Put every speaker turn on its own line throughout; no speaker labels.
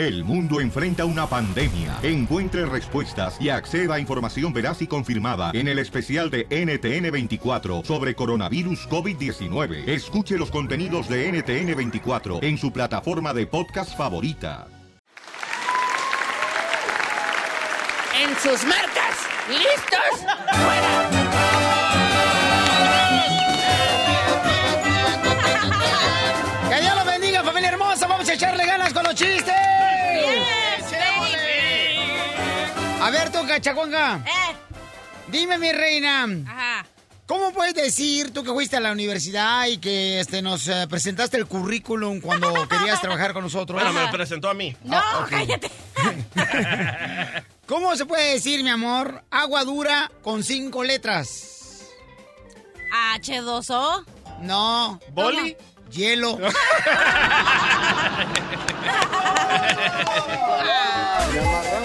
El mundo enfrenta una pandemia. Encuentre respuestas y acceda a información veraz y confirmada en el especial de NTN24 sobre coronavirus COVID-19. Escuche los contenidos de NTN24 en su plataforma de podcast favorita.
En sus marcas, listos, fuera.
Que Dios los bendiga, familia hermosa. Vamos a echarle ganas con los chistes. A ver, tú, cachacuanga. Dime, mi reina.
Ajá.
¿Cómo puedes decir, tú que fuiste a la universidad y que este, nos eh, presentaste el currículum cuando querías trabajar con nosotros?
Bueno, me lo presentó a mí.
No, cállate.
¿Cómo se puede decir, mi amor, agua dura con cinco letras?
H2O.
No.
¿Boli?
Hielo.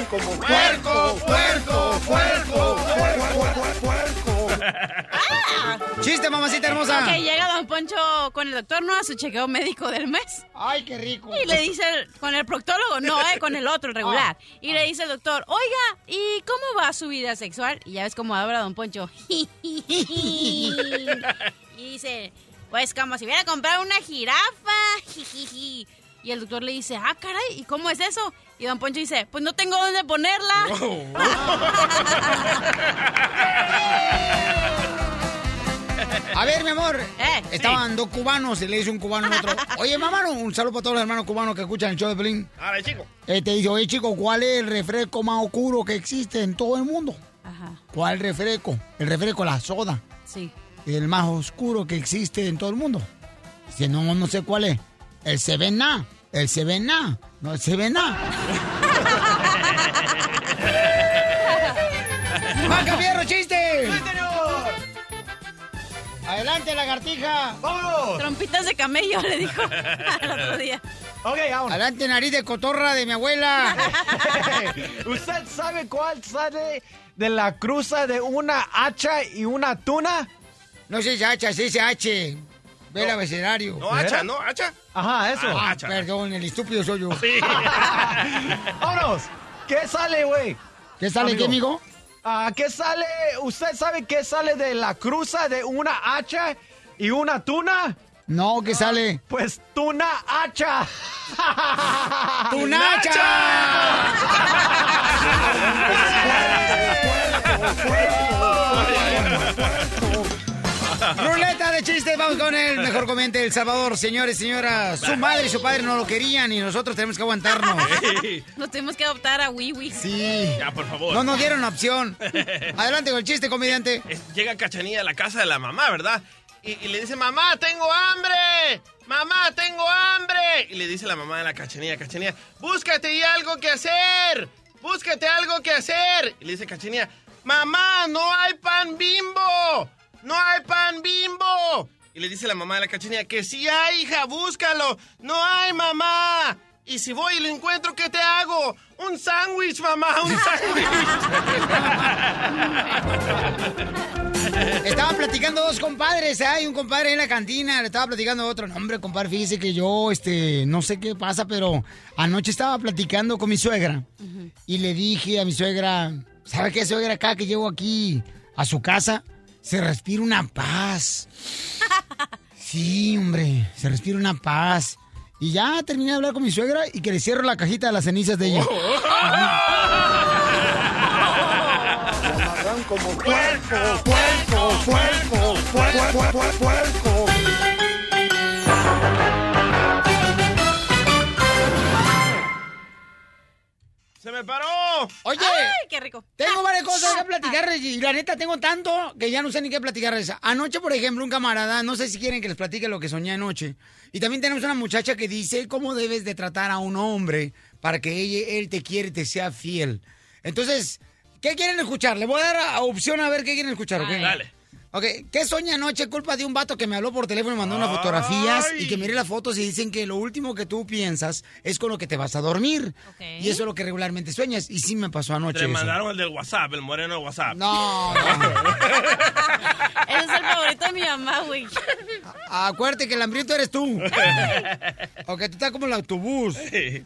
Puerco, puerco, puerco,
Chiste, mamacita hermosa.
Ok, llega Don Poncho con el doctor, ¿no? A su chequeo médico del mes.
Ay, qué rico.
Y le dice, el- con el proctólogo, no, eh, con el otro, el regular. Y le dice el doctor, oiga, ¿y cómo va su vida sexual? Y ya ves cómo habla Don Poncho. y dice, pues como si hubiera comprado una jirafa. Y el doctor le dice, ah, caray, ¿y cómo es eso? Y Don Poncho dice, pues no tengo dónde ponerla.
A ver, mi amor.
Eh,
Estaban dos cubanos y le dice un cubano al otro. Oye, mamá, un saludo para todos los hermanos cubanos que escuchan el show de Pelín.
Ahora, chico.
Eh, te dice, oye, chico, ¿cuál es el refresco más oscuro que existe en todo el mundo?
Ajá,
¿Cuál refresco? El refresco, la soda.
sí.
El más oscuro que existe en todo el mundo. Dice, no, no sé cuál es. El Sevena. El Sevena. No, el Sevena. ¡Maca Fierro, chiste! Adelante, lagartija.
¡Vámonos!
Trompitas de camello, le dijo el otro día.
Ok, vámonos.
Adelante, nariz de cotorra de mi abuela.
¿Usted sabe cuál sale de la cruza de una hacha y una tuna?
No se dice hacha, se dice H. Ve el abecedario.
No, hacha, ¿no? ¿Hacha?
Ajá, eso.
Ah,
Ah,
hacha.
perdón, el estúpido soy yo.
Vámonos. ¿Qué sale, güey?
¿Qué sale, qué, amigo?
Ah, ¿Qué sale? ¿Usted sabe qué sale de la cruza de una hacha y una tuna?
No, ¿qué sale?
Pues tuna hacha.
Ruleta de chistes, vamos con el mejor comente El Salvador, señores, señoras. Su madre y su padre no lo querían y nosotros tenemos que aguantarnos.
Nos tuvimos que adoptar a Wiwi.
Sí.
Ya, por favor.
No nos dieron opción. Adelante con el chiste, comediante.
Llega Cachanilla a la casa de la mamá, ¿verdad? Y, y le dice, mamá, tengo hambre. Mamá, tengo hambre. Y le dice la mamá de la Cachanilla, Cachanilla, búscate ya algo que hacer. Búscate algo que hacer. Y le dice Cachanilla, mamá, no hay pan bimbo. No hay pan bimbo. Y le dice la mamá de la Cachanilla, que sí hay, hija, búscalo. No hay, mamá. Y si voy y lo encuentro, ¿qué te hago? Un sándwich, mamá, un sándwich.
Estaban platicando dos compadres, ¿eh? hay un compadre en la cantina, le estaba platicando a otro. No, hombre, compadre, fíjese que yo, este, no sé qué pasa, pero anoche estaba platicando con mi suegra. Y le dije a mi suegra, ¿sabe qué, suegra? Acá que llego aquí a su casa, se respira una paz. Sí, hombre, se respira una paz. Y ya terminé de hablar con mi suegra y que le cierro la cajita de las cenizas de ella.
como puerco, puerco, puerco, puerco, puerco, puerco.
¡Se me paró!
Oye,
¡Ay, qué rico!
Tengo varias cosas que platicarles y la neta tengo tanto que ya no sé ni qué platicarles. Anoche, por ejemplo, un camarada, no sé si quieren que les platique lo que soñé anoche. Y también tenemos una muchacha que dice cómo debes de tratar a un hombre para que ella, él te quiere y te sea fiel. Entonces, ¿qué quieren escuchar? Le voy a dar a opción a ver qué quieren escuchar, ¿ok?
Dale.
Ok, ¿qué soñé anoche? Culpa de un vato que me habló por teléfono y mandó unas fotografías y que miré las fotos y dicen que lo último que tú piensas es con lo que te vas a dormir.
Ok.
Y eso es lo que regularmente sueñas. Y sí me pasó anoche.
Le
eso.
mandaron el del WhatsApp, el moreno de WhatsApp.
No, no.
El es el favorito de mi mamá, güey.
Acuérdate que el hambriento eres tú. o que tú estás como el autobús.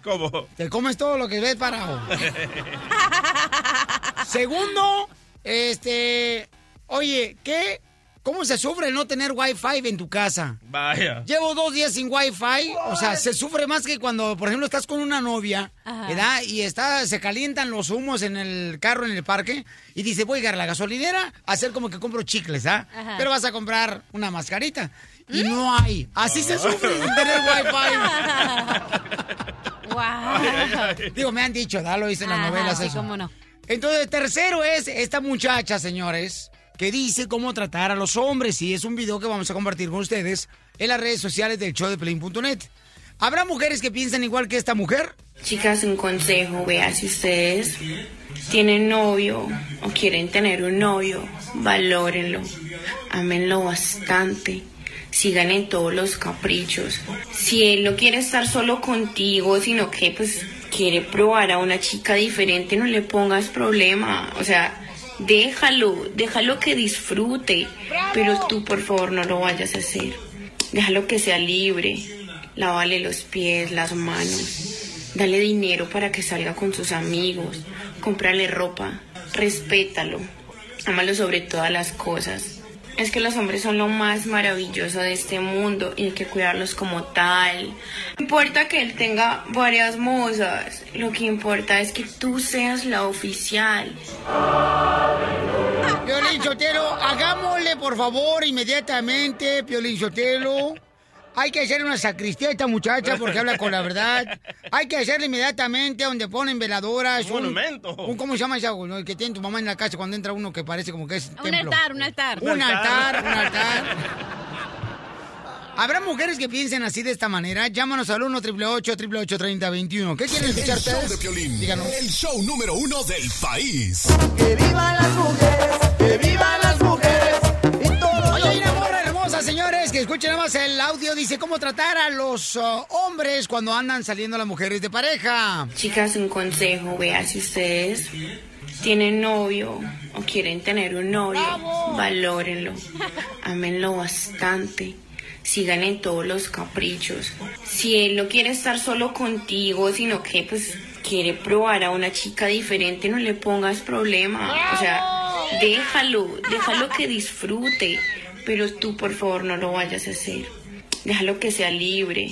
¿Cómo?
Te comes todo lo que ves parado. Segundo, este... Oye, ¿qué? ¿Cómo se sufre el no tener wifi en tu casa?
Vaya.
Llevo dos días sin wifi, o sea, se sufre más que cuando, por ejemplo, estás con una novia,
Ajá.
¿verdad? Y está, se calientan los humos en el carro, en el parque, y dice, voy a llegar a la gasolinera a hacer como que compro chicles, ¿ah?
Ajá.
Pero vas a comprar una mascarita. Y no hay. Así se sufre sin tener wifi.
Wow.
Digo, me han dicho, ¿verdad? Lo dicen las
Ajá,
novelas
sí,
eso.
cómo no.
Entonces, tercero es esta muchacha, señores, que dice cómo tratar a los hombres. Y es un video que vamos a compartir con ustedes en las redes sociales del show de Pelín.net. ¿Habrá mujeres que piensan igual que esta mujer?
Chicas, un consejo, vea, si ustedes tienen novio o quieren tener un novio, valórenlo, ámenlo bastante, sigan en todos los caprichos. Si él no quiere estar solo contigo, sino que pues quiere probar a una chica diferente, no le pongas problema, o sea, déjalo, déjalo que disfrute, pero tú por favor no lo vayas a hacer. Déjalo que sea libre. Lávale los pies, las manos. Dale dinero para que salga con sus amigos. Cómprale ropa. Respétalo. Ámalo sobre todas las cosas. Es que los hombres son lo más maravilloso de este mundo y hay que cuidarlos como tal. No importa que él tenga varias mozas. Lo que importa es que tú seas la oficial.
Piolín hagámosle por favor inmediatamente, Piolín. Hay que hacerle una sacristía a esta muchacha porque habla con la verdad. Hay que hacerle inmediatamente donde ponen veladoras.
Un monumento.
un- ¿Cómo se llama no? El que tiene tu mamá en la casa cuando entra uno que parece como que es
Un
templo.
altar, un altar.
Un altar, un altar. ¿Habrá mujeres que piensen así de esta manera? Llámanos al 1 888 3021 ¿Qué quieren escuchar
El show de? Piolín,
Díganos.
el show número uno del país.
¡Que vivan las mujeres! ¡Que vivan las mujeres!
Señores, que escuchen nada más el audio. Dice cómo tratar a los uh, hombres cuando andan saliendo las mujeres de pareja.
Chicas, un consejo, vea, si ustedes tienen novio o quieren tener un novio, valórenlo, ámenlo bastante, sigan en todos los caprichos. Si él no quiere estar solo contigo, sino que pues quiere probar a una chica diferente, no le pongas problema. O sea, déjalo, déjalo que disfrute, pero tú por favor no lo vayas a hacer. Déjalo que sea libre.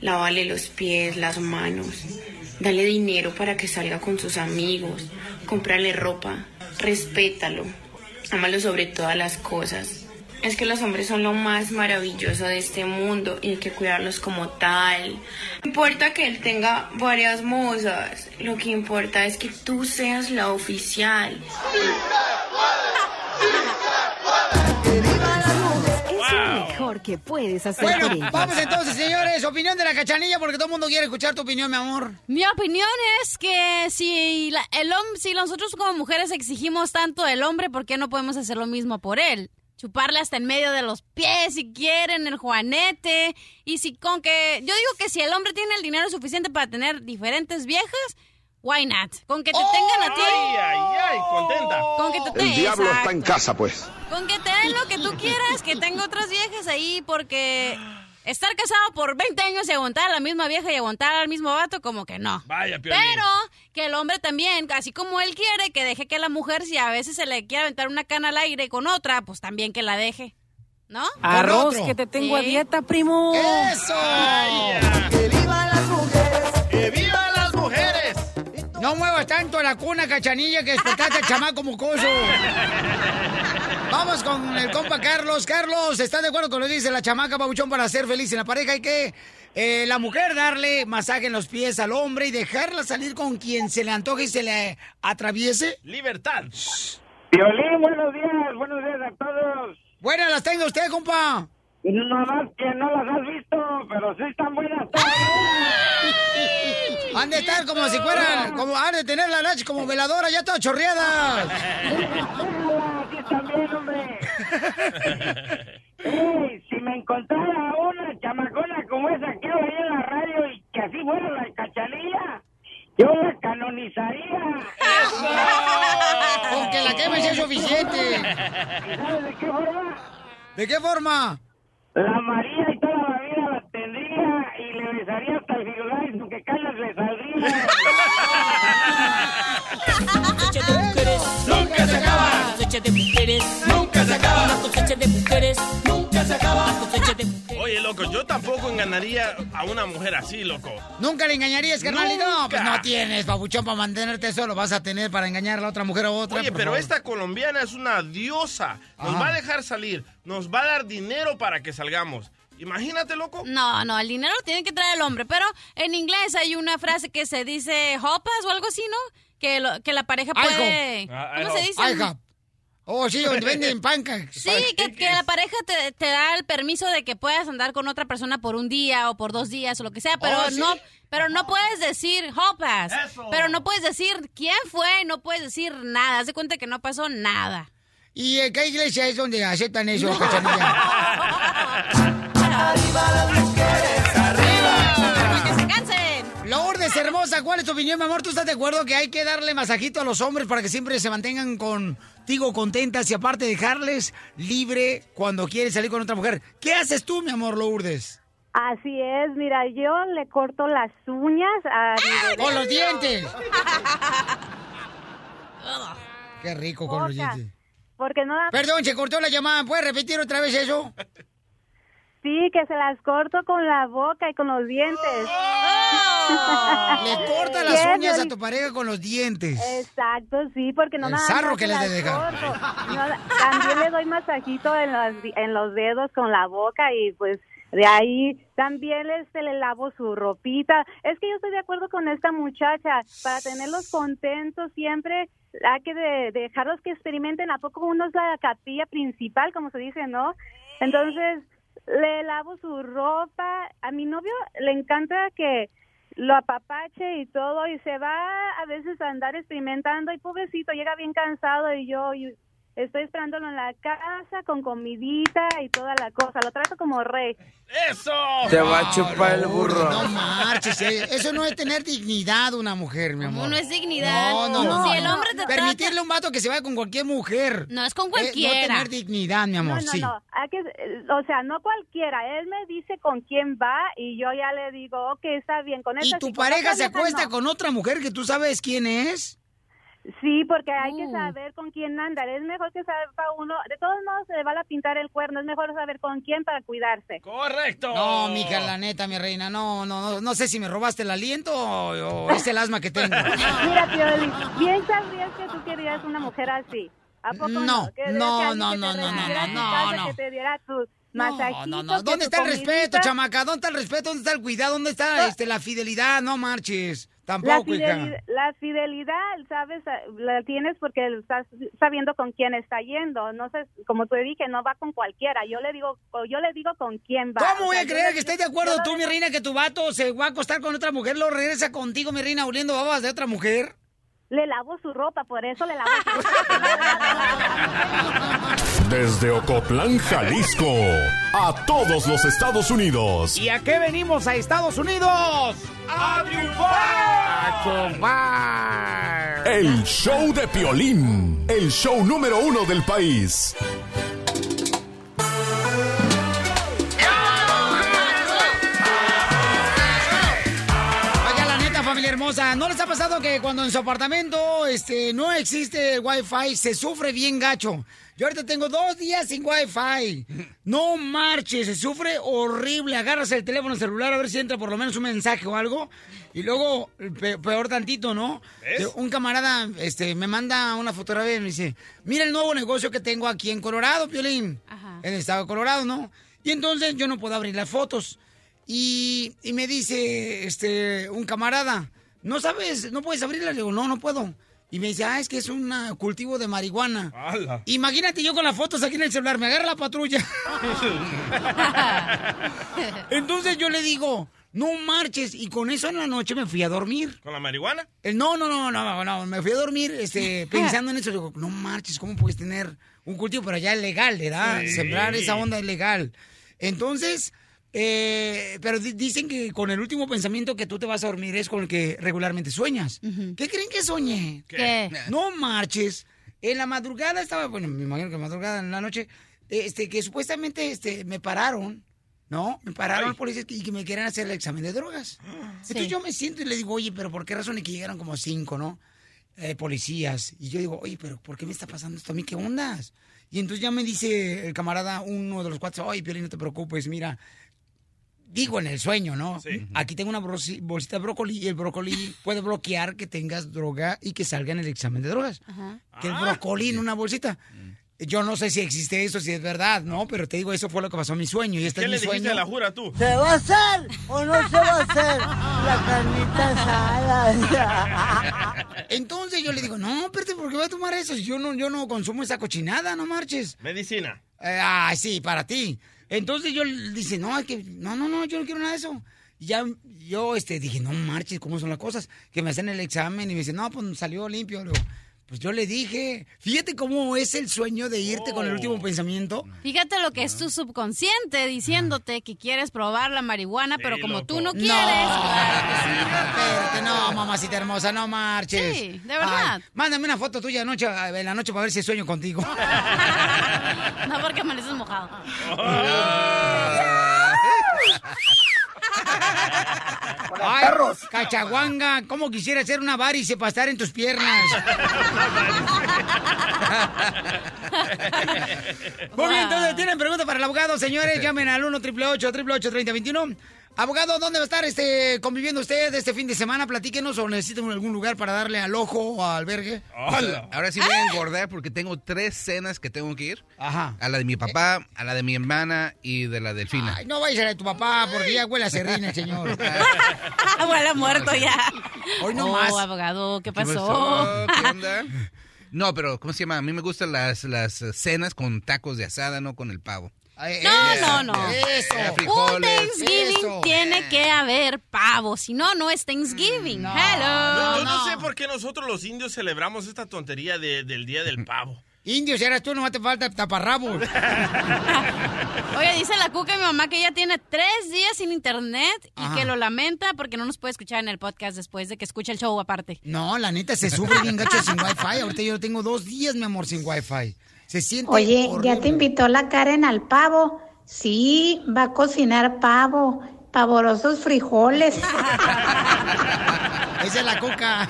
Lávale los pies, las manos. Dale dinero para que salga con sus amigos. Cómprale ropa. Respétalo. Ámalo sobre todas las cosas. Es que los hombres son lo más maravilloso de este mundo y hay que cuidarlos como tal. No importa que él tenga varias mozas. Lo que importa es que tú seas la oficial.
Es lo mejor que puedes hacer por
Bueno,
ellos.
vamos entonces, señores. Opinión de la cachanilla, porque todo el mundo quiere escuchar tu opinión, mi amor.
Mi opinión es que si la- el hombre, si nosotros como mujeres exigimos tanto del hombre, ¿por qué no podemos hacer lo mismo por él? Chuparle hasta en medio de los pies si quieren, el juanete. Y si con que. Yo digo que si el hombre tiene el dinero suficiente para tener diferentes viejas, why not? Con que te tengan a ti.
Ay, ay, ay, contenta.
Con que te
El
tengan.
diablo está en casa, pues.
Con que te den lo que tú quieras, que tenga otras viejas ahí, porque estar casado por 20 años y aguantar a la misma vieja y aguantar al mismo vato, como que no.
Vaya, Piolín.
Pero que el hombre también, así como él quiere, que deje que la mujer, si a veces se le quiere aventar una cana al aire con otra, pues también que la deje. ¿No?
Arroz,
que te tengo a dieta, primo.
¡Eso!
¡Que
No muevas tanto la cuna, cachanilla, que despertaste al chamaco mocoso. Vamos con el compa Carlos. Carlos, ¿estás de acuerdo con lo que dice la chamaca Pabuchón para ser feliz en la pareja? Hay que eh, la mujer darle masaje en los pies al hombre y dejarla salir con quien se le antoje y se le atraviese.
Libertad.
Violín, buenos días, buenos días a todos.
Buenas las tenga usted, compa.
No más que no las has visto, pero sí están buenas todas.
Han de estar como si fueran, como han de tener la leche como veladora, ya todas chorreadas.
Déjala, sí hombre. Ey, si me encontrara una chamacona como esa que oí en la radio y que así fuera la cachanilla, yo la canonizaría.
Con que la quemes es suficiente.
¿Y sabes de qué forma?
¿De qué forma?
La María y toda la vida la tendría y le besaría hasta el firulais porque cañas le saldría.
Nunca se acaba. La cosecha de mujeres nunca se acaba. La cosecha de mujeres nunca se acaba. La cosecha de mujeres.
Oye, loco, yo tampoco engañaría a una mujer así, loco.
¿Nunca le engañarías, carnalito? No, pues no tienes, papuchón, para mantenerte solo. Vas a tener para engañar a la otra mujer o otra.
Oye, pero
favor.
esta colombiana es una diosa. Nos
Ajá.
va a dejar salir. Nos va a dar dinero para que salgamos. Imagínate, loco.
No, no, el dinero lo tiene que traer el hombre, pero en inglés hay una frase que se dice hopas o algo así, ¿no? Que, lo- que la pareja puede...
Ah,
¿Cómo se dice?
Oh, sí, donde venden pancakes.
Sí, que, que la pareja te, te da el permiso de que puedas andar con otra persona por un día o por dos días o lo que sea, pero
Oh, ¿sí?
no pero no puedes decir hopas, pero no puedes decir quién fue, no puedes decir nada, haz de cuenta que no pasó nada.
¿Y en qué iglesia es donde aceptan eso, cachanilla?
¡Para
Hermosa, ¿cuál es tu opinión, mi amor? ¿Tú estás de acuerdo que hay que darle masajito a los hombres para que siempre se mantengan contigo contentas y aparte dejarles libre cuando quieres salir con otra mujer? ¿Qué haces tú, mi amor, Lourdes?
Así es, mira, yo le corto las uñas a bebé.
¡Con los dientes! Qué rico con los dientes.
Porque no
Perdón, se cortó la llamada. ¿Puedes repetir otra vez eso?
Sí, que se las corto con la boca y con los dientes.
Le corta las uñas a tu pareja con los dientes.
Exacto, sí, porque no
El
nada
sarro
más
que deja.
No, también le doy masajito en los, en los dedos con la boca y pues de ahí también este, le lavo su ropita. Es que yo estoy de acuerdo con esta muchacha. Para tenerlos contentos siempre hay que de- dejarlos que experimenten. ¿A poco uno es la capilla principal, como se dice, no? Entonces le lavo su ropa. A mi novio le encanta que lo apapache y todo y se va a veces a andar experimentando y pobrecito llega bien cansado y yo y estoy esperándolo en la casa con comidita y toda la cosa. Lo trato como rey.
¡Eso!
Te va a chupar el burro.
No marches, eh. eso no es tener dignidad una mujer, mi amor.
no es dignidad?
No, no, no.
Si el hombre te
Permitirle a un vato que se vaya con cualquier mujer.
No, es con
Eh,
cualquiera.
no tener dignidad, mi amor,
no, no,
sí.
no. Hay que, eh, o sea, no cualquiera. Él me dice con quién va y yo ya le digo, ok, está bien. Con
¿Y
esta
tu
sí, con
pareja se acuesta
no.
con otra mujer que tú sabes quién es?
Sí, porque hay que
Uh.
saber con quién andar. Es mejor que sepa uno. De todos modos, se le va a pintar el cuerno. Es mejor saber con quién para cuidarse.
¡Correcto!
No, mija, la neta, mi reina, no, no, no, no sé si me robaste el aliento o, o es el asma que tengo.
Mira, Piolín, bien sabrías que tú querías una mujer así. ¿A poco no?
No, no, no, no, no, no,
tu
no.
Que te diera tus
No, no, no. ¿Dónde
tu
está el respeto, chamaca? ¿Dónde está el respeto? ¿Dónde está el cuidado? ¿Dónde está este, la fidelidad? No marches.
La
Tampoco, hija.
fidelidad, la fidelidad, sabes, la tienes porque estás sabiendo con quién está yendo. No sé, como te dije, no va con cualquiera. Yo le digo, yo le digo con quién va.
¿Cómo
O
voy
sea,
a creer que estés de acuerdo
yo
tú,
le
mi reina, que tu vato se va a acostar con otra mujer, lo regresa contigo, mi reina, oliendo babas de otra mujer?
Le lavo su ropa, por eso le lavo su ropa.
Desde Ocotlán, Jalisco, a todos los Estados Unidos.
¿Y a qué venimos a Estados Unidos?
¡A triunfar!
¡A chupar!
El show de Piolín, el show número uno del país.
Hermosa, ¿no les ha pasado que cuando en su apartamento este, no existe el wifi, se sufre bien gacho? Yo ahorita tengo dos días sin wifi. No marches, se sufre horrible. Agarras el teléfono celular a ver si entra por lo menos un mensaje o algo. Y luego, pe- peor tantito, ¿no? Un camarada este, me manda una fotografía y me dice, mira el nuevo negocio que tengo aquí en Colorado, Piolín. En el estado de Colorado, ¿no? Y entonces yo no puedo abrir las fotos. Y, y me dice este un camarada, ¿no sabes? ¿No puedes abrirla? Le digo, no, no puedo. Y me dice, ah, es que es un ah, cultivo de marihuana.
¡Hala!
Imagínate yo con las fotos aquí en el celular, me agarra la patrulla. Entonces yo le digo, no marches. Y con eso en la noche me fui a dormir.
¿Con la marihuana?
El, no, no, no, no, no, me fui a dormir este, pensando en eso. Digo, no marches, ¿cómo puedes tener un cultivo? Pero ya es legal, ¿verdad?
Sí.
Sembrar esa onda es legal. Entonces, eh, pero di- dicen que con el último pensamiento que tú te vas a dormir es con el que regularmente sueñas. ¿Qué creen que soñé?
¿Qué?
No marches. En la madrugada estaba, bueno, me imagino que madrugada en la noche, este, que supuestamente este, me pararon, ¿no? Me pararon los policías y que me querían hacer el examen de drogas. Entonces yo me siento y le digo, oye, pero ¿por qué razón? Y que llegaron como cinco, ¿no? Eh, policías. Y yo digo, oye, pero ¿por qué me está pasando esto a mí? ¿Qué ondas? Y entonces ya me dice el camarada, uno de los cuatro, oye, Piolín, no te preocupes, mira, digo en el sueño, ¿no? Aquí tengo una bolsita de brócoli y el brócoli puede bloquear que tengas droga y que salga en el examen de drogas. Que el brócoli en una bolsita. Yo no sé si existe eso, si es verdad, ¿no? Pero te digo, eso fue lo que pasó en mi sueño y este
¿Qué
es
le
mi
dijiste
sueño.
a la jura tú?
¿Se va a hacer o no se va a hacer la carnita asada?
Entonces yo le digo, no, espérate, ¿por qué voy a tomar eso? Yo no, yo no consumo esa cochinada, no marches.
Medicina.
Eh, ah, sí, para ti. Entonces yo dice, no, es que, no, no, no, yo no quiero nada de eso. Y ya yo este, dije, no marches, ¿cómo son las cosas? Que me hacen el examen y me dicen, no, pues salió limpio. Le digo, pues yo le dije, fíjate cómo es el sueño de irte con el último pensamiento.
Fíjate lo que es tu subconsciente diciéndote que quieres probar la marihuana, pero como tú no
No.
quieres. claro que sí.
Espérate, no, mamacita hermosa, no marches.
Sí, de verdad.
Ay, mándame una foto tuya anoche, en la noche para ver si sueño contigo.
No porque amaneces mojado.
Ay, cachaguanga, ¿cómo quisiera hacer una varice para estar en tus piernas? Muy bien, entonces, ¿tienen preguntas para el abogado, señores? Llamen al 1 888 3021 Abogado, ¿dónde va a estar este, conviviendo usted este fin de semana? Platíquenos o necesitan algún lugar para darle al ojo o al albergue.
Ahora sí voy a engordar porque tengo tres cenas que tengo que ir.
Ajá.
A la de mi papá, a la de mi hermana y de la delfina.
Ay, no vayas a la de tu papá porque ya huele a serrín el señor.
Huele a muerto ya.
Hoy no
oh,
más.
abogado, ¿qué pasó?
¿Qué onda? No, pero ¿cómo se llama? A mí me gustan las, las cenas con tacos de asada, no con el pavo.
No, no, no.
Eso.
Un. Thanksgiving
Eso.
tiene que haber pavo, si no, no es Thanksgiving. Hello.
Yo no sé por qué nosotros los indios celebramos esta tontería de- del Día del Pavo.
Indios, eras tú, no te falta taparrabos.
Oye, dice la cuca mi mamá que ella tiene tres días sin internet y
Ajá.
que lo lamenta porque no nos puede escuchar en el podcast después de que escuche el show aparte.
No, la neta se sufre bien gacho sin wifi. Ahorita yo tengo dos días, mi amor, sin wifi. Se siente
Oye,
horrible.
ya te invitó la Karen al pavo. Sí, va a cocinar pavo. Pavorosos frijoles.
Esa es la coca.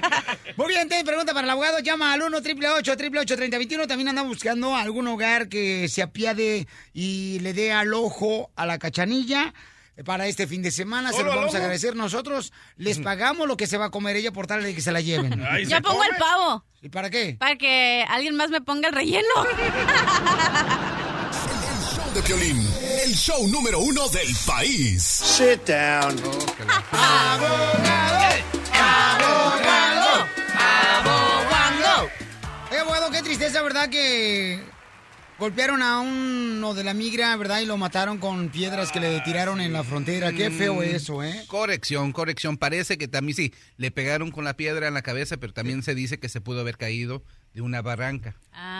Muy bien, ten pregunta para el abogado. Llama al 1 888 3021 También andamos buscando algún hogar que se apiade y le dé al ojo a la cachanilla para este fin de semana. Se
¿Solo
lo vamos a agradecer nosotros. Les pagamos lo que se va a comer ella por tal de que se la lleven.
Ya pongo el pavo.
¿Y para qué?
Para que alguien más me ponga el relleno.
show de Piolín, el show número uno del país.
Sit down.
¡Abogado! ¡Abogado! Eh, abogado, qué tristeza, ¿verdad? Que golpearon a uno de la migra, ¿verdad? Y lo mataron con piedras que le tiraron en la frontera. Qué feo
Mm,
eso, ¿eh?
Corrección, corrección. Parece que también sí, le pegaron con la piedra en la cabeza, pero también se dice que se pudo haber caído de una barranca.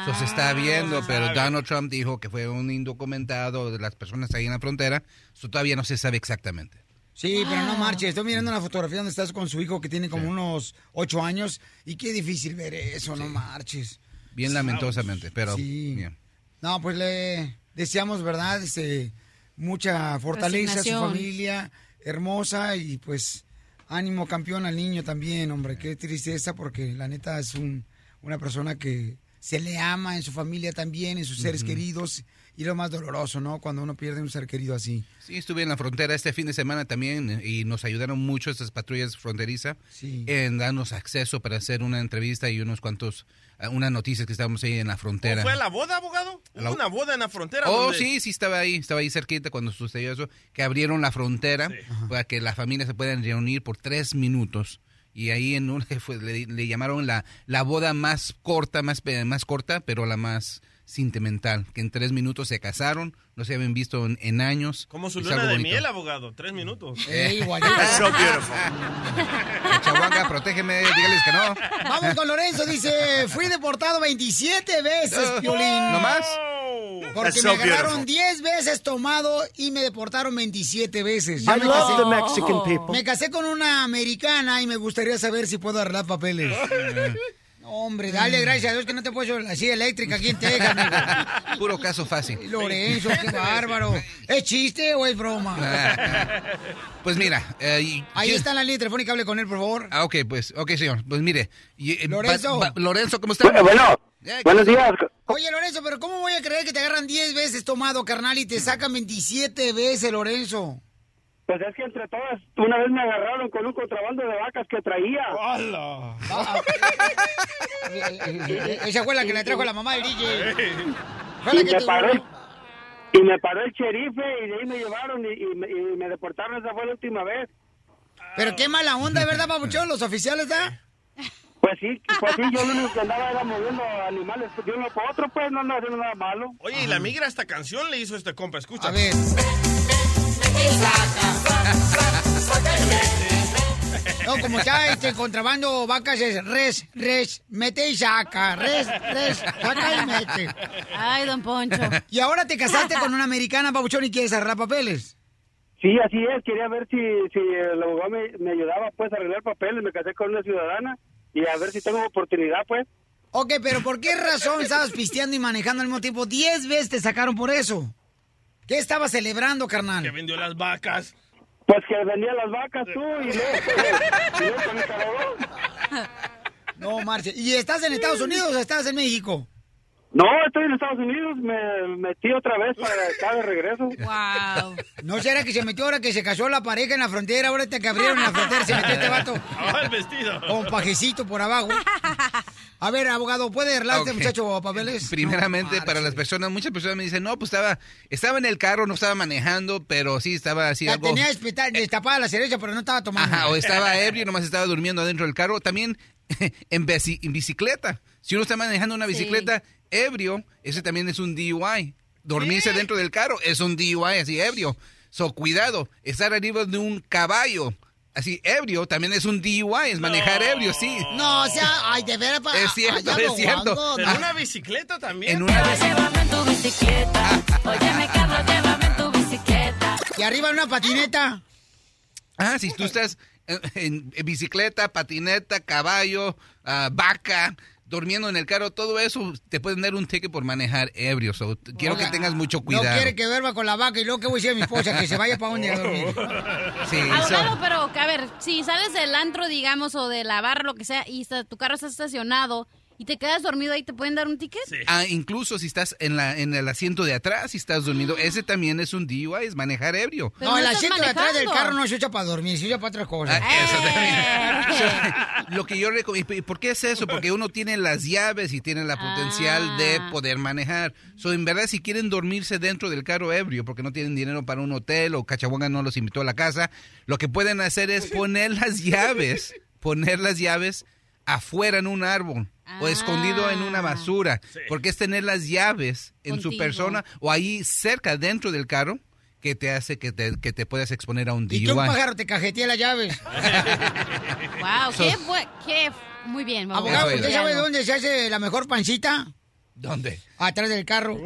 Eso se está viendo, pero. Donald Trump dijo que fue un indocumentado de las personas ahí en la frontera. Eso todavía no se sabe exactamente.
Sí, pero no marches. Estoy mirando una fotografía donde estás con su hijo que tiene como unos ocho años. Y qué difícil ver eso, no marches.
Bien lamentosamente, pero
Sí.
bien.
No, pues le deseamos, ¿verdad? Este, mucha fortaleza a su familia, hermosa y pues ánimo campeón al niño también, hombre. Qué tristeza porque la neta es un, una persona que se le ama en su familia también, en sus seres queridos. Y lo más doloroso, ¿no? Cuando uno pierde un ser querido así.
Sí, estuve en la frontera este fin de semana también y nos ayudaron mucho estas patrullas fronterizas en darnos acceso para hacer una entrevista y unos cuantos, unas noticias que estábamos ahí en la frontera.
¿Fue a la boda, abogado? ¿Hubo
La-
una boda en la frontera?
Oh,
donde-
sí, sí, estaba ahí, estaba ahí cerquita cuando sucedió eso, que abrieron la frontera para que las familias se puedan reunir por tres minutos. Y ahí en un, fue- le, le llamaron la, la boda más corta, más, más corta, pero la más sentimental, que en tres minutos se casaron, no se habían visto en, en años.
Como su luna de
bonito.
miel, abogado. Tres minutos.
Ey,
so beautiful.
Cachahuanga, protégeme, dígales que no.
Vamos con Lorenzo, dice, fui deportado 27 veces, Piolín.
¿No más?
Porque
That's
me
so
agarraron
beautiful.
10 veces tomado y me deportaron 27 veces.
I
me
love
casé-
the Mexican people.
Me casé con una americana y me gustaría saber si puedo arreglar papeles. Hombre, dale gracias a Dios que no te puedo la silla eléctrica aquí en Texas, amigo.
Puro caso fácil.
Lorenzo, qué bárbaro. ¿Es chiste o es broma?
Pues mira, eh,
Ahí está la línea telefónica, hable con él, por favor.
Ah, ok, pues, ok, señor. Pues mire. y, eh,
Lorenzo.
ba- ba- Lorenzo, ¿cómo está?
Bueno, bueno.
Eh,
Buenos días. Oye, Lorenzo, pero ¿cómo voy a creer que te agarran 10 veces tomado, carnal, y te sacan 27 veces, Lorenzo?
Pues es que entre todas, una vez me agarraron con un contrabando de vacas que traía.
Eh, Esa fue la que le trajo la mamá del DJ. Fue la
Y
que te
paró, el- y me paró el sherife y de ahí me llevaron y, y me, y me deportaron. Esa fue la última vez.
Pero qué mala onda, ¿verdad, papuchón? Los oficiales, ¿da?
Pues sí, pues sí, yo lo único que andaba era moviendo animales de uno para otro, pues no andaba haciendo nada malo.
Oye, y la migra esta canción le hizo este compa, escucha. A
ver. No, como está este contrabando vacas es res, res, mete y saca, res, res, saca y mete.
Ay, don Poncho.
Y ahora te casaste con una americana, papuchón, y quieres arreglar papeles.
Sí, así es. Quería ver si, si el abogado me, me ayudaba pues a arreglar papeles. Me casé con una ciudadana y a ver si tengo oportunidad pues.
Ok, pero ¿por qué razón estabas pisteando y manejando al mismo tiempo? Diez veces te sacaron por eso. ¿Qué estabas celebrando, carnal?
Que vendió las vacas.
Pues que vendía las vacas tú y luego, y luego con el.
No, Marce. ¿Y estás en Estados Unidos o estás en México?
No, estoy en Estados Unidos. Me metí otra vez para acá de regreso.
Wow. ¿No será que se metió ahora que se casó la pareja en la frontera? Ahora que abrieron en la frontera se metió este vato
Ah, el vestido.
con pajecito por abajo. A ver, abogado, ¿puede arreglar este muchacho papeles?
Primeramente, para las personas, muchas personas me dicen, no, pues estaba, estaba en el carro, no estaba manejando, pero sí estaba así
Ya
algo...
tenía despeta- destapada la cereza, pero no estaba tomando.
Ajá, o estaba ebrio, nomás estaba durmiendo adentro del carro. También en, bici- en bicicleta. Si uno está manejando una
Sí.
Ebrio, ese también es un DUI. Dormirse dentro del carro es un DUI, así ebrio. So, cuidado, estar arriba de un caballo, así ebrio, también es un DUI, es manejar ebrio, sí.
No, o sea, ay, de veras. pa-
Es cierto,
ay,
es cierto.
guango,
¿En
no.
una bicicleta también?
En una
Llévame en tu bicicleta. Óyeme, Carlos, llévame en tu bicicleta.
Y arriba una patineta.
Ah, si tú estás en, en- en bicicleta, patineta, caballo, ah, vaca, durmiendo en el carro, todo eso te pueden dar un ticket por manejar ebrio. So, quiero
Oiga,
que tengas mucho
No
cuidado.
quiere que duerma con la vaca y luego que voy a decir a mi esposa que se vaya para donde a dormir.
Sí,
Abogado, pero a ver, si sales del antro, digamos, o de la barra, lo que sea, y está- tu carro está estacionado y te quedas dormido ahí, ¿te pueden dar un ticket?
Ah, incluso si estás en, la, en el asiento de atrás, si estás dormido, ese también es un DUI, es manejar ebrio.
No, el asiento de atrás del carro no se usa para dormir, se usa para otras cosas.
Ah, eso también. Lo que yo recomiendo, ¿y por qué es eso? Porque uno tiene las llaves y tiene la potencial de poder manejar. So, en verdad, si quieren dormirse dentro del carro ebrio, porque no tienen dinero para un hotel o Cachabuanga no los invitó a la casa, lo que pueden hacer es poner las llaves, poner las llaves afuera en un árbol o escondido en una basura, porque es tener las llaves en su persona o ahí cerca dentro del carro que te hace que te, que te puedas exponer a un
Y
DUI.
que un pájaro te cajetea las llaves.
Wow,
So-
qué, qué muy bien.
Abogado, ¿usted sabe dónde se hace la mejor pancita?
¿Dónde?
Atrás del carro.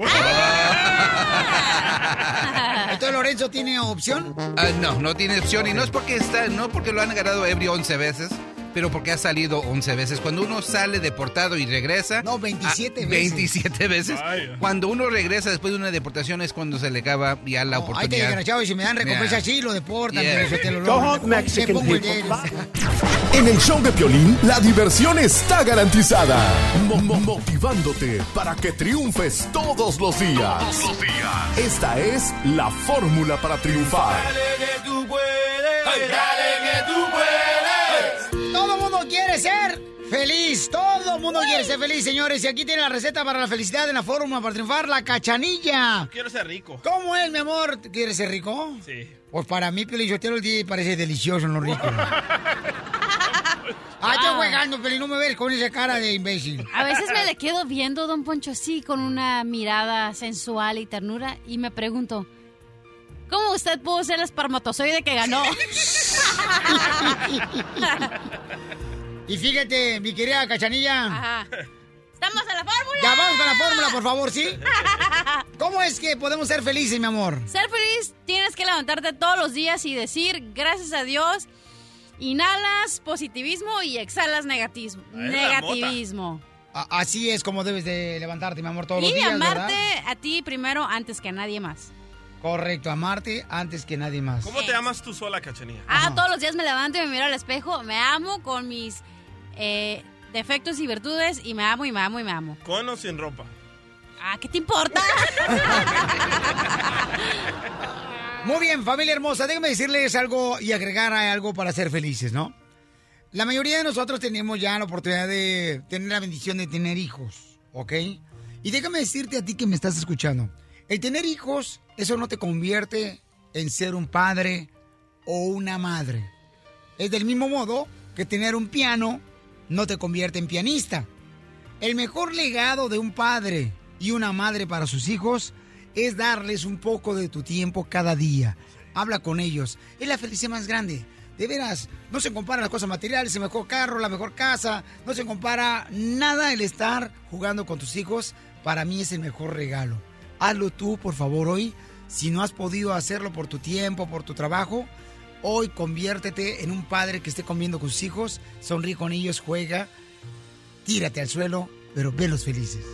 Entonces Lorenzo tiene opción.
Ah, no, no tiene opción y no es porque está, no porque lo han agarrado ebrio 11 veces, pero porque ha salido 11 veces. Cuando uno sale deportado y regresa...
No, 27
ah,
veces.
27 veces. Cuando uno regresa después de una deportación es cuando se le acaba ya la
Ay, qué
oportunidad.
desgraciado, y si me dan recompensa
Yeah.
así, lo deportan.
Yeah.
te lo
Go
logro.
home,
Me
Mexican. En el show de Piolín, la diversión está garantizada. Mo- mo- motivándote para que triunfes todos los días. Esta es la fórmula para triunfar.
que tú puedes. Dale que tú puedes.
Quiere ser feliz. Todo mundo quiere ser feliz, señores. Y aquí tiene la receta para la felicidad en la fórmula para triunfar, la cachanilla.
Quiero ser rico.
¿Cómo es, mi amor? ¿Quieres ser rico?
Sí.
Pues para mí, Pelizotero, el día parece delicioso en lo rico. Ah, estoy jugando, Peli, no me ves con esa cara de imbécil.
A veces me le quedo viendo, don Poncho, así, con una mirada sensual y ternura, y me pregunto, ¿cómo usted pudo ser el espermatozoide que ganó?
Y fíjate, mi querida cachanilla.
Ajá. ¿Estamos en la fórmula?
Ya vamos con la fórmula, por favor, ¿sí? ¿Cómo es que podemos ser felices, mi amor?
Ser feliz tienes que levantarte todos los días y decir, gracias a Dios, Inhalas positivismo y exhalas negativismo.
A- Así es como debes de levantarte, mi amor, todos los
Y
días,
amarte
¿verdad?
a ti primero antes que a nadie más.
Correcto, amarte antes que nadie más.
¿Cómo te amas tú sola, cachanilla?
Ah, todos los días me levanto y me miro al espejo, me amo con mis eh, defectos y virtudes y me amo y me amo y me amo.
¿Con o sin ropa?
Ah, ¿qué te importa?
Muy bien, familia hermosa, déjenme decirles algo y agregar algo para ser felices, ¿no? La mayoría de nosotros tenemos ya la oportunidad de tener la bendición de tener hijos, ¿ok? Y déjame decirte a ti que me estás escuchando, el tener hijos, eso no te convierte en ser un padre o una madre. Es del mismo modo que tener un piano no te convierte en pianista. El mejor legado de un padre y una madre para sus hijos es darles un poco de tu tiempo cada día. Habla con ellos. Es la felicidad más grande. De veras, no se compara las cosas materiales, el mejor carro, la mejor casa, no se compara nada el estar jugando con tus hijos. Para mí es el mejor regalo. Hazlo tú, por favor, hoy. Si no has podido hacerlo por tu tiempo, por tu trabajo, hoy conviértete en un padre que esté comiendo con sus hijos, sonríe con ellos, juega, tírate al suelo, pero velos felices.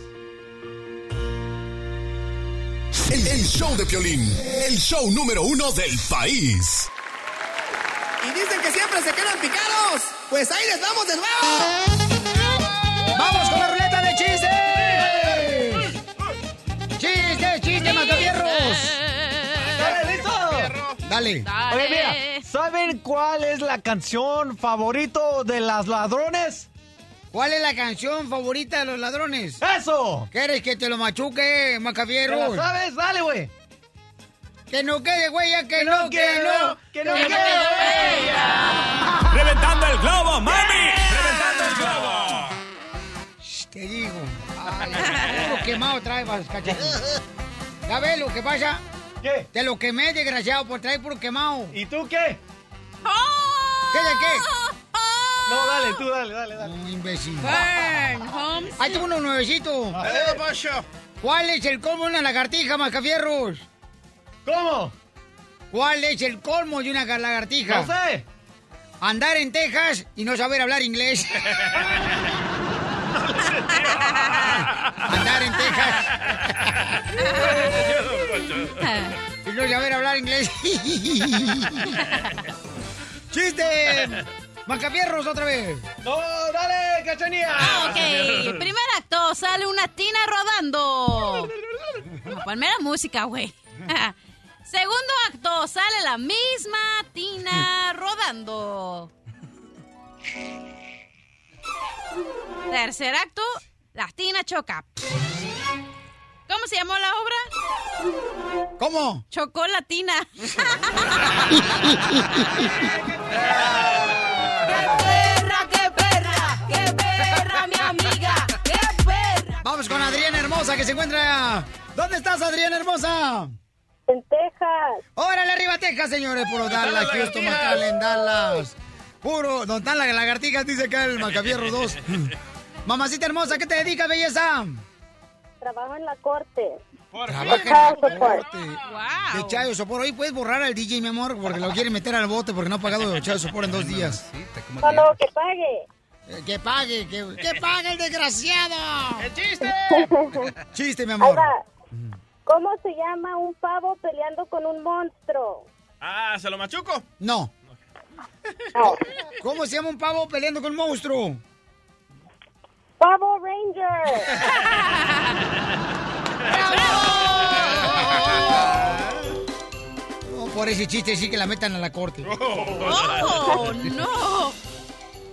El, el show de Piolín, el show número uno del país.
Y dicen que siempre se quedan picados. Pues ahí les damos de nuevo.
¡Vamos con la ruleta de chistes! ¡Chistes, chistes, macabierros!
¿Dale, listo?
Dale.
Oye, mira, ¿saben cuál es la canción favorito de las ladrones?
¿Cuál es la canción favorita de los ladrones?
¡Eso!
¿Quieres que te lo machuque,
la sabes? Dale, güey.
Que no quede huella, que, no, que no,
que no
quede
huella.
¡Reventando el globo, mami! ¡Reventando el globo!
Te digo. Ay, puro quemado trae, vas, cachanilla. ¿Sabes lo que pasa?
¿Qué?
Te lo quemé, desgraciado, por traer puro quemado.
¿Y tú qué?
¿Qué de qué?
No, dale, tú dale, dale, dale.
Un imbécil.
Burn, Holmes.
Ahí tengo uno nuevecito. ¿Cuál es el colmo de una lagartija, Mascafierros?
¿Cómo?
¿Cuál es el colmo de una ga- lagartija?
No sé.
Andar en Texas y no saber hablar inglés. Andar en Texas y no saber hablar inglés. ¡Chiste! ¡Macafierros otra vez!
No, dale, cachanía.
Ah, ok. Primer acto, sale una tina rodando. No, ponme la música, güey. Segundo acto, sale la misma tina rodando. Tercer acto, la tina choca. ¿Cómo se llamó la obra?
¿Cómo?
Chocó la tina.
¡Qué perra, qué perra! ¡Qué perra, mi amiga! ¡Qué perra!
Vamos con Adriana Hermosa que se encuentra. ¿Dónde estás, Adriana Hermosa?
En Texas.
¡Órale arriba, Texas, señores! Puro Dallas, Houston, McAllen, Dallas. Puro, ¿dónde están las lagartijas? Dice acá el Macabierro 2. Mamacita hermosa, ¿qué te dedicas, belleza?
Trabajo en la corte.
Trabaja en la corte. De Chayo Sopor. Hoy puedes borrar al DJ, mi amor, porque lo quiere meter al bote porque no ha pagado Chayo Sopor en dos días.
No, no, que pague.
Eh, Que pague, que, que pague el desgraciado.
¡El chiste!
Chiste, mi amor.
va. ¿Cómo se llama un pavo peleando con un monstruo?
Ah, ¿se lo machuco?
No. ¿Cómo se llama un pavo peleando con un monstruo?
Pavo Ranger.
No, por ese chiste sí que la metan a la corte.
¡Oh, no!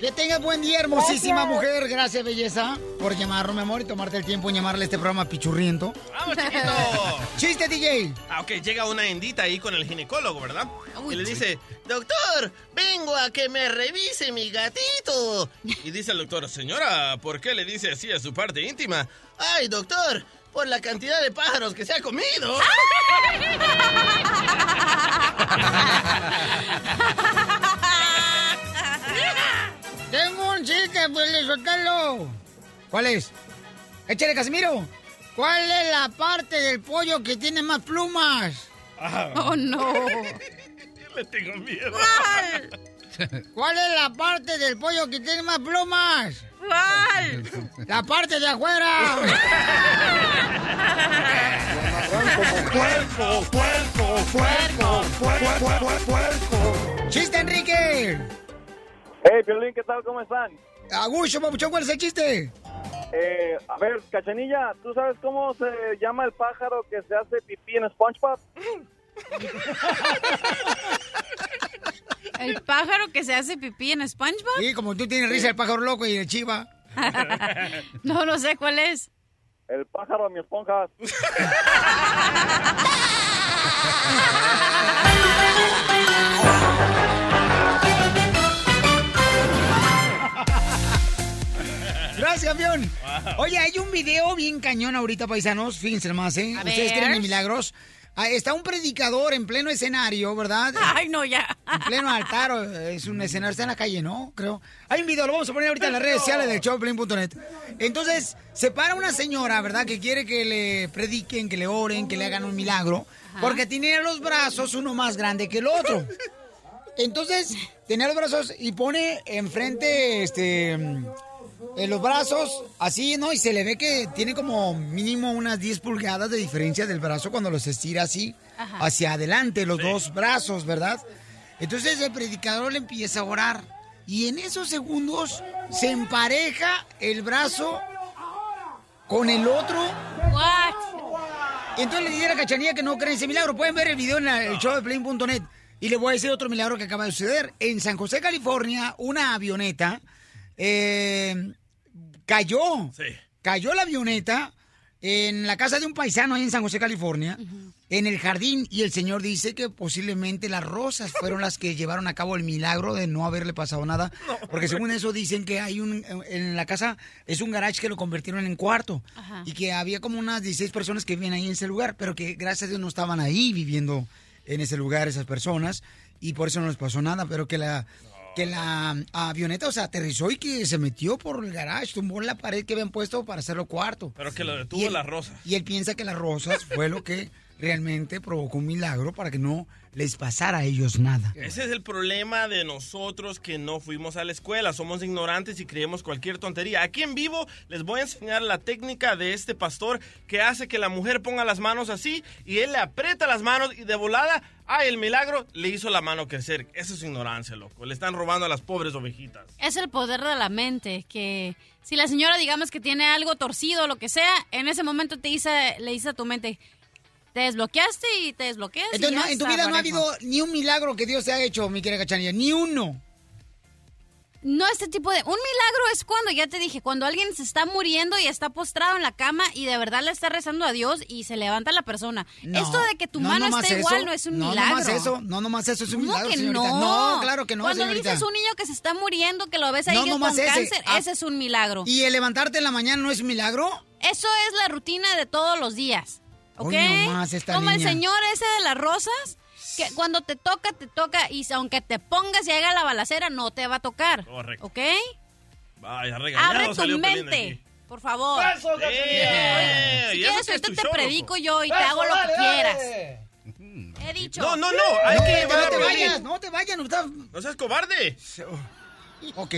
Que tengas buen día, hermosísima
Gracias.
mujer. Gracias, belleza, por llamarnos, mi amor, y tomarte el tiempo en llamarle a este programa pichurriento.
¡Vamos, chiquito!
¡Chiste, DJ!
Ah, ok, llega una indita ahí con el ginecólogo, ¿verdad? y le dice, doctor, vengo a que me revise mi gatito. Y dice el doctor, señora, ¿por qué le dice así a su parte íntima? Ay, doctor, por la cantidad de pájaros que se ha comido.
Tengo un chiste, pues, suéltalo. ¿Cuál es? Échale, Casimiro. ¿Cuál es la parte del pollo que tiene más plumas?
¡Oh, no!
Le tengo miedo.
¿Cuál es la parte del pollo que tiene más plumas?
¿Cuál?
La parte de afuera.
Puerco, puerco, puerco, puerco, puerco.
¡Chiste, Enrique!
Hey, Piolín, ¿qué tal? ¿Cómo están?
Agucho, papuchón, ¿cuál es el chiste?
Eh, a ver, Cachanilla, ¿tú sabes cómo se llama el pájaro que se hace pipí en SpongeBob?
¿El pájaro que se hace pipí en SpongeBob?
Sí, como tú tienes risa el pájaro loco y el chiva.
no, no sé cuál es.
El pájaro de mi esponja.
Gracias, campeón. Oye, hay un video bien cañón ahorita, paisanos. Fíjense más, ¿eh?
A
Ustedes creen en milagros. Ah, está un predicador en pleno escenario, ¿verdad?
Ay, no, ya.
En pleno altar. o- Es un escenario, está en la calle, ¿no? Creo. Hay un video, lo vamos a poner ahorita en las redes sociales del showplane.net. Entonces, se para una señora, ¿verdad? Que quiere que le prediquen, que le oren, que le hagan un milagro. Porque tiene los brazos uno más grande que el otro. Entonces, tenía los brazos y pone enfrente, este, en los brazos, así, ¿no? Y se le ve que tiene como mínimo unas 10 pulgadas de diferencia del brazo cuando los estira así,
Ajá.
hacia adelante, los dos brazos, ¿verdad? Entonces el predicador le empieza a orar. Y en esos segundos se empareja el brazo con el otro. Entonces le dice a la cachanilla que no cree ese milagro. Pueden ver el video en la- el show de Play.net. Y le voy a decir otro milagro que acaba de suceder. En San José, California, una avioneta eh, cayó. Cayó la avioneta en la casa de un paisano ahí en San José, California, en el jardín. Y el señor dice que posiblemente las rosas fueron las que llevaron a cabo el milagro de no haberle pasado nada. Porque según eso dicen que hay un, en la casa, es un garage que lo convirtieron en cuarto.
Ajá.
Y que había como unas 16 personas que vivían ahí en ese lugar, pero que gracias a Dios no estaban ahí viviendo en ese lugar esas personas. Y por eso no les pasó nada, pero que la... Que la avioneta, o sea, aterrizó y que se metió por el garage, tumbó la pared que habían puesto para hacerlo cuarto.
Pero que lo detuvo
él-
la rosa.
Y él piensa que las rosas fue lo que realmente provocó un milagro para que no les pasara a ellos nada.
Ese es el problema de nosotros que no fuimos a la escuela. Somos ignorantes y creemos cualquier tontería. Aquí en vivo les voy a enseñar la técnica de este pastor que hace que la mujer ponga las manos así y él le aprieta las manos y de volada, ¡ay, el milagro! Le hizo la mano crecer. Eso es ignorancia, loco. Le están robando a las pobres ovejitas.
Es el poder de la mente, que si la señora digamos que tiene algo torcido o lo que sea, en ese momento te dice, le dice a tu mente, te desbloqueaste y te desbloqueas. y
Entonces, no, en tu vida no ha habido ni un milagro que Dios te ha hecho, mi querida Cachanilla, ni uno.
No, este tipo de... Un milagro es cuando, ya te dije, cuando alguien se está muriendo y está postrado en la cama y de verdad le está rezando a Dios y se levanta la persona.
No,
Esto de que tu
no
mano está
eso,
igual no es un
no
milagro.
nomás eso, no nomás eso es un
¿Cómo
milagro,
que
señorita.
no?
No, claro que no,
Cuando
señorita.
dices un niño que se está muriendo, que lo ves ahí
No
con
ese.
cáncer,
Ah.
ese es un milagro.
¿Y el levantarte en la mañana no es un milagro?
Eso es la rutina de todos los días. ¿Ok?
Hoy nomás esta
Como el señor ese de las rosas, que cuando te toca, te toca, y aunque te pongas y haga la balacera, no te va a tocar.
Correcto.
¿Ok?
Vaya,
Abre tu mente, por favor.
Eso, Eh,
si
y eso
quieres,
que es
ahorita te
show,
predico
loco.
yo y te hago lo
dale,
que
dale.
quieras. He dicho.
No, no, no. Hay
No,
que
te vayas, no te vayas, no.
No seas cobarde.
Ok.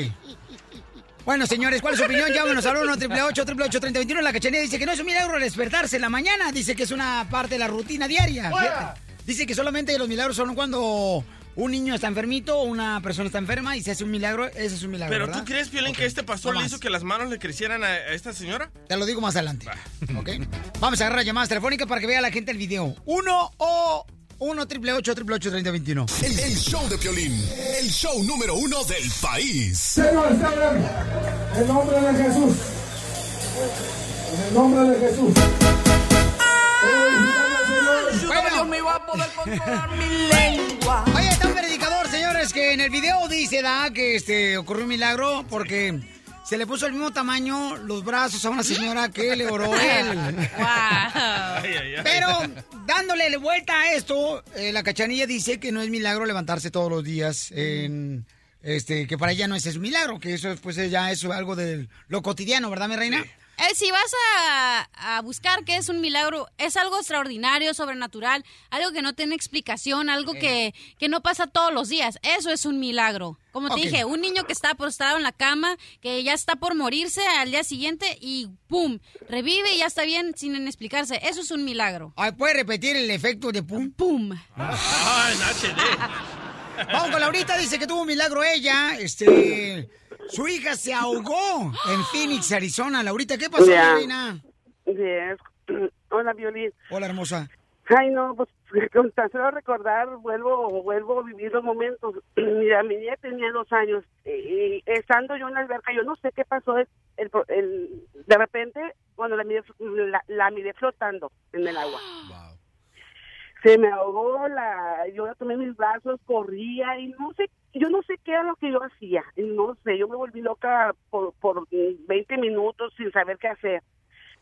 Bueno, señores, ¿cuál es su opinión? Llámenos al 1 888 3021 La cachanilla dice que no es un milagro despertarse en la mañana. Dice que es una parte de la rutina diaria.
¡Fuera!
Dice que solamente los milagros son cuando un niño está enfermito o una persona está enferma y se hace un milagro. Ese es un milagro,
Pero
¿verdad?
¿tú crees, Piolín, que este pastor
no
le hizo que las manos le crecieran a, esta señora?
Te lo digo más adelante. ¿Ok? Vamos a agarrar llamadas telefónicas para que vea la gente el video. 1 o 1 triple 8 3021
El, el show de Piolín, el show número uno del país.
Señor, señor, en nombre de Jesús. En el nombre de Jesús. Dios me va a poder controlar mi lengua.
Oye, está un predicador, señores, que en el video dice, da, que este, ocurrió un milagro porque se le puso el mismo tamaño los brazos a una señora que le oró él. Pero dándole vuelta a esto, eh, la cachanilla dice que no es milagro levantarse todos los días en... Este, que para ella no es, es un milagro, que eso pues ya es algo de lo cotidiano, ¿verdad, mi reina?
Eh, si vas a, a buscar qué es un milagro, es algo extraordinario, sobrenatural, algo que no tiene explicación, algo que, que no pasa todos los días. Eso es un milagro. Como te dije, un niño que está postrado en la cama, que ya está por morirse al día siguiente y ¡pum! Revive y ya está bien sin explicarse. Eso es un milagro.
Ay, ¿Puedes repetir el efecto de pum?
¡Pum!
Ah, en HD.
Vamos con Laurita, dice que tuvo un milagro ella. Este, su hija se ahogó en Phoenix, Arizona. Laurita, ¿qué pasó?
Yes. Hola, Violín.
Hola, hermosa.
Ay, no, pues con tan solo recordar, vuelvo vuelvo a vivir los momentos. Mira, mi niña tenía dos años y estando yo en la alberca, yo no sé qué pasó. El, el- el- de repente, cuando la miré, la, la miré flotando en el agua. Se me ahogó, la, yo la tomé en mis brazos, corría y no sé, yo no sé qué era lo que yo hacía. No sé, yo me volví loca por, por 20 minutos sin saber qué hacer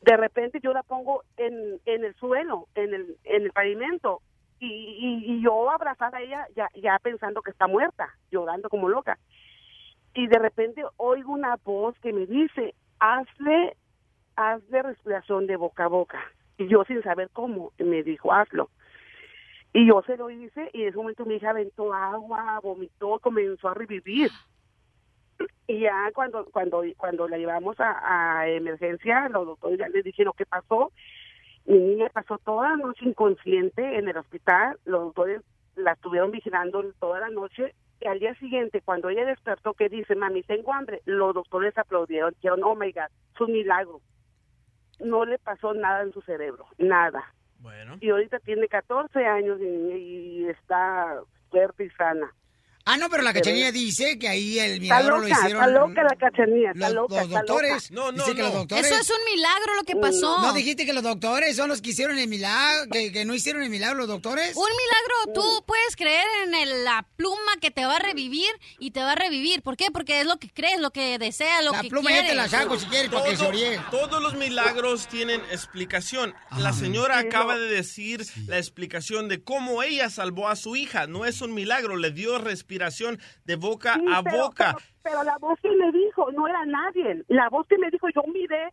de repente yo la pongo en, en el suelo, en el, en el pavimento, y, y, y yo abrazada a ella ya, ya pensando que está muerta, llorando como loca. Y de repente oigo una voz que me dice, hazle, hazle respiración de boca a boca. Y yo sin saber cómo, me dijo, hazlo. Y yo se lo hice y en ese momento mi hija aventó agua, vomitó, comenzó a revivir. Y ya cuando cuando cuando la llevamos a, emergencia, los doctores ya les dijeron qué pasó. Mi niña pasó toda la noche inconsciente en el hospital. Los doctores la estuvieron vigilando toda la noche. Y al día siguiente, cuando ella despertó, que dice, mami, tengo hambre, los doctores aplaudieron. Dijeron, oh my God, es un milagro. No le pasó nada en su cerebro, nada.
Bueno.
Y ahorita tiene 14 años y, y está fuerte y sana.
Ah, no, pero la cachanilla dice que ahí el
Está
milagro
loca,
lo hicieron.
está loca la cachanilla, está
los,
loca,
los
está
doctores.
loca. No, no,
dice que los
no.
doctores.
Eso es un milagro lo que pasó.
No dijiste que los doctores son los que hicieron el milagro, que, que no hicieron el milagro los doctores.
Un milagro, tú puedes creer en el- la pluma que te va a revivir y te va a revivir. ¿Por qué? Porque es lo que crees, lo que deseas, lo
La
que
pluma ya
quieres.
te la saco si quieres para que se
Todo-
oríe.
Todos los milagros tienen explicación. La señora acaba de decir la explicación de cómo ella salvó a su hija. No es un milagro, le dio respiración de boca
Sí,
a
pero-
boca.
Pero, pero la voz que me dijo no era nadie. La voz que me dijo, yo miré,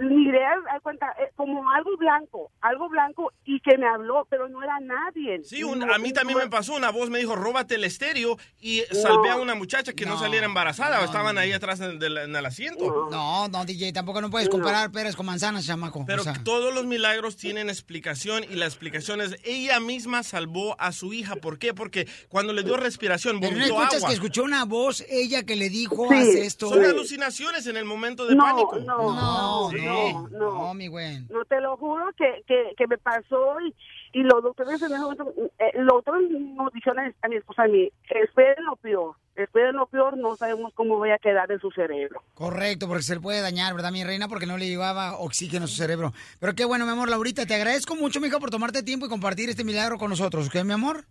miré al cuenta, eh, como algo blanco, algo blanco y que me habló, pero no era nadie.
Sí, un-
No,
a mí también
no-
me pasó. Una voz me dijo, róbate el estéreo y salvé a una muchacha que no, saliera embarazada. Estaban ahí atrás en, del- en el asiento.
No, no, DJ, tampoco no puedes comparar peras con manzanas, chamaco.
Pero
o sea.
todos los milagros tienen explicación y la explicación es ella misma salvó a su hija. ¿Por qué? Porque cuando le dio respiración,
Pero no
vomitó
escuchas
agua.
que escuchó una voz, ella que le dijo,
Sí,
haz esto.
Son alucinaciones en el momento de
No,
pánico.
no, no,
Sí.
No, no.
No, mi güey.
No te lo juro que, que, que me pasó y, y los doctores en ese momento, eh, los doctores nos dijeron a, mi esposa a mí, esperen lo peor, esperen lo peor, no sabemos cómo voy a quedar en su cerebro.
Correcto, porque se le puede dañar, ¿verdad, mi reina? Porque no le llevaba oxígeno a su cerebro. Pero qué bueno, mi amor, Laurita, te agradezco mucho, mija, por tomarte tiempo y compartir este milagro con nosotros, ¿ok, mi amor?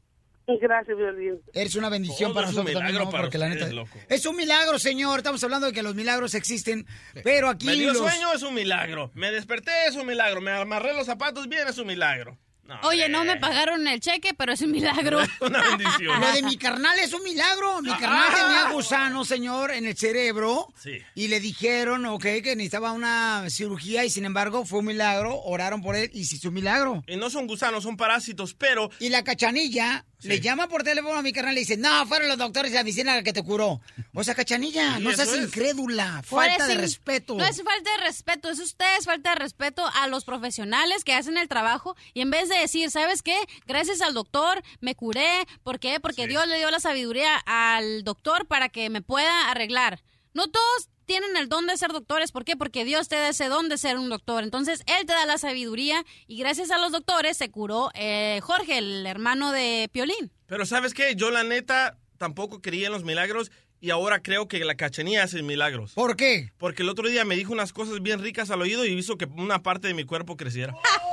Gracias, Violín.
Eres una bendición
Todo
para
es un
nosotros también,
milagro
mi amor,
para
porque la
ustedes,
neta...
loco.
Es un milagro, señor. Estamos hablando de que los milagros existen, pero aquí
Me dio
los...
sueño, es un milagro. Me desperté, es un milagro. Me amarré los zapatos bien, es un milagro.
Oye, no me pagaron el cheque, pero es un milagro.
Una bendición.
Lo de mi carnal es un milagro. Mi carnal tenía gusano, señor, en el cerebro.
Sí.
Y le dijeron, ok, que necesitaba una cirugía y sin embargo fue un milagro. Oraron por él y se hizo un milagro.
Y no son gusanos, son parásitos, pero...
Y la cachanilla le llama por teléfono a mi carnal y le dice, no, fueron los doctores de la medicina la que te curó. O sea, cachanilla,
Sí,
no seas
es.
incrédula. Falta de
in-
respeto.
No es falta de respeto, es ustedes falta de respeto a los profesionales que hacen el trabajo y en vez de decir, ¿sabes qué? Gracias al doctor me curé. ¿Por qué? Porque Dios le dio la sabiduría al doctor para que me pueda arreglar. No todos tienen el don de ser doctores. ¿Por qué? Porque Dios te da ese don de ser un doctor. Entonces, Él te da la sabiduría y gracias a los doctores se curó eh, Jorge, el hermano de Piolín.
Pero ¿sabes qué? Yo la neta tampoco creía en los milagros y ahora creo que la cachanilla hace milagros.
¿Por qué?
Porque el otro día me dijo unas cosas bien ricas al oído y hizo que una parte de mi cuerpo creciera.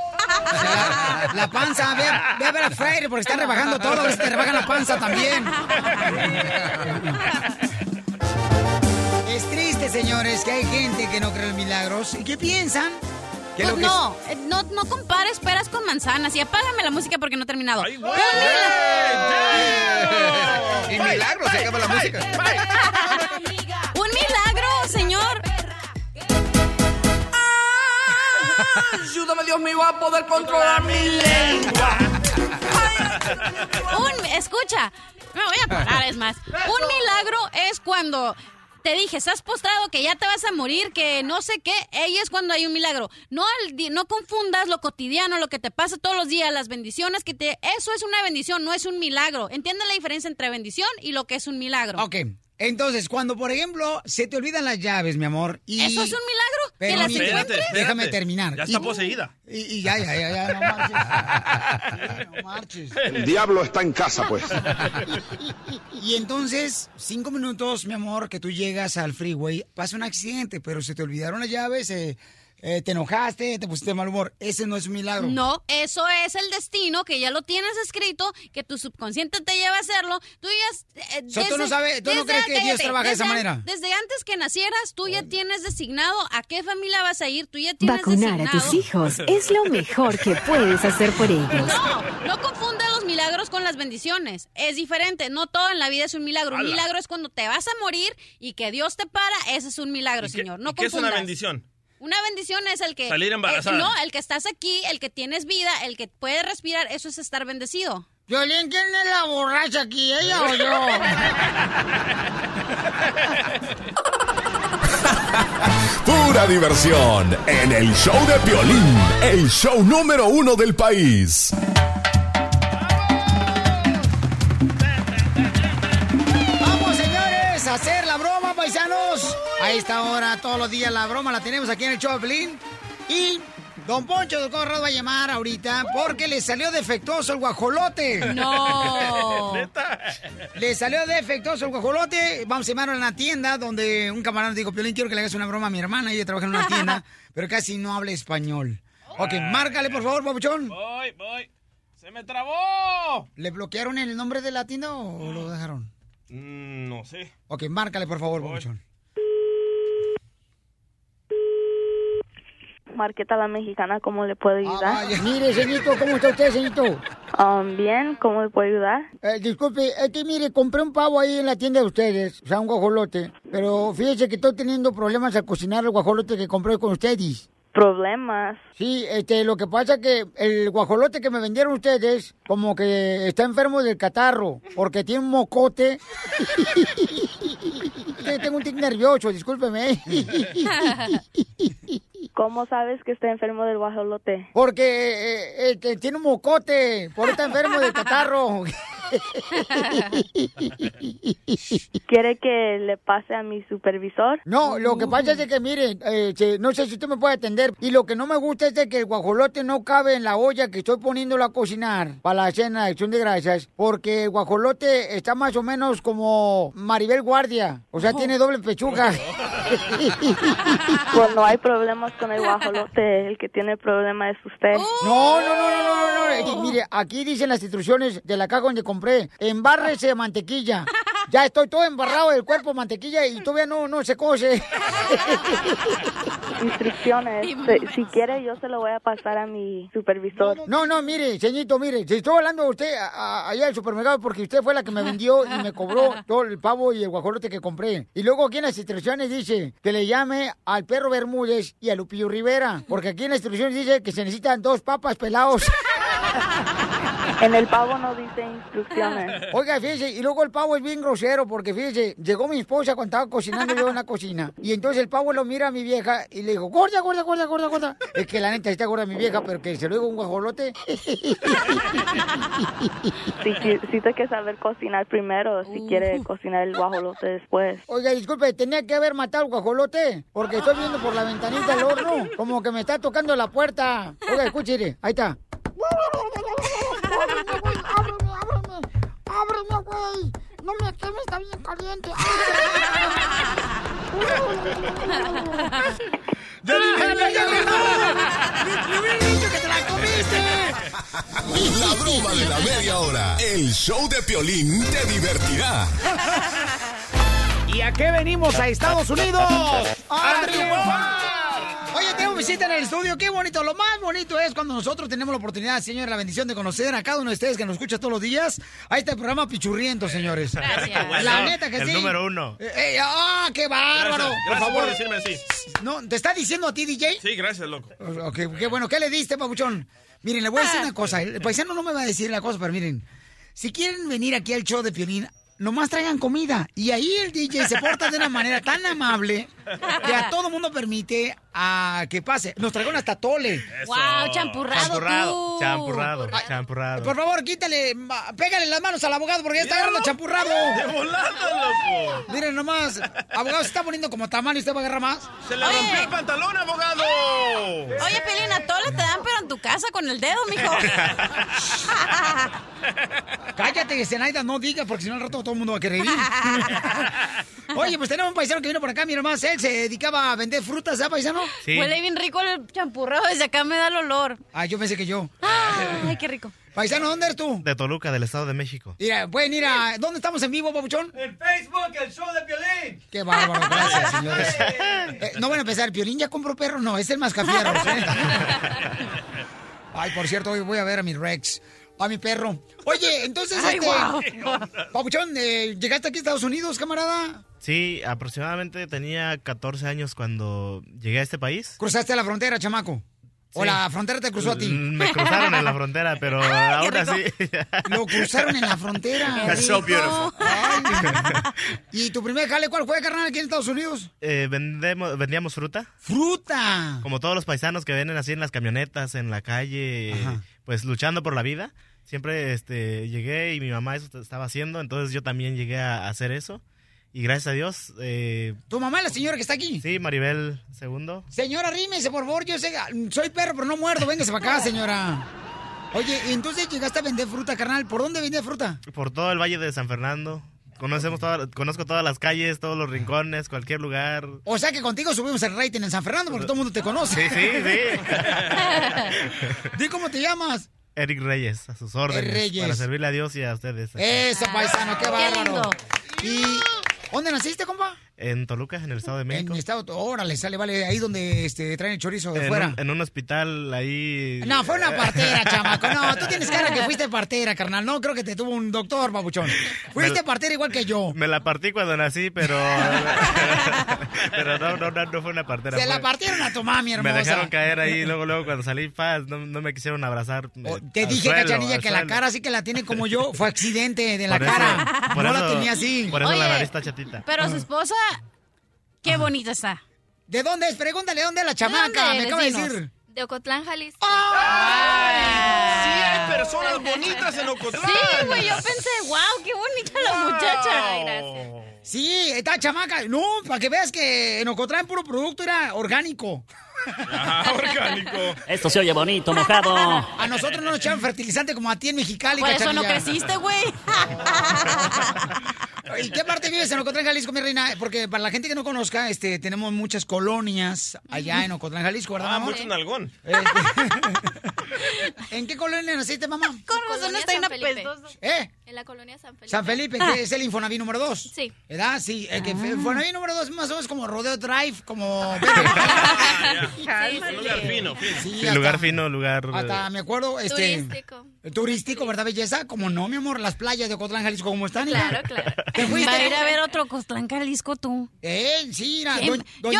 La panza, ve, a- ve a ver a Freire porque está rebajando todo, a ver si te rebajan la panza también. Es triste, señores, que hay gente que no cree en milagros. ¿Y qué piensan? Que
Pues
lo que
no, eh, no, no compares peras con manzanas. Y apágame la música porque no he terminado.
Y milagro, se acaba la música.
Ayúdame, Dios mío, a poder controlar mi lengua.
Un, escucha, me voy a parar, es más. Un milagro es cuando te dije, estás postrado que ya te vas a morir, que no sé qué, ahí es cuando hay un milagro. No, no confundas lo cotidiano, lo que te pasa todos los días, las bendiciones que te... Eso es una bendición, no es un milagro. Entiende la diferencia entre bendición y lo que es un milagro.
Ok. Entonces, cuando, por ejemplo, se te olvidan las llaves, mi amor, y...
¿Eso es un milagro?
Pero
¿Que las
espérate,
encuentres?
Déjame terminar.
Ya está
Y-
poseída.
Y, y ya, ya, ya, ya, no marches. No marches.
El diablo está en casa, pues.
Y entonces, cinco minutos, mi amor, que tú llegas al freeway, pasa un accidente, pero se te olvidaron las llaves, eh, eh, te enojaste, te pusiste de mal humor. Ese no es un milagro.
No, eso es el destino, que ya lo tienes escrito, que tu subconsciente te lleva a hacerlo. Tú ya... eh,
So, tú no sabes- tú no crees que Dios trabaja de esa
desde-
manera.
Desde antes que nacieras, tú ya tienes designado a qué familia vas a ir, tú ya tienes
Vacunar a
designado...
tus hijos es lo mejor que puedes hacer por ellos.
No, no confunda los milagros con las bendiciones. Es diferente. No todo en la vida es un milagro. Un milagro es cuando te vas a morir y que Dios te para. Ese es un milagro, señor. No
¿Y ¿Qué es una bendición?
Una bendición es el que...
Salir embarazada.
eh, no, el que estás aquí, el que tienes vida, el que puede respirar, eso es estar bendecido.
Violín, ¿quién es la borracha aquí, ella o yo?
Pura diversión en el show de Piolín, el show número uno del país.
Paisanos. A esta hora, todos los días, la broma la tenemos aquí en el show de Piolín. Y Don Poncho de Corrado va a llamar ahorita porque le salió defectuoso el guajolote.
No.
Le salió defectuoso el guajolote. Vamos a llamarlo en la tienda donde un camarada dijo, Piolín, quiero que le hagas una broma a mi hermana. Ella trabaja en una tienda, pero casi no habla español. Ok, márcale, por favor, papuchón.
Voy, voy. ¡Se me trabó!
¿Le bloquearon el nombre de la tienda o lo dejaron?
Mm, no sé.
Ok, márcale, por favor, papuchón.
Marqueta la mexicana, ¿cómo le puedo ayudar?
Ah, vaya. Mire, señorito, ¿cómo está usted, señorito?
Um, bien, ¿cómo le puedo ayudar?
Eh, disculpe, es que mire, compré un pavo ahí en la tienda de ustedes, o sea, un guajolote. Pero fíjese que estoy teniendo problemas al cocinar el guajolote que compré con ustedes.
¿Problemas?
Sí, este, lo que pasa que el guajolote que me vendieron ustedes, como que está enfermo del catarro, porque tiene un mocote. Tengo un tic nervioso, discúlpeme.
¿Cómo sabes que está enfermo del guajolote?
Porque eh, este, tiene un mocote, por eso está enfermo del catarro.
¿Quiere que le pase a mi supervisor?
No, lo que pasa es de que, mire, eh, no sé si usted me puede atender. Y lo que no me gusta es de que el guajolote no cabe en la olla que estoy poniéndolo a cocinar para la cena de acción de gracias. Porque el guajolote está más o menos como Maribel Guardia. O sea, tiene doble pechuga.
Pues no hay problemas con el guajolote, el que tiene problema es usted.
No, no, no, no, no, no. Mire, aquí dicen las instrucciones de la caja donde compré. Embárrese de mantequilla. Ya estoy todo embarrado del cuerpo mantequilla y todavía no, no se cose.
Instrucciones. Si, si quiere, yo se lo voy a pasar a mi supervisor.
No, no, mire, señorito, mire, si estoy hablando de usted a- a- allá del supermercado porque usted fue la que me vendió y me cobró todo el pavo y el guajolote que compré. Y luego aquí en las instrucciones dice que le llame al perro Bermúdez y a Lupillo Rivera, porque aquí en las instrucciones dice que se necesitan dos papas pelados.
En el pavo no dice instrucciones.
Oiga, fíjese, y luego el pavo es bien grosero porque fíjese, llegó mi esposa cuando estaba cocinando yo en la cocina y entonces el pavo lo mira a mi vieja y le dijo, gorda, gorda, gorda, gorda, gorda. Es que la neta está gorda mi vieja, pero que se lo digo un guajolote.
Si, si, que saber cocinar primero, si quiere cocinar el guajolote después.
Oiga, disculpe, tenía que haber matado al guajolote porque estoy viendo por la ventanita del horno como que me está tocando la puerta. Oiga, escuche, mire, ahí está.
¡Ábreme, güey! ¡No me quemes, está bien caliente!
¡Ya que te la comiste!
La broma de la media hora. El show de Piolín te divertirá.
¿Y a qué venimos a Estados Unidos? ¡A triunfar! Oye, tenemos visita en el estudio. Qué bonito. Lo más bonito es cuando nosotros tenemos la oportunidad, señor, la bendición de conocer a cada uno de ustedes que nos escucha todos los días. Ahí está el programa Pichurriento, señores.
Gracias.
La neta que
el
sí.
número uno.
Eh, eh, ¡Ah, qué bárbaro!
Gracias,
por
gracias
favor.
por decirme así.
No, ¿Te está diciendo a ti, DJ?
Sí, gracias, loco.
Ok, qué bueno. ¿Qué le diste, papuchón? Miren, le voy a decir una cosa. El paisano no me va a decir la cosa, pero miren. Si quieren venir aquí al show de Piolín, nomás traigan comida. Y ahí el DJ se porta de una manera tan amable que a todo mundo permite a que pase. Nos trajeron hasta tole.
Wow, champurrado,
Champurrado,
tú.
champurrado, champurrado.
Por favor, quítale, pégale las manos al abogado porque ya está agarrando champurrado.
De volada, loco.
Miren nomás, abogado se está poniendo como tamal y usted va a agarrar más.
Se le rompió el pantalón, abogado.
Oye, Pelín, a todos te dan, pero en tu casa con el dedo, mijo.
Cállate, Zenaida, no digas porque si no al rato todo el mundo va a querer ir. Oye, pues tenemos un paisano que vino por acá, mira más, él se dedicaba a vender frutas, ¿ah, paisano?
Huele bien rico el champurrado, desde acá me da el olor.
Ah, yo pensé que yo.
Ay, qué rico.
Paisano, ¿dónde eres tú?
De Toluca, del Estado de México.
Mira, pueden ir a... ¿Dónde estamos en vivo, papuchón?
En Facebook, el show de Piolín.
Qué bárbaro, gracias, señores. Eh, no van a empezar, ¿Piolín ya compró perro? No, es el mascafierro. ¿eh? Ay, por cierto, hoy voy a ver a mi Rex, a mi perro. Oye, entonces,
Ay,
este... Papuchón, eh, ¿llegaste aquí a Estados Unidos, camarada?
Sí, aproximadamente tenía 14 años cuando llegué a este país.
¿Cruzaste la frontera, chamaco? ¿O
Sí.
la frontera te cruzó a ti?
Mm, Me cruzaron en la frontera, pero
qué
así.
Lo cruzaron en la frontera.
That's so beautiful.
Ay. ¿Y tu primer jale cuál fue, carnal, aquí en Estados Unidos?
Eh, vendemos, vendíamos fruta.
¡Fruta!
Como todos los paisanos que vienen así en las camionetas, en la calle, pues luchando por la vida. Siempre este, llegué y mi mamá eso estaba haciendo, entonces yo también llegué a hacer eso. Y gracias a Dios. Eh,
¿Tu mamá la señora que está aquí?
Sí, Maribel II.
Señora, rímese, por favor. Yo sé, soy perro, pero no muerdo. Véngase para acá, señora. Oye, ¿y entonces llegaste a vender fruta, carnal. ¿Por dónde vendías fruta?
Por todo el Valle de San Fernando. Conocemos toda- conozco todas las calles, todos los rincones, cualquier lugar.
O sea que contigo subimos el rating en San Fernando porque todo el mundo te conoce.
Sí, sí, sí.
Di cómo te llamas.
Eric Reyes, a sus órdenes.
Reyes.
Para servirle a Dios y a ustedes.
Eso, paisano, qué
Qué
bárbaro.
lindo.
¿Y dónde naciste, compa?
En Toluca, en el Estado de México.
En mi estado, órale, sale, vale, ahí donde este, traen el chorizo de
en,
fuera.
un, en un hospital ahí.
No, fue una partera, chamaco. No, tú tienes cara que fuiste partera, carnal. No creo que te tuvo un doctor, babuchón. Fuiste
Me-
partera igual que yo.
Me la partí cuando nací, pero. pero no, no, no, no fue una partera.
Se la partieron a tu mami, hermosa.
Me dejaron caer ahí, luego, luego cuando salí, paz, no, no me quisieron abrazar.
Oh, Te dije, Cachanilla, que la cara así que la tiene como yo. Fue accidente de la
eso-
cara. no la tenía así.
Por eso la
Oye,
nariz está chatita.
Pero su esposa, qué bonita está.
¿De dónde es? Pregúntale, ¿dónde es la chamaca?
dónde?
Me acaba de decir.
De Ocotlán, Jalisco.
Sí, hay personas bonitas en Ocotlán.
Sí, güey, yo pensé, wow, qué bonita la muchacha.
Sí, está chamaca. No, para que veas que en Ocotlán puro producto era orgánico.
Ah, orgánico.
Esto se oye bonito, mojado.
A nosotros no nos echaban fertilizante como a ti en Mexicali,
Por eso no creciste, güey.
¿Y qué parte vives en Ocotlán, Jalisco, mi reina? Porque para la gente que no conozca, este, tenemos muchas colonias allá en Ocotlán, Jalisco, ¿verdad,
Ah,
mamá?
mucho nalgón.
¿En qué colonia naciste, mamá?
Razón está
San Felipe.
¿Eh?
En la colonia San Felipe.
San Felipe, que es el Infonavit número 2.
Sí.
¿Verdad? Sí, el que Infonavit número 2 más o menos como Rodeo Drive, como...
Un lugar fino, fino.
Sí,
Sí,
hasta-
lugar fino, lugar.
Hasta me acuerdo, este...
Turístico.
Turístico, ¿verdad, belleza? Como no, mi amor, las playas de Ocotlán, Jalisco, ¿cómo están? hija?
Claro, claro.
¿Te
Va
fuiste?
a ir a ver otro Costlán, Jalisco, tú.
Eh, sí, mira,
Yo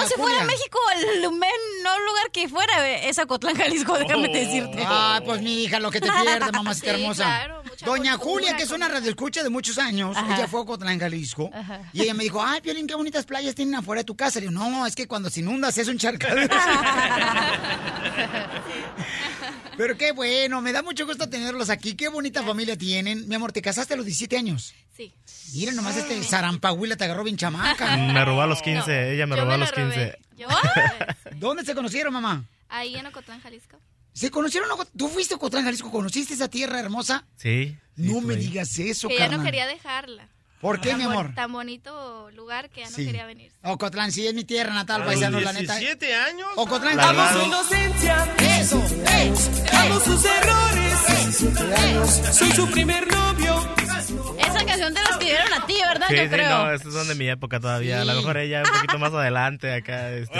si fuera a. México, el menor lugar que fuera es Acotlán, Jalisco, déjame
Oh.
decirte.
Ah, pues mi hija, lo que te pierde, mamacita
Sí,
hermosa.
claro,
Doña Julia, que es una radioescucha de muchos años,
Ajá.
ella fue a Ocotlán, Jalisco,
Ajá.
y ella me dijo, ay, Piolín, qué bonitas playas tienen afuera de tu casa. Le digo, no, es que cuando se inundas es un charcadero. Pero qué bueno, me da mucho gusto tenerlos aquí. Qué bonita familia tienen. Mi amor, te casaste a los 17 años.
Sí.
Mira, nomás este zarampahuila te agarró bien chamaca.
Me robó a los 15, ella me
Yo
robó a los
la
15.
robé. Yo robé, sí.
¿Dónde se conocieron, mamá?
Ahí en Ocotlán, Jalisco.
¿Se conocieron? ¿Tú fuiste a Ocotlán, Jalisco? ¿Conociste esa tierra hermosa?
Sí.
No
sí,
me digas eso,
Que ya no quería dejarla.
¿Por qué,
Tan
mi amor?
Tan bonito lugar que ya no
Sí.
quería venir.
Ocotlán, sí, es mi tierra natal, paisano, la neta.
17 años.
Ocotlán, vamos.
verdad.
inocencia,
Eso, ey,
amo sus errores. Soy su primer novio.
Esa canción te la pidieron a ti, ¿verdad?
Sí,
Yo
sí,
creo.
no, estos son de mi época todavía. A lo
Sí.
mejor ella un poquito más adelante acá. Este,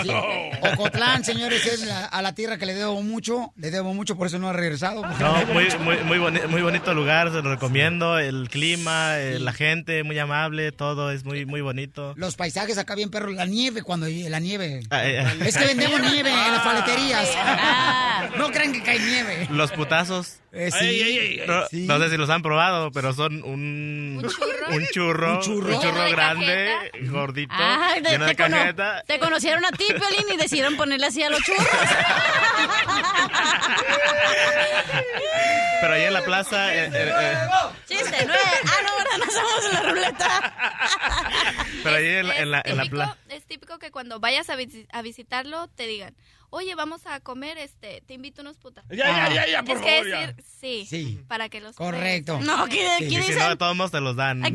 Ocotlán, señores, es la- a la tierra que le debo mucho. Le debo mucho, por eso no ha regresado.
No, muy, muy, muy, boni- muy bonito lugar, se lo recomiendo. El clima, eh, la gente, muy amable, todo es muy, muy bonito.
Los paisajes acá bien perros, la nieve, cuando la nieve.
Ah, ah.
Es que vendemos nieve en las paleterías. No crean que cae nieve.
Los putazos.
Eh, sí. Ay, ay, ay, ay.
No,
Sí.
no sé si los han probado, pero son un, un churro, un churro,
¿Un churro?
¿De
grande, gordito,
Ay, de-
lleno de
te, cono-
cajeta.
te conocieron a ti, Piolín, y decidieron ponerle así a los churros.
Pero ahí en la plaza, eh, eh, eh,
Chiste, nueve. Ah, no, ¿verdad? No somos la ruleta.
pero ahí en la, en la, en la
típico,
plaza.
es típico que cuando vayas a visitarlo te digan, oye, vamos a comer, este, te invito unos putas.
Ya, ya, ya, ya, por
Tienes que
favor, ya.
decir sí,
Sí.
para que los
Correcto.
No, ¿qué,
Y
¿qué
si no, todos modos te los dan.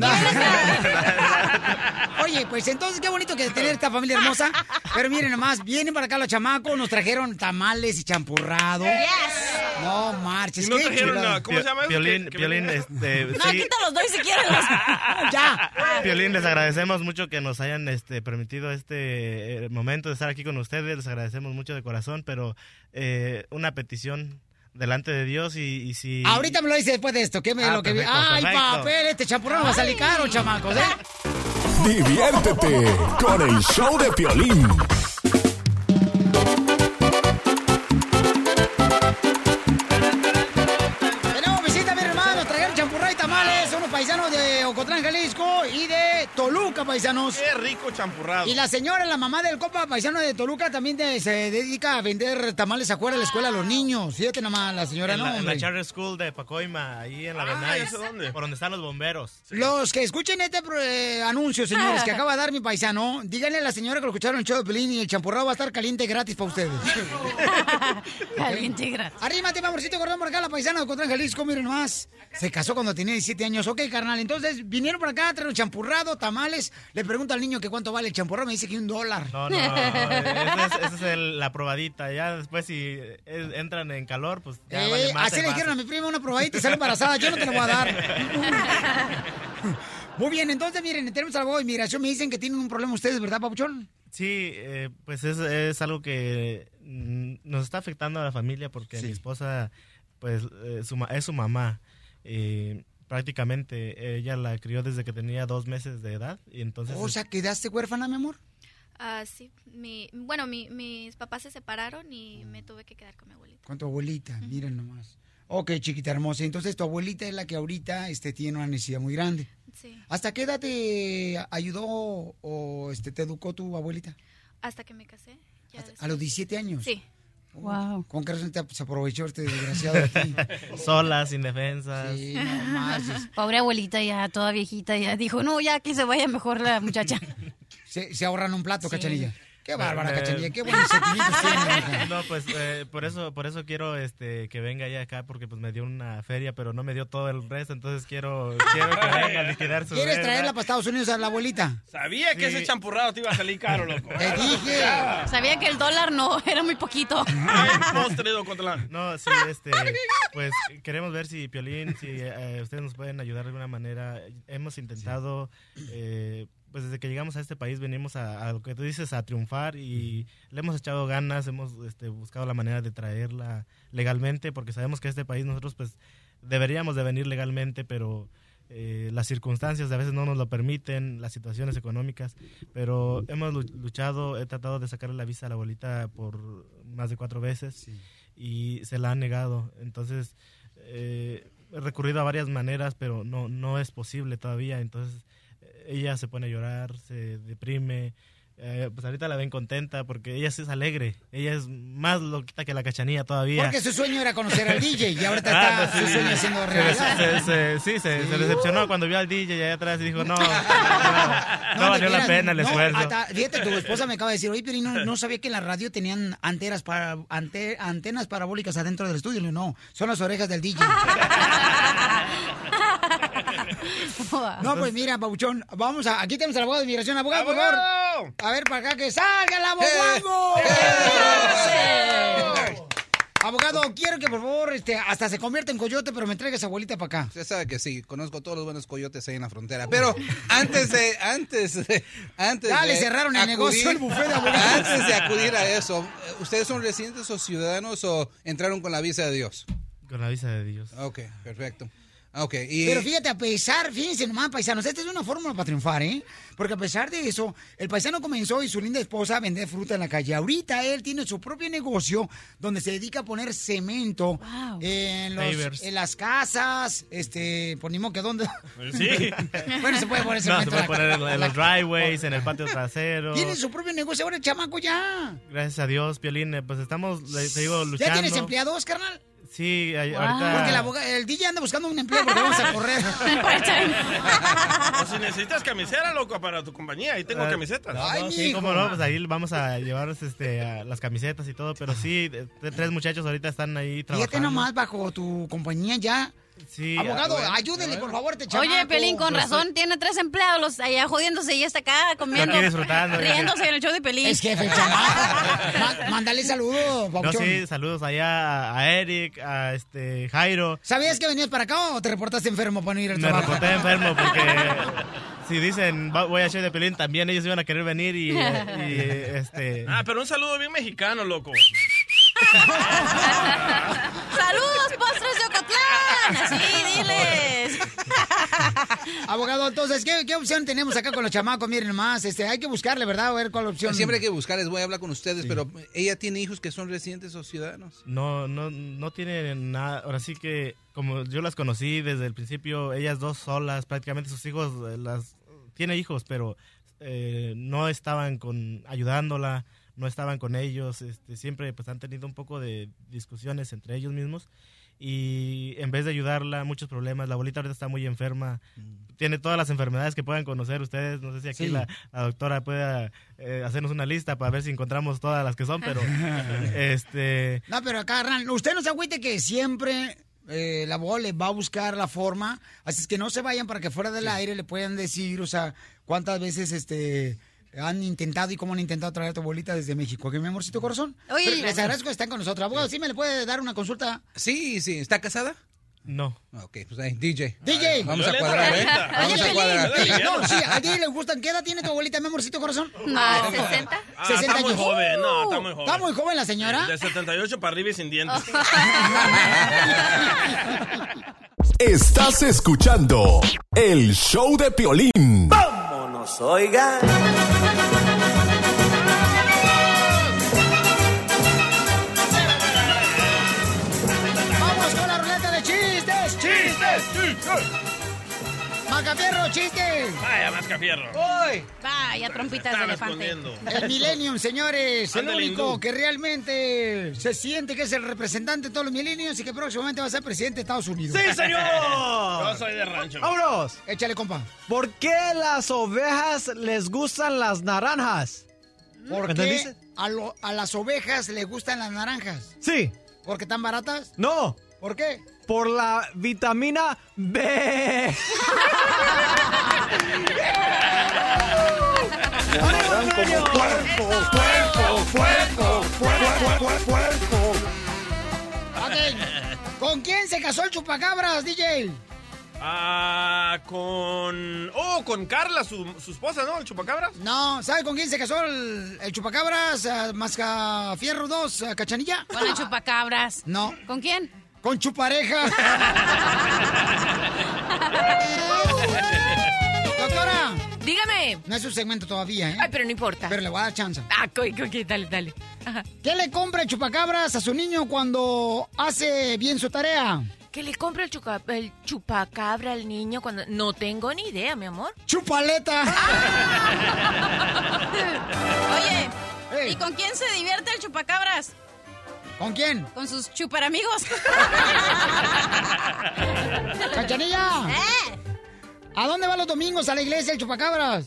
Oye, pues entonces qué bonito que tener esta familia hermosa. Pero miren nomás, vienen para acá los chamacos, nos trajeron tamales y champurrado. No marches,
Y no
qué
trajeron nada. ¿Cómo se llama eso?
Piolín,
Que- que
Piolín, este,
No,
sí,
quítalos dos si quieren. los-
ya.
Piolín, les agradecemos mucho que nos hayan este, permitido este eh, momento de estar aquí con ustedes. Les agradecemos mucho de corazón, pero eh, una petición delante de Dios y, y si...
Ahorita me lo dice después de esto. ¿Qué me
Ah,
lo que
perfecto,
Ay,
perfecto.
papel, este champurrado va a salir caro, chamacos, ¿eh?
Diviértete con el show de Piolín.
Toluca, paisanos.
Qué rico champurrado.
Y la señora, la mamá del copa paisano de Toluca, también de- se dedica a vender tamales afuera de la escuela a los niños. Fíjate nomás, la señora,
en,
no,
la, en la. Charter School de Pacoima, ahí en la
Ah,
Benay,
¿eso dónde?
por donde están los bomberos.
Los que escuchen este eh, anuncio, señores, que acaba de dar mi paisano, díganle a la señora que lo escucharon en el show de Pelín y el champurrado va a estar caliente gratis para ustedes.
Caliente gratis.
Arrímate, amorcito, gordón, por acá, la paisana de Ocotlán, Jalisco, miren nomás. Se casó cuando tenía 17 años. Ok, carnal, entonces vinieron por acá, trajeron champurrado, tamales. Le pregunto al niño que cuánto vale el champurrado, me dice que un dólar.
No, no, esa es, esa es el- la probadita. Ya después si entran en calor, pues ya
Eh,
vale más
así le dijeron a mi prima una probadita y sale embarazada. Yo no te la voy a dar. Muy bien, entonces miren, tenemos al abogado de inmigración. Me dicen que tienen un problema ustedes, ¿verdad, Papuchón?
Sí, eh, pues es, es algo que mm, nos está afectando a la familia porque mi esposa, pues, eh, su es su mamá. Eh, prácticamente ella la crió desde que tenía dos meses de edad y entonces...
O sea, ¿quedaste huérfana, mi amor?
Ah, sí, mi, bueno, mi- mis papás se separaron y me tuve que quedar con mi abuelita.
Con tu abuelita, miren nomás. Ok, chiquita hermosa. Entonces tu abuelita es la que ahorita este, tiene una necesidad muy grande.
Sí,
¿Hasta qué edad te ayudó o este, te educó tu abuelita?
hasta que me casé. ya
A los 17 años.
Sí.
Wow. ¿Con qué razón te se aprovechó este desgraciado?
Sola, sin defensas.
Sí, no.
Pobre abuelita ya, toda viejita, ya dijo, no, ya que se vaya mejor la muchacha.
Se, se ahorran un plato,
Sí.
cachanilla. Qué bárbara,
Eh,
cachanilla. Qué buenos sentimientos tiene. hija.
No, pues eh, por eso por eso quiero este que venga ella acá porque pues me dio una feria, pero no me dio todo el resto, entonces quiero quiero que venga a liquidar su
¿Quieres traerla para Estados Unidos a la abuelita?
Sabía que
Sí.
ese champurrado te iba a salir caro, loco.
Te dije.
Sabía que el dólar no, era muy poquito.
No, sí, este, pues queremos ver si Piolín, si eh, ustedes nos pueden ayudar de alguna manera. Hemos intentado, eh, pues desde que llegamos a este país venimos a, a lo que tú dices, a triunfar y le hemos echado ganas, hemos este, buscado la manera de traerla legalmente porque sabemos que este país nosotros pues deberíamos de venir legalmente, pero eh, las circunstancias a veces no nos lo permiten, las situaciones económicas, pero hemos lu- luchado, he tratado de sacarle la visa a la abuelita por más de cuatro veces y se la han negado. Entonces, eh, he recurrido a varias maneras, pero no, no es posible todavía. Entonces, ella se pone a llorar, se deprime. Eh, pues ahorita la ven contenta porque ella sí es alegre. Ella es más loquita que la cachanilla todavía.
Porque su sueño era conocer al DJ y ahorita
Ah,
está
no,
su
sí.
sueño haciendo
Se-
realidad.
se- se- sí, se, se decepcionó cuando vio al DJ allá atrás y dijo, no, no, no
de
valió la pena el
no,
esfuerzo.
hasta- fíjate, tu esposa me acaba de decir, oye, pero no, no sabía que en la radio tenían antenas para, ante- antenas parabólicas adentro del estudio. Le digo, no, son las orejas del DJ. no, pues mira, Pauchón, vamos a, aquí tenemos al abogado de inmigración. Abogado, por favor. A ver, para acá, que salga el abogado. Abogado, quiero que por favor este, hasta se convierta en coyote, pero me traigas abuelita para acá.
Usted sabe que sí, conozco todos los buenos coyotes ahí en la frontera. Pero antes de, antes de, antes
Ya
de
le cerraron el negocio, el buffet de abogados.
Antes de acudir a eso, ¿ustedes son residentes o ciudadanos o entraron con la visa de Dios?
Con la visa de Dios.
Ok, perfecto. Ok, y...
Pero fíjate, a pesar, fíjense nomás, paisanos, esta es una fórmula para triunfar, ¿eh? Porque a pesar de eso, el paisano comenzó y su linda esposa a vender fruta en la calle. Ahorita él tiene su propio negocio donde se dedica a poner cemento en, los- en las casas, este, por ni modo que dónde.
Sí.
bueno, se puede poner
No,
cemento
se puede poner en, en los driveways, en el patio trasero.
Tiene su propio negocio ahora el chamaco ya.
Gracias a Dios, Piolín, eh, pues estamos, te digo,
¿Ya
luchando.
tienes empleados, carnal?
Sí, ahí- ahorita...
Porque el, aboga- el DJ anda buscando un empleo porque vamos a correr.
O si necesitas camisera, loco, para tu compañía, ahí tengo
Ah,
camisetas.
no, no, sí, cómo no, pues ahí vamos a llevarnos este, a las camisetas y todo, pero sí, tres muchachos ahorita están ahí trabajando.
Fíjate nomás bajo tu compañía ya.
Sí,
Abogado,
bueno.
ayúdele, por favor, este chamaco.
Oye, Pelín, con razón, tiene tres empleados los allá jodiéndose y está acá comiendo.
aquí disfrutando, ya.
Riéndose en el show de Pelín.
Es jefe, el chamaco. Mándale saludos,
No, sí, saludos allá a Eric, a este Jairo.
¿Sabías que venías para acá o te reportaste enfermo para no ir al
Me
trabajo?
reporté enfermo porque si dicen "Va- voy a show de Pelín, también ellos iban a querer venir y, y, este...
Ah, pero un saludo bien mexicano, loco.
¡Saludos, postres de! Así, diles.
Abogado, entonces, ¿qué, qué opción tenemos acá con los chamacos? Miren más, este, hay que buscarle, ¿verdad? A ver cuál opción.
Siempre hay que buscar, les voy a hablar con ustedes, pero ella tiene hijos que son residentes o ciudadanos.
No, no, no tiene nada. Ahora sí que, como yo las conocí desde el principio, ellas dos solas, prácticamente sus hijos, eh, las tiene hijos, pero eh, no estaban con ayudándola, no estaban con ellos. Este, siempre pues han tenido un poco de discusiones entre ellos mismos. Y en vez de ayudarla, muchos problemas. La abuelita ahorita está muy enferma. Tiene todas las enfermedades que puedan conocer ustedes. No sé si aquí
Sí.
la, la doctora pueda eh, hacernos una lista para ver si encontramos todas las que son, pero este
No, pero acá, carnal, usted no se agüite que siempre eh, abogado le va a buscar la forma. Así es que no se vayan para que fuera del aire le puedan decir, o sea, cuántas veces este han intentado y cómo han intentado traer a tu abuelita desde México. ¿Qué, mi amorcito corazón?
Oye,
Pero les agradezco que están con nosotros. Abogado, ¿sí me le puede dar una consulta?
Sí, sí. ¿Está casada?
No.
Ok, pues ahí, DJ.
DJ.
Vamos a cuadrar, ¿eh? Vamos a cuadrar.
Oye, no, sí, a ti le gustan. ¿Qué edad tiene tu abuelita, mi amorcito corazón?
Ah, 60.
Ah, está muy joven, no, está muy joven.
¿Está muy joven la señora?
De 78 para arriba y sin dientes.
Estás escuchando el show de Piolín.
Vámonos, oigan.
¡Macafierro, chiste!
Vaya, mascafierro.
¡Hoy!
Vaya, trompitas de
Están
elefante.
El Millennium, señores, el único que realmente se siente que es el representante de todos los millennials y que próximamente va a ser presidente de Estados Unidos.
¡Sí, señor!
Yo soy de rancho.
¡Vámonos!
Échale, compa.
¿Por qué las ovejas les gustan las naranjas?
¿Por
¿Me
qué
entendiste?
a, lo- a las ovejas les gustan las naranjas?
Sí.
¿Porque están baratas?
No.
¿Por qué?
Por la vitamina B.
Ok. ¿Con quién se casó el chupacabras, DJ?
Ah, con. Oh, con Carla, su, su esposa, ¿no? El chupacabras.
No, ¿sabe con quién se casó el, el chupacabras? Uh, Mascafierro 2, ah, Cachanilla.
Con el chupacabras.
No.
¿Con quién?
Con chupareja. Doctora.
Dígame.
No es su segmento todavía, ¿eh?
Ay, pero no importa.
Pero le voy a dar chance.
Ah, co- co- dale, dale. Ajá.
¿Qué le compra el chupacabras a su niño cuando hace bien su tarea?
¿Que le compra el, chuca- el chupacabra al niño cuando... No tengo ni idea, mi amor.
¡Chupaleta!
Oye, ¿y con quién se divierte el chupacabras?
¿Con quién?
Con sus chuparamigos.
¡Cachanilla!
¿Eh?
¿A dónde va los domingos a la iglesia el chupacabras?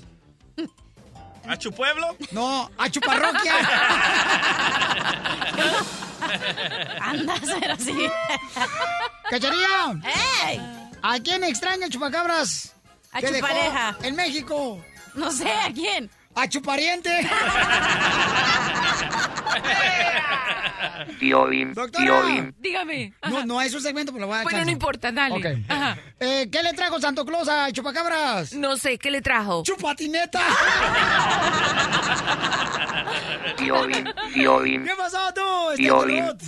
¿A Chupueblo?
No, a Chuparroquia.
Anda a ser así.
¡Cachanilla!
¡Ey!
¿A quién extraña el chupacabras?
A Chupareja.
En México.
No sé, ¿a quién?
A Chupariente.
Piolín,
Doctora.
Piolín.
Dígame.
No, no es un segmento, pero lo voy a
Bueno,
chance.
no importa, dale.
Ok.
Ajá.
Eh, ¿Qué le trajo Santo Claus a Chupacabras?
No sé, ¿qué le trajo?
¡Chupatineta!
Piolín, Piolín.
¿Qué pasó tú? robot? ¿Qué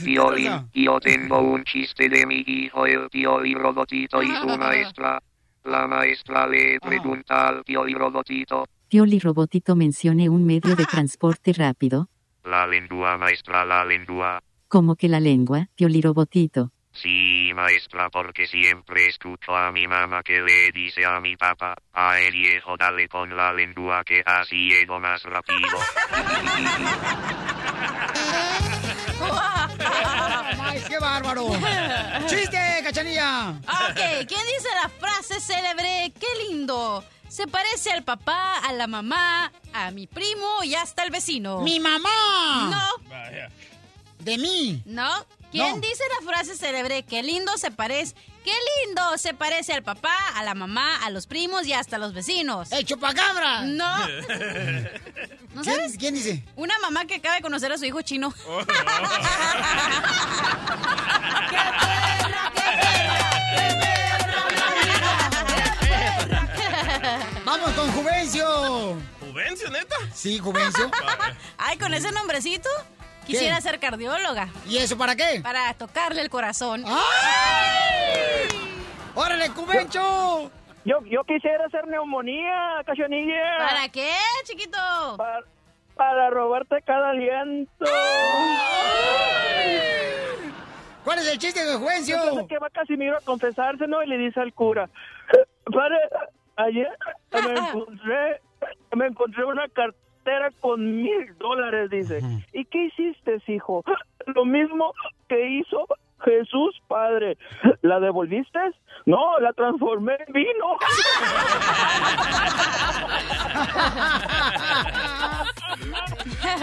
Piolín,
pasa?
yo tengo un chiste de mi hijo, el Piolín Robotito y su maestra. La maestra le pregunta al Piolín Robotito,
Pioli Robotito mencione un medio de transporte rápido,
la lengua maestra, la lengua.
como que la lengua, Pioli Robotito.
Sí, maestra, porque siempre escucho a mi mamá que le dice a mi papá, a el viejo dale con la lengua que así llego más rápido.
¡Ay, qué bárbaro! ¡Chiste, cachanilla!
Ok, ¿quién dice la frase célebre? ¡Qué lindo! Se parece al papá, a la mamá, a mi primo y hasta al vecino.
¡Mi mamá!
No,
¡De mí!
no. ¿Quién
No.
dice la frase célebre? ¡Qué lindo se parece! ¡Qué lindo se parece al papá, a la mamá, a los primos y hasta a los vecinos!
¡El chupacabra!
No. ¿No sabes?
¿Quién dice?
Una mamá que acaba de conocer a su hijo chino.
¡Vamos con Juvencio!
¿Juvencio, neta?
Sí, Juvencio.
Ay, con ese nombrecito quisiera
¿Qué?
ser cardióloga.
¿Y eso para qué?
Para tocarle el corazón.
¡Ay! ¡Órale, Juvencio!
Yo, yo quisiera hacer neumonía, cachanilla.
¿Para qué, chiquito?
Para, para robarte cada aliento.
¿Cuál es el chiste de Juvencio?
Entonces que va Casimiro a confesarse, ¿no? Y le dice al cura, padre, ayer me encontré, me encontré una cartera con mil dólares, dice. ¿Y qué hiciste, hijo? Lo mismo que hizo Jesús, padre. ¿La devolviste? No, la transformé en vino.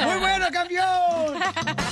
¡Muy bueno, campeón!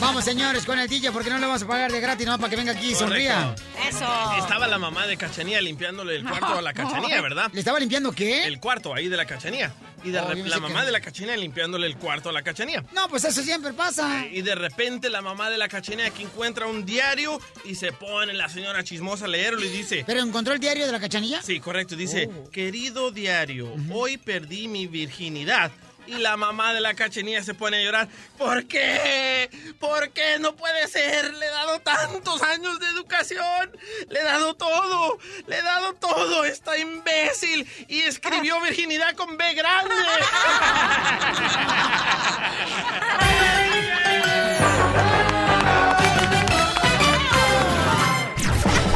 Vamos, señores, con el DJ, porque no le vamos a pagar de gratis, no, para que venga aquí y sonría.
Eso.
Estaba la mamá de Cachanía limpiándole el cuarto a la Cachanía, ¿verdad?
¿Le estaba limpiando qué?
El cuarto ahí de la Cachanía. Y de
Oh,
la mamá
que-
de la Cachanía limpiándole el cuarto a la Cachanía.
No, pues eso siempre pasa.
Y de repente la mamá de la Cachanía que encuentra un diario y se pone la señora chismosa a leerlo y dice...
¿Pero encontró el diario de la cachanilla?
Sí, correcto. Dice,
Oh.
querido diario, hoy perdí mi virginidad. Y la mamá de la cachenía se pone a llorar. ¿Por qué? ¿Por qué no puede ser? Le he dado tantos años de educación. Le he dado todo. Le he dado todo. Está imbécil. Y escribió virginidad con B grande.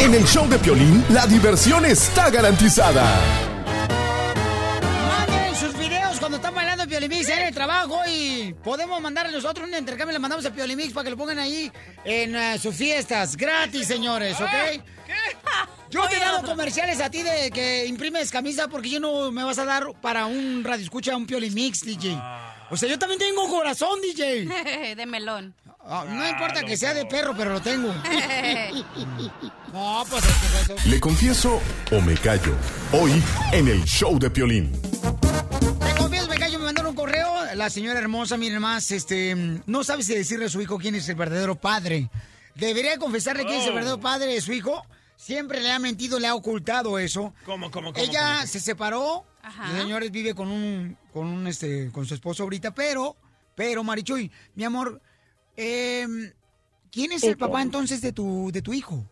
En el show de Piolín, la diversión está garantizada.
Manden sus videos cuando están bailando Piolimix en el trabajo y podemos mandarle nosotros un intercambio, le mandamos a Piolimix para que lo pongan ahí en eh, sus fiestas. Gratis, señores, ¿ok? Yo te he dado comerciales a ti de que imprimes camisa porque yo no me vas a dar para un radio escucha un Piolimix, DJ. O sea, yo también tengo corazón, DJ.
de melón.
Ah, no importa que sea de perro, pero lo tengo. no, pues es que eso.
¿Le confieso o me callo? Hoy, en el show de Piolín.
Te confieso, me callo, me mandaron un correo. La señora hermosa, miren más, este, no sabe si decirle a su hijo quién es el verdadero padre. Debería confesarle quién es el
Oh.
verdadero padre de su hijo. Siempre le ha mentido, le ha ocultado eso.
¿Cómo, cómo, cómo?
Ella
cómo?
se separó.
Ajá.
El señor vive con un, con un, este, con su esposo ahorita, pero, pero, Marichuy, mi amor, em, ¿quién es
Sí,
el papá
claro.
entonces de tu, de tu hijo?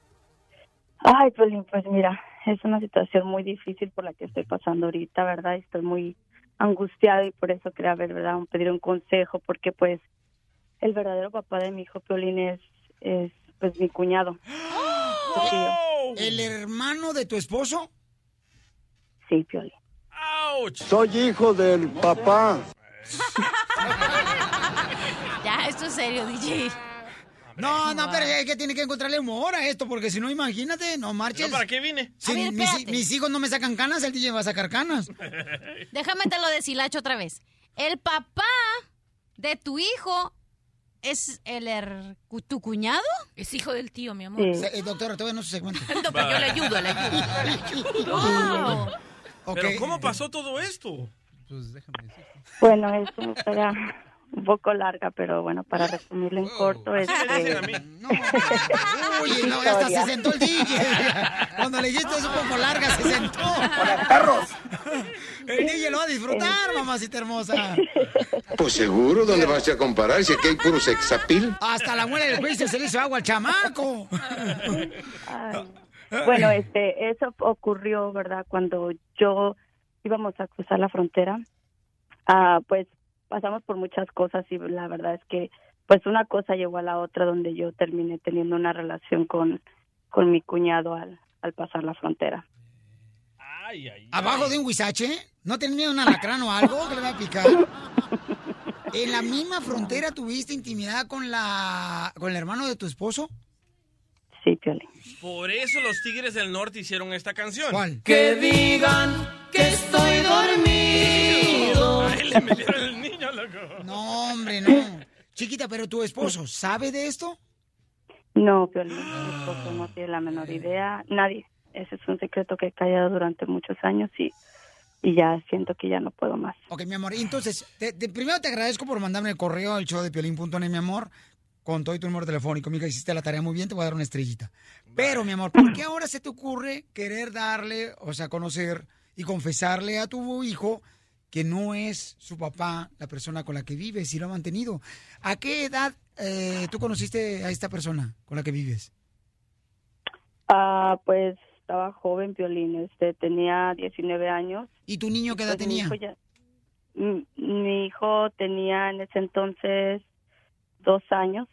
Ay, pues, pues mira, es una situación muy difícil por la que estoy pasando ahorita, ¿verdad? Estoy muy angustiada y por eso quería ver, ¿verdad? Un- pedir un consejo porque pues el verdadero papá de mi hijo Piolín es, es pues mi cuñado. Tío.
¿El hermano de tu esposo?
Sí, Piolín.
Soy hijo del papá.
Ya, esto es serio, DJ.
No, no, pero es que tiene que encontrarle humor a esto, porque si no, imagínate, no marches.
¿Pero para qué vine?
Si
ver,
mis, hijos no me sacan canas, el DJ va a sacar canas.
Déjame te lo deshilacho otra vez. El papá de tu hijo es el cu- tu cuñado.
Es hijo del tío, mi amor.
Se- eh, doctora, todavía no se segmento.
No, pero yo le ayudo, le ayudo. le ayudo.
Ok.
¿Pero cómo pasó todo esto?
Pues déjame decir.
Bueno, eso me gustaría un poco larga, pero bueno, para resumirla en corto, este...
Uy, no, hasta se sentó el DJ. Cuando le dijiste es un poco larga, se sentó.
Hola, perros.
El DJ lo va a disfrutar, mamacita hermosa.
Pues seguro, ¿dónde vas a comparar? Si aquí hay puro sexapil.
Hasta la muela del juicio se le hizo agua al chamaco.
Bueno, este, eso ocurrió, ¿verdad? Cuando yo íbamos a cruzar la frontera, ah, pues pasamos por muchas cosas y la verdad es que, pues una cosa llevó a la otra donde yo terminé teniendo una relación con, con mi cuñado al, al pasar la frontera.
¿Abajo de un huizache? ¿No tenía un alacrán o algo que le va a picar? ¿En la misma frontera tuviste intimidad con la con el hermano de tu esposo?
Sí, Piolín.
Por eso los Tigres del Norte hicieron esta canción.
¿Cuál?
Que digan que estoy dormido.
A él le metieron el niño, loco.
No, hombre, no. Chiquita, pero tu esposo, ¿sabe de esto?
No, Piolín, mi esposo no tiene la menor idea, nadie. Ese es un secreto que he callado durante muchos años y, y ya siento que ya no puedo más.
Ok, mi amor. Entonces, te- te- primero te agradezco por mandarme el correo al show de piolín.net, mi amor, con todo y tu número telefónico. Mija, hiciste la tarea muy bien, te voy a dar una estrellita. Pero, mi amor, ¿por qué ahora se te ocurre querer darle, o sea, conocer y confesarle a tu hijo que no es su papá la persona con la que vives y lo ha mantenido? ¿A qué edad eh, tú conociste a esta persona con la que vives?
Ah, pues estaba joven, Piolín, este, tenía 19 años.
¿Y tu niño qué edad
Pues, mi
tenía?
hijo ya- mi, mi hijo tenía en ese entonces dos años.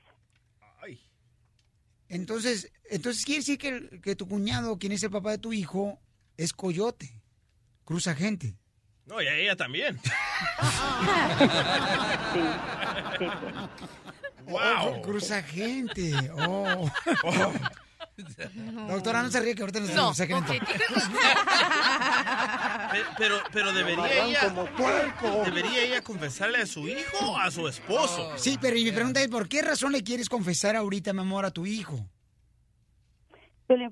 Entonces, entonces quiere decir que, que tu cuñado, quien es el papá de tu hijo, es coyote, cruza gente.
No, y a ella también.
Wow. cruza gente. Oh. Doctora, no se ríe que ahorita nos
No,
secreto.
Pe- Pero, pero debería ella,
como
debería ella confesarle a su hijo o a su esposo.
Sí, pero y mi pregunta es, ¿por qué razón le quieres confesar ahorita, mi amor, a tu hijo?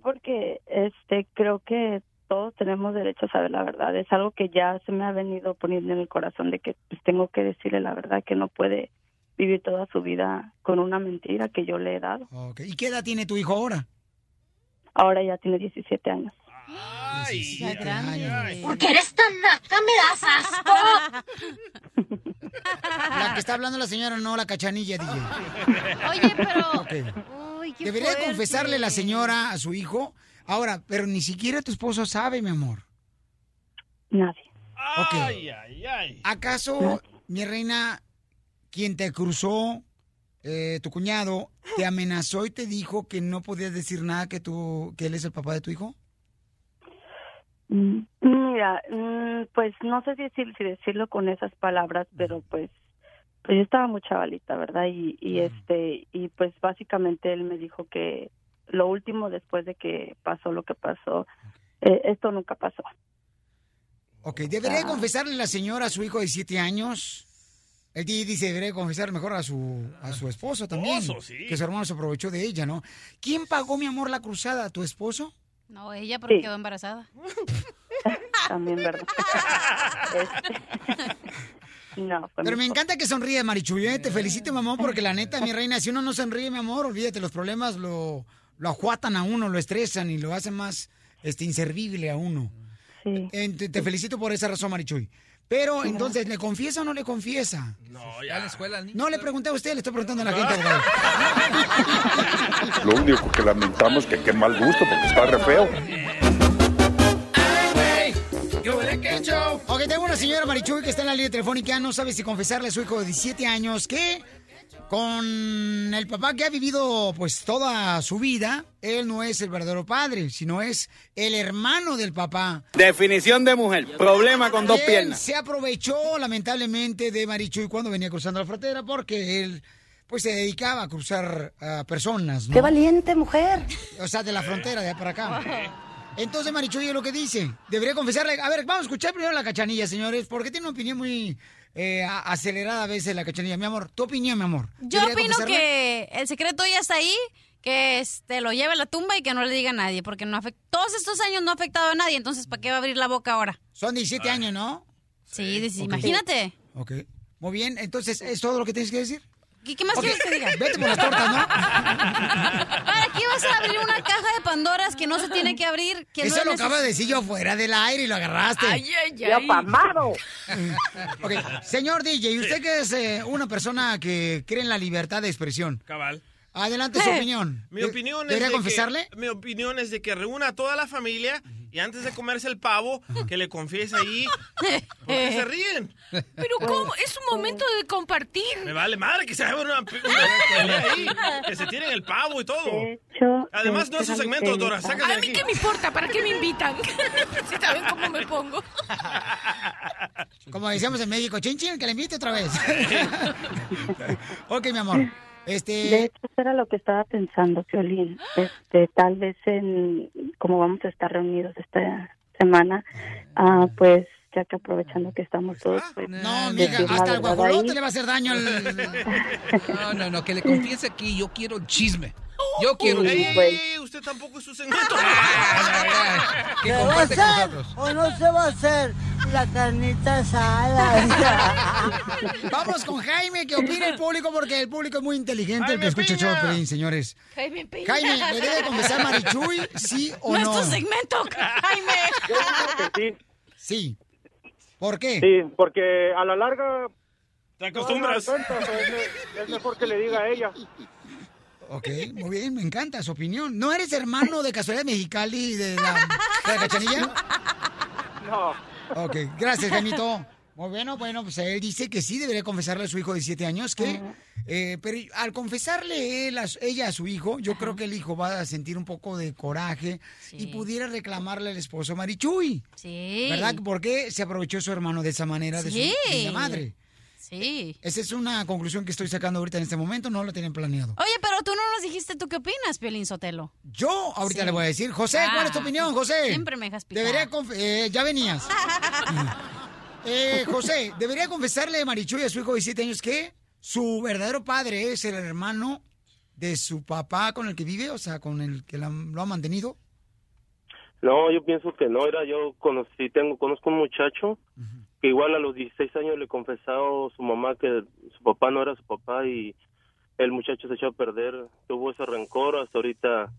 Porque este, creo que todos tenemos derecho a saber la verdad. Es algo que ya se me ha venido poniendo en el corazón de que pues, tengo que decirle la verdad, que no puede vivir toda su vida con una mentira que yo le he dado.
¿Y qué edad tiene tu hijo ahora?
Ahora ya tiene 17 años.
Ay,
grande.
Porque eres tan naca, me das asco.
La que está hablando la señora, no la cachanilla, DJ.
Oye, pero...
Ok.
Uy, qué
Debería
fuerte.
confesarle la señora a su hijo. Ahora, pero ni siquiera tu esposo sabe, mi amor.
Nadie.
Ok.
Ay, ay, ay.
¿Acaso, mi reina, quien te cruzó, eh, tu cuñado, te amenazó y te dijo que no podías decir nada que tú, que él es el papá de tu hijo?
Mira, mm, pues no sé si, decir, si decirlo con esas palabras, pero pues pues yo estaba muy chavalita, ¿verdad? Y, y este y pues básicamente él me dijo que lo último después de que pasó lo que pasó, eh, esto nunca pasó.
Ok, ¿debería confesarle la señora a su hijo de siete años? El DJ dice, debería confesar mejor a su, a su esposo también.
Esposo, sí.
Que su hermano se aprovechó de ella, ¿no? ¿Quién pagó, mi amor, la cruzada? ¿Tu esposo?
No, ella porque
Sí.
quedó embarazada.
También, ¿verdad? Este, no,
Pero me encanta que sonríe, Marichuy. ¿eh? Te felicito, mamá, porque la neta, mi reina, si uno no sonríe, mi amor, olvídate, los problemas lo, lo ajuatan a uno, lo estresan y lo hacen más este, inservible a uno.
Sí.
En- te, te felicito por esa razón, Marichuy. Pero, entonces, ¿le confiesa o no le confiesa?
No,
ya. a la escuela, niño.
No le pregunté a usted, le estoy preguntando a la gente, abogado.
Lo único que lamentamos que qué mal gusto porque está re feo.
Ok, tengo una señora Marichuy que está en la línea telefónica, no sabe si confesarle a su hijo de 17 años que con el papá que ha vivido pues toda su vida, él no es el verdadero padre, sino es el hermano del papá.
Definición de mujer. Problema con dos
Él
piernas.
se aprovechó lamentablemente de Marichuy cuando venía cruzando la frontera porque él pues se dedicaba a cruzar a personas, ¿no?
¡Qué valiente mujer!
O sea, de la frontera, de para acá. Entonces, Marichuy es lo que dice. Debería confesarle. A ver, vamos a escuchar primero la cachanilla, señores, porque tiene una opinión muy eh, acelerada a veces la cachanilla. Mi amor, tu opinión, mi amor.
Yo
¿Debería
opino que el secreto ya está ahí, que este, lo lleve a la tumba y que no le diga a nadie, porque no afect- todos estos años no ha afectado a nadie, entonces ¿para qué va a abrir la boca ahora?
Son 17 años, ¿no?
Sí, imagínate.
Ok. Muy bien, entonces, ¿es todo lo que tienes que decir?
¿Y qué más quieres que diga?
Vete por las tortas, ¿no?
¿Para qué vas a abrir una caja de Pandoras que no se tiene que abrir? Que
Eso
no
lo
neces-
acaba de decir yo fuera del aire y lo agarraste.
Ay, ay, ay.
Yo pamado. ok, señor DJ, ¿y usted que es eh, una persona que cree en la libertad de expresión?
Cabal.
Adelante su opinión.
Mi
De-
opinión es
¿Debería
de
confesarle?
Que, mi opinión es de que reúna a toda la familia y antes de comerse el pavo, que le confiese ahí. ¿Por qué se ríen?
Pero ¿cómo? Es un momento de compartir.
Me vale madre que se haga una, una pelea ahí. Que se tiren el pavo y todo. Además, no es su segmento, Dora. Sácate
A mí
aquí.
qué me importa, ¿para qué me invitan? si saben cómo me pongo.
Como decíamos en México, chin chin, que le invite otra vez. ok, mi amor. Este...
De hecho, eso era lo que estaba pensando, Violín. Este, tal vez en, como vamos a estar reunidos esta semana, ah, pues ya que aprovechando que estamos todos, pues,
No, mija,
la
hasta el guajolote le va a hacer daño al...
No, no, no, que le confiese aquí. Yo quiero chisme. Yo quiero
Ey,
chisme.
ey, usted tampoco es su segmento.
¿Se va a hacer o no se va a hacer la carnita asada?
Vamos con Jaime, que opina el público, porque el público es muy inteligente, el que escucha el show señores.
Jaime Piña.
Jaime, ¿le debe confesar Marichuy, sí o
No
no?
es tu segmento, Jaime.
Sí.
¿Por qué?
Sí, porque a la larga...
Te
acostumbras. es, me- es mejor que le diga a ella.
Ok, muy bien, me encanta su opinión. ¿No eres hermano de casualidad Mexicali de la, de la cachanilla?
No.
Ok, gracias, Jaimito. Muy bueno, bueno, pues él dice que sí debería confesarle a su hijo de 17 años que, eh, pero al confesarle él a su- ella a su hijo, yo creo que el hijo va a sentir un poco de coraje y pudiera reclamarle al esposo Marichuy.
Sí.
¿Verdad? Porque se aprovechó su hermano de esa manera de
Sí.
su de madre.
Sí.
Esa es una conclusión que estoy sacando ahorita en este momento, no lo tienen planeado.
Oye, pero tú no nos dijiste tú qué opinas, Piolín Sotelo.
Yo ahorita
Sí.
le voy a decir, José, ¿cuál es tu
Ah,
opinión, José?
Siempre me dejas picar.
Debería eh, ya venías. Eh, José, debería confesarle a Marichuy a su hijo de 17 años que su verdadero padre es el hermano de su papá con el que vive, o sea, con el que la- lo ha mantenido.
No, yo pienso que no. Era yo conocí, tengo, conozco un muchacho que igual a los 16 años le confesó a su mamá que su papá no era su papá y el muchacho se echó a perder. Tuvo ese rencor. Hasta ahorita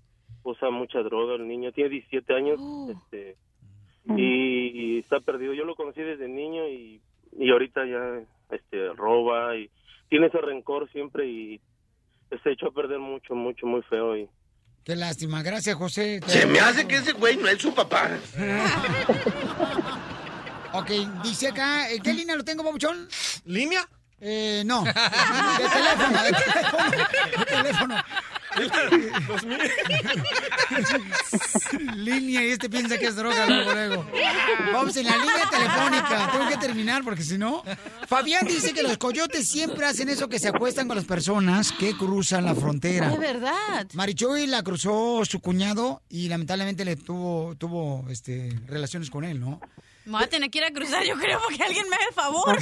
usa mucha droga el niño. Tiene 17 años este, y, está perdido. Yo lo conocí desde niño y, y ahorita ya este, roba y tiene ese rencor siempre y se echó a perder mucho, mucho, muy feo. Y,
Qué lástima, gracias, José.
Se me hace que ese güey no es su papá.
Ok, dice acá, ¿en qué línea lo tengo, Pabuchón?
¿Línea?
Eh, no. De teléfono, de teléfono. De teléfono. línea y este piensa que es droga, luego, luego. Vamos en la línea telefónica. Tengo que terminar porque si no. Fabián dice que los coyotes siempre hacen eso que se acuestan con las personas que cruzan la frontera.
De verdad.
Marichuy la cruzó su cuñado y lamentablemente le tuvo, tuvo este, relaciones con él, ¿no?
Me voy a tener que ir a cruzar, yo creo, porque alguien me haga el favor.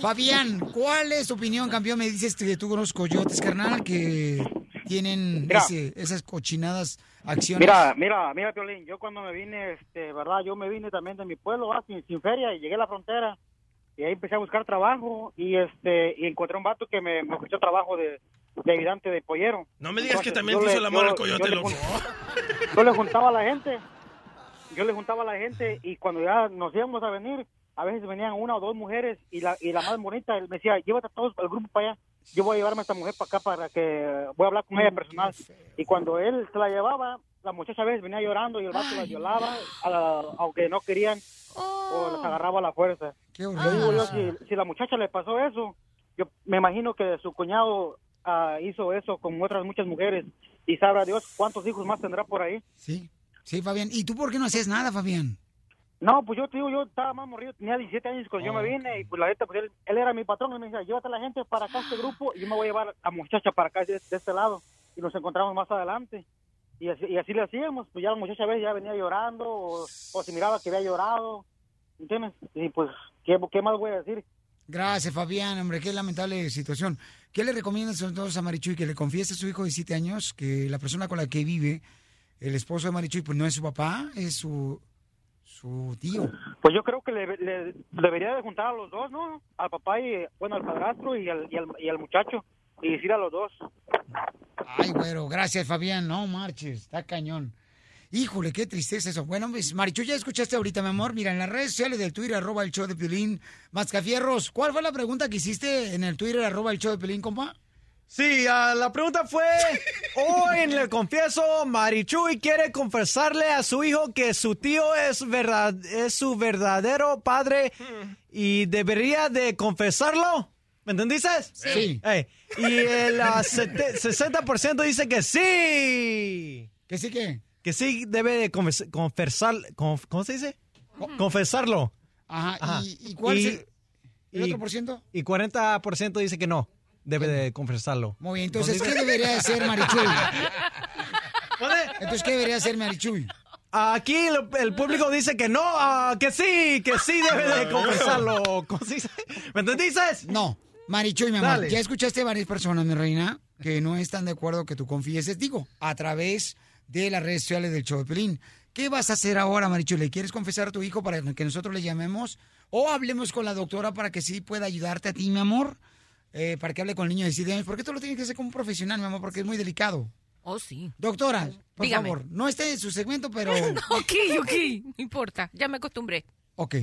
Fabián, ¿cuál es tu opinión, campeón? Me dices que tú con los coyotes, carnal, que tienen
Mira.
ese- esas cochinadas acciones.
Mira, mira, mira, Piolín, yo cuando me vine, este, verdad, yo me vine también de mi pueblo, ah, sin, sin feria, y llegué a la frontera, y ahí empecé a buscar trabajo, y este, y encontré un vato que me, me ofreció trabajo de, de ayudante de pollero.
No me digas que también te hizo el amor el coyote,
yo
loco.
Yo le juntaba a la gente, yo le juntaba a la gente, y cuando ya nos íbamos a venir, a veces venían una o dos mujeres, y la, y la más bonita, él me decía, llévate a todos el grupo para allá, yo voy a llevarme a esta mujer para acá para que voy a hablar con ella personal. Y cuando él se la llevaba, la muchacha a veces venía llorando y el vato la violaba, a la- aunque no querían, o las agarraba a la fuerza.
Qué
Yo digo yo, si, si la muchacha le pasó eso, yo me imagino que su cuñado ah, hizo eso con otras muchas mujeres y sabrá Dios cuántos hijos más tendrá por ahí.
Sí, sí, Fabián. ¿Y tú por qué no hacías nada, Fabián?
No, pues yo te digo, yo estaba más morrido, tenía 17 años cuando yo me vine y pues la neta, pues él, él era mi patrón y me decía, llévate a la gente para acá a este grupo y yo me voy a llevar a muchacha para acá de, de este lado y nos encontramos más adelante. Y así, y así le hacíamos, pues ya la muchacha a veces ya venía llorando o, o se miraba que había llorado, ¿entiendes? Y pues, ¿qué, qué más voy a decir?
Gracias, Fabián, hombre, qué lamentable situación. ¿Qué le recomiendas entonces a Marichuy? Que le confiese a su hijo de 7 años que la persona con la que vive, el esposo de Marichuy, pues no es su papá, es su, su tío.
Pues yo creo que le, le- debería de juntar a los dos, ¿no? Al papá y, bueno, al padrastro y al, y al, y al muchacho. Y decir a los dos.
Ay, güero, gracias, Fabián. No marches, está cañón. Híjole, qué tristeza eso. Bueno, pues, Marichu, ya escuchaste ahorita, mi amor. Mira, en las redes sociales del Twitter, arroba el show de Piolín, Mascafierros, ¿cuál fue la pregunta que hiciste en el Twitter, arroba el show de Piolín, compa?
Sí, ah, la pregunta fue, hoy en el confieso, Marichuy quiere confesarle a su hijo que su tío es, verdad, es su verdadero padre y debería de confesarlo. ¿Me entendiste?
Sí.
Y el ah, sete- 60% dice que sí.
¿Que sí qué?
Que sí debe de confes- confesar, conf- ¿cómo se dice? Confesarlo.
Ajá, ¿y, y cuál es el, el
y-
otro por ciento?
Y 40% dice que no, debe de confesarlo.
Muy bien, entonces, ¿qué debería de ser Marichuy? Entonces, ¿qué debería ser Marichuy?
Aquí el, el público dice que no, ah, que sí, que sí debe de confesarlo. ¿Me entendiste?
No, Marichuy, mi amor,
Dale.
ya escuchaste varias personas, mi reina, que no están de acuerdo que tú confieses, digo, a través de las redes sociales del show de Pelín. ¿Qué vas a hacer ahora, Marichuy? ¿Le quieres confesar a tu hijo para que nosotros le llamemos? O hablemos con la doctora para que sí pueda ayudarte a ti, mi amor, eh, para que hable con el niño de 7 años. Porque esto lo tienes que hacer como un profesional, mi amor, porque es muy delicado.
Oh, sí.
Doctora, por
Dígame.
favor, no esté en su segmento, pero...
ok, ok, no importa, ya me acostumbré.
Ok.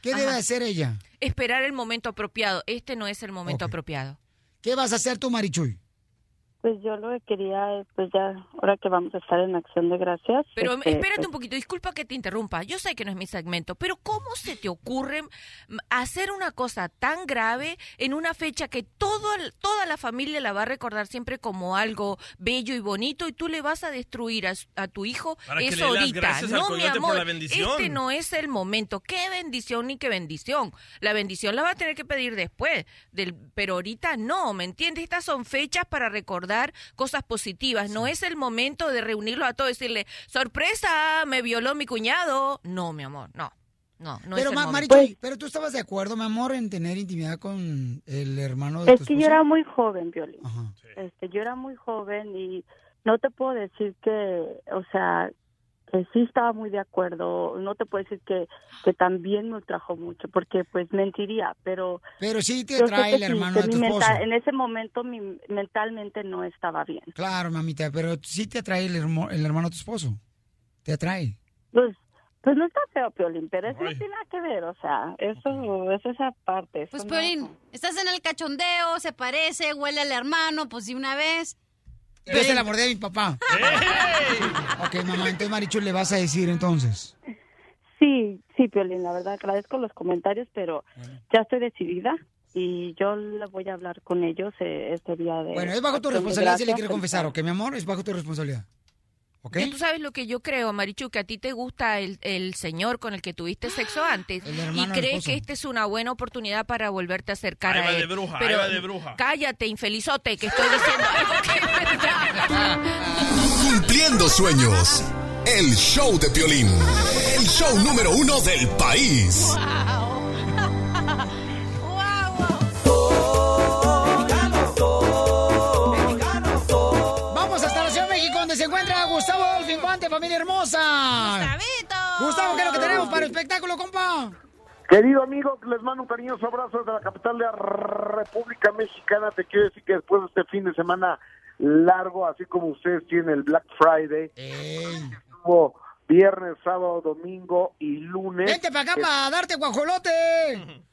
¿Qué debe hacer ella?
Esperar el momento apropiado. Este no es el momento apropiado.
¿Qué vas a hacer tú, Marichuy?
Pues yo lo que quería es, pues ya, ahora que vamos a estar en Acción de Gracias.
Pero
este,
espérate
pues,
un poquito, disculpa que te interrumpa. Yo sé que no es mi segmento, pero ¿cómo se te ocurre hacer una cosa tan grave en una fecha que todo, toda la familia la va a recordar siempre como algo bello y bonito y tú le vas a destruir a, su- a tu hijo
Para que
eso
le dé las
ahorita? No, mi amor,
la bendición.
este no es el momento. ¿Qué bendición ni qué bendición? La bendición la va a tener que pedir después, del, pero ahorita no, ¿me entiendes? Estas son fechas para recordar cosas positivas. No es el momento de reunirlo a todos y decirle, sorpresa, me violó mi cuñado. No, mi amor, no. No, no
pero,
es el
ma-
momento.
Marichuy, pero tú estabas de acuerdo, mi amor, en tener intimidad con el hermano de
Es
tu
que yo era muy joven, Violín. Este, yo era muy joven y no te puedo decir que, o sea, que sí estaba muy de acuerdo. No te puedo decir que, que también me ultrajó mucho, porque pues mentiría, pero...
Pero sí te trae el hermano de tu esposo.
mental- en ese momento mi, mentalmente no estaba bien.
Claro, mamita, pero sí te atrae el, hermo- el hermano de tu esposo. Te atrae.
Pues, pues no está feo, Piolín, pero eso no tiene nada que ver, o sea, eso es esa parte.
Pues,
no-
Piolín, estás en el cachondeo, se parece, huele al hermano, pues de una vez.
Yo se la mordí a mi papá. ok, mamá, entonces Marichuy le vas a decir entonces.
Sí, sí, Piolín, la verdad agradezco los comentarios, pero ya estoy decidida y yo le voy a hablar con ellos eh, este día de...
Bueno, es bajo tu responsabilidad si le quieres confesar, ¿ok, mi amor? Es bajo tu responsabilidad. ¿Ok?
Ya tú sabes lo que yo creo, Marichu, que a ti te gusta el, el señor con el que tuviste sexo antes y crees que esta es una buena oportunidad para volverte a acercar
Ahí
a
va
él.
de bruja, ahí
Pero
va de bruja.
cállate, infelizote, que estoy diciendo algo que es verdad.
Cumpliendo sueños. El show de Piolín. El show número uno del país.
Vamos familia hermosa.
¡Gustavito!
Gustavo, ¿qué es lo que tenemos para el espectáculo, compa?
Querido amigo, les mando un cariñoso abrazo desde la capital de la República Mexicana. Te quiero decir que después de este fin de semana largo, así como ustedes tienen el Black Friday, estuvo viernes, sábado, domingo y lunes.
Vente para acá
que-
para darte guajolote.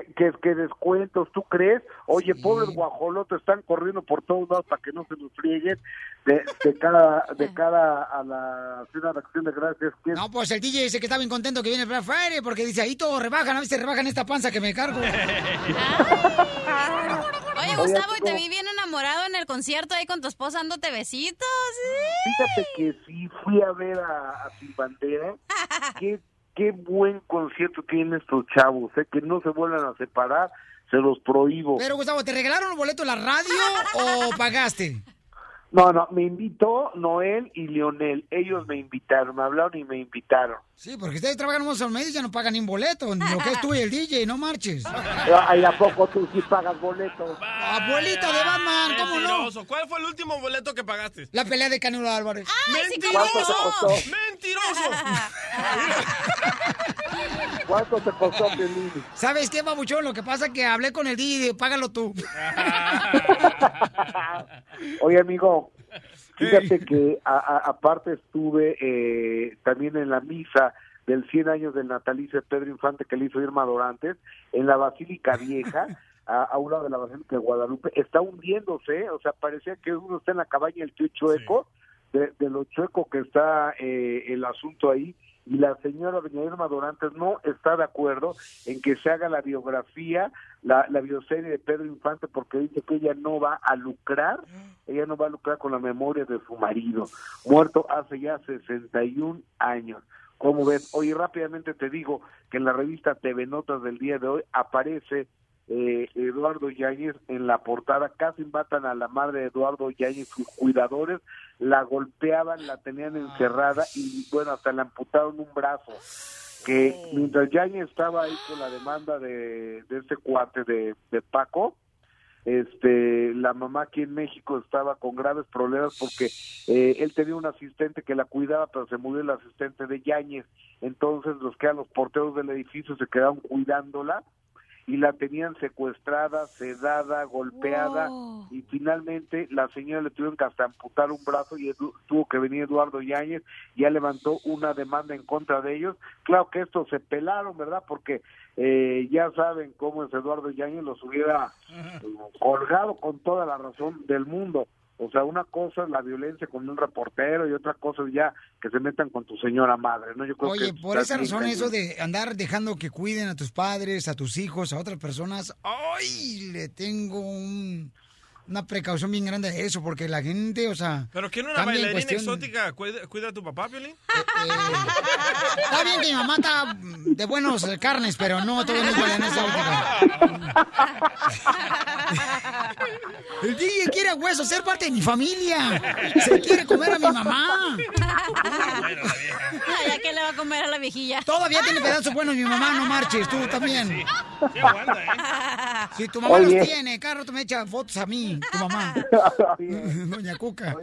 que descuentos, ¿tú crees? Oye, pobres guajolotes están corriendo por todos lados para que no se nos frieguen de, de cada de cada a la ciudad de acción de gracias. que es-
No, pues el DJ dice que está bien contento que viene el Black Friday porque dice, ahí todo rebajan, a veces rebajan esta panza que me cargo.
Oye, Gustavo, y te vi bien enamorado en el concierto ahí con tu esposa dándote besitos.
Fíjate que sí fui a ver a, a Sin Bandera. Qué, qué buen concierto tienen estos chavos, ¿eh? que no se vuelvan a separar, se los prohíbo.
Pero Gustavo, ¿te regalaron un boleto en la radio o pagaste?
No, no, me invitó Noel y Lionel. Ellos me invitaron, me hablaron y me invitaron.
Sí, porque ustedes trabajan en unos medios y ya no pagan ni un boleto, ni lo que es tú y el DJ, no marches.
Ay, ¿a poco tú sí pagas boletos?
Abuelita de Batman, ¿cómo no?
Mentiroso. ¿Cuál fue el último boleto que pagaste?
La pelea de Canelo Álvarez.
¡Mentiroso!
¿Cuánto te costó?
¡Mentiroso!
¿Cuánto te costó, Piolín?
¿Sabes qué, babuchón? Lo que pasa es que hablé con el DJ, págalo tú.
Oye, amigo, fíjate que a- a- aparte estuve eh, también en la misa del 100 años del natalicio de Pedro Infante que le hizo Irma Dorantes en la Basílica Vieja, a, a un lado de la Basílica de Guadalupe. Está hundiéndose, o sea, parecía que uno está en la cabaña del tío Chueco, de, de lo chueco que está eh, el asunto ahí. Y la señora doña Irma Dorantes no está de acuerdo en que se haga la biografía, la, la bioserie de Pedro Infante, porque dice que ella no va a lucrar, ella no va a lucrar con la memoria de su marido, muerto hace ya 61 años. ¿Cómo ves? Oye, rápidamente te digo que en la revista TV Notas del día de hoy aparece eh, Eduardo Yáñez en la portada, casi matan a la madre de Eduardo Yáñez, sus cuidadores la golpeaban, la tenían encerrada y bueno, hasta le amputaron un brazo. Que mientras Yáñez estaba ahí con la demanda de, de este cuate de, de Paco, este la mamá aquí en México estaba con graves problemas porque eh, él tenía un asistente que la cuidaba pero se murió el asistente de Yáñez entonces los que eran los porteros del edificio se quedaron cuidándola y la tenían secuestrada, sedada, golpeada y finalmente la señora le tuvieron que hasta amputar un brazo y edu- tuvo que venir Eduardo Yáñez ya levantó una demanda en contra de ellos. Claro que estos se pelaron, ¿verdad? Porque eh, ya saben cómo es Eduardo Yáñez los hubiera colgado con toda la razón del mundo. O sea, una cosa es la violencia con un reportero y otra cosa es ya que se metan con tu señora madre, ¿no? Yo creo
Oye,
que
por esa razón eso de andar dejando que cuiden a tus padres, a tus hijos, a otras personas, ¡ay! Le tengo un- una precaución bien grande de eso, porque la gente, o sea...
¿Pero quién una bailarina
cuestión-
exótica cuida, cuida a tu papá, Piolín?
Está bien que mi mamá está de buenos eh, carnes, pero no, todavía no es bailarina exótica. El DJ quiere a hueso ser parte de mi familia. Se quiere comer a mi mamá.
ya que le va a comer a la viejilla.
Todavía tiene pedazos buenos mi mamá, no marches, tú también. Si tu mamá
Oye.
los tiene, cada rato me echa fotos a mí, tu mamá. Doña Cuca.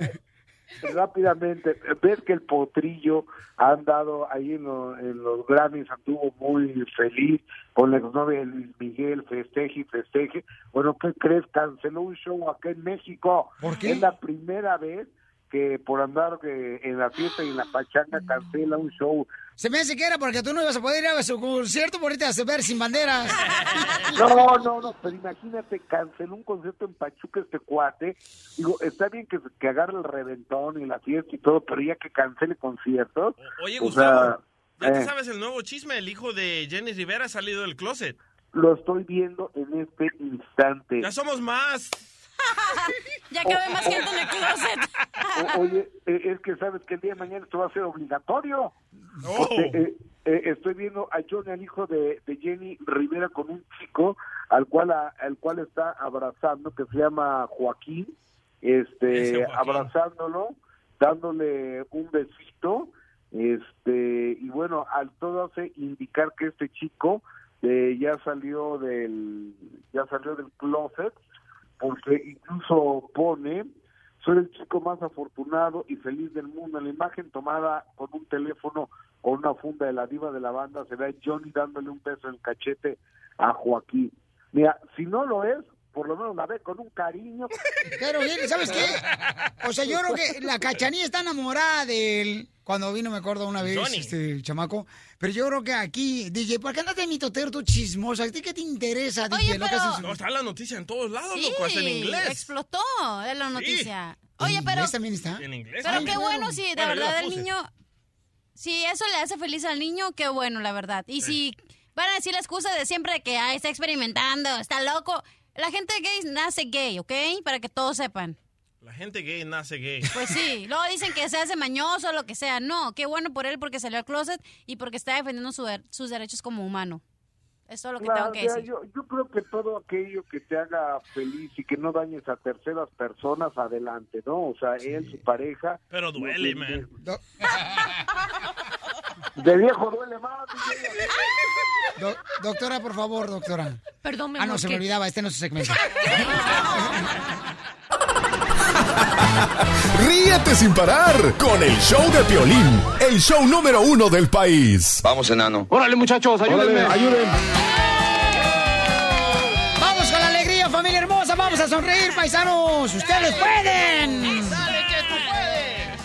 rápidamente, ves que el potrillo ha andado ahí en, lo- en los Grammys, anduvo muy feliz con la exnovia de Luis Miguel, festeje y festeje. Bueno, ¿qué crees? Canceló un show acá en México.
¿Por qué?
Es la primera vez que por andar eh, en la fiesta y en la pachanga cancela un show.
Se me hace que era porque tú no ibas a poder ir a su concierto por irte a ver sin banderas.
No, no, no, pero imagínate, canceló un concierto en Pachuca este cuate. Digo, está bien que, que agarre el reventón y la fiesta y todo, pero ya que cancele conciertos.
Oye,
o
Gustavo,
sea,
¿ya te
eh,
sabes el nuevo chisme? El hijo de Jenny Rivera ha salido del closet.
lo estoy viendo en este instante.
Ya somos más.
Ya cabe más gente en el closet.
O- oye, eh, es que sabes que el día de mañana esto va a ser obligatorio.
Oh.
Porque, eh, eh, estoy viendo a Johnny, el hijo de, de Jenny Rivera, con un chico al cual a- al cual está abrazando, que se llama Joaquín, este,
Joaquín.
abrazándolo, dándole un besito, este, y bueno, al todo hace indicar que este chico eh, ya salió del, ya salió del closet, porque incluso pone soy el chico más afortunado y feliz del mundo. La imagen tomada con un teléfono con una funda de la diva de la banda se ve a Johnny dándole un beso en el cachete a Joaquín. Mira, si no lo es, por lo menos la ve con un cariño.
Pero, mire, ¿sabes qué? O sea, yo creo que la cachanilla está enamorada de él. Cuando vino, me acuerdo una vez,
Johnny.
este, el chamaco. Pero yo creo que aquí, DJ, ¿por qué andas de mitotero tú chismosa? ¿A ti qué te interesa, DJ? Lo que
pero-
haces-
No, está la noticia en todos lados,
Sí,
loco, hasta en inglés.
explotó en la noticia. Oye,
¿En
pero,
inglés también está?
En inglés.
pero
Ay,
qué bueno si de
Bueno, yo la
verdad el niño, si eso le hace feliz al niño, qué bueno, la verdad. Y si van a decir la excusa de siempre de que Ay, está experimentando, está loco, la gente gay nace gay, ¿ok? Para que todos sepan.
La gente gay nace gay.
Pues sí, luego dicen que se hace mañoso, lo que sea. No, qué bueno por él porque salió al closet y porque está defendiendo su sus derechos como humano. Es todo lo que
Claro,
tengo que
o
decir.
yo, yo creo que todo aquello que te haga feliz y que no dañes a terceras personas, adelante, ¿no? O sea, él, su pareja.
Pero duele, man.
De viejo duele más.
Do- doctora, por favor, doctora.
Perdón, mi
Ah, no, se me olvidaba, este no es su segmento.
ríete sin parar con el show de Piolín, el show número uno del país.
Vamos, enano.
Órale, muchachos, ayúdenme.
Vamos con la alegría, familia hermosa. Vamos a sonreír, paisanos. Ustedes pueden.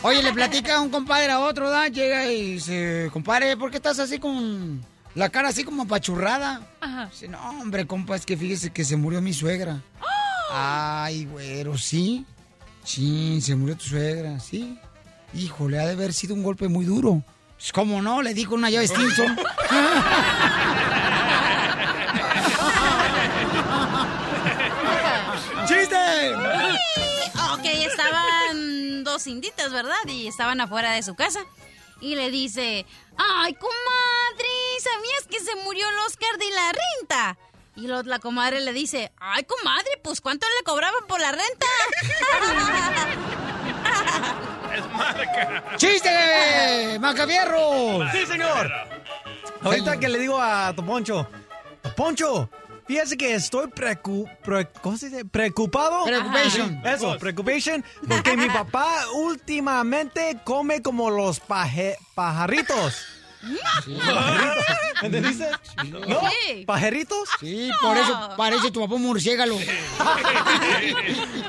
Oye, le platica un compadre a otro, ¿da? Llega y dice, compadre, ¿por qué estás así con la cara así como apachurrada?
Ajá.
Dice, no, hombre, compa, es que fíjese que se murió mi suegra. Ay, güero, ¿sí? Sí, se murió tu suegra, ¿sí? Híjole, ha de haber sido un golpe muy duro. Pues, ¿Cómo no? Le dijo una llave Stinson.
inditas, ¿verdad? Y estaban afuera de su casa. Y le dice, ay, comadre, ¿sabías que se murió el Oscar de la renta? Y lo- la comadre le dice, ay, comadre, pues ¿cuánto le cobraban por la renta?
Es marca.
¡Chiste, Macavierro!
Sí, señor. Ahorita que le digo a Toponcho, Toponcho, fíjese que estoy precu pre- ¿cómo se dice? preocupado.
Preoccupation.
Eso, preoccupation, porque mi papá últimamente come como los paje- pajaritos. ¿Me entendiste? ¿No?
Sí.
¿Pajaritos?
Sí, por eso parece tu papá un murciélago.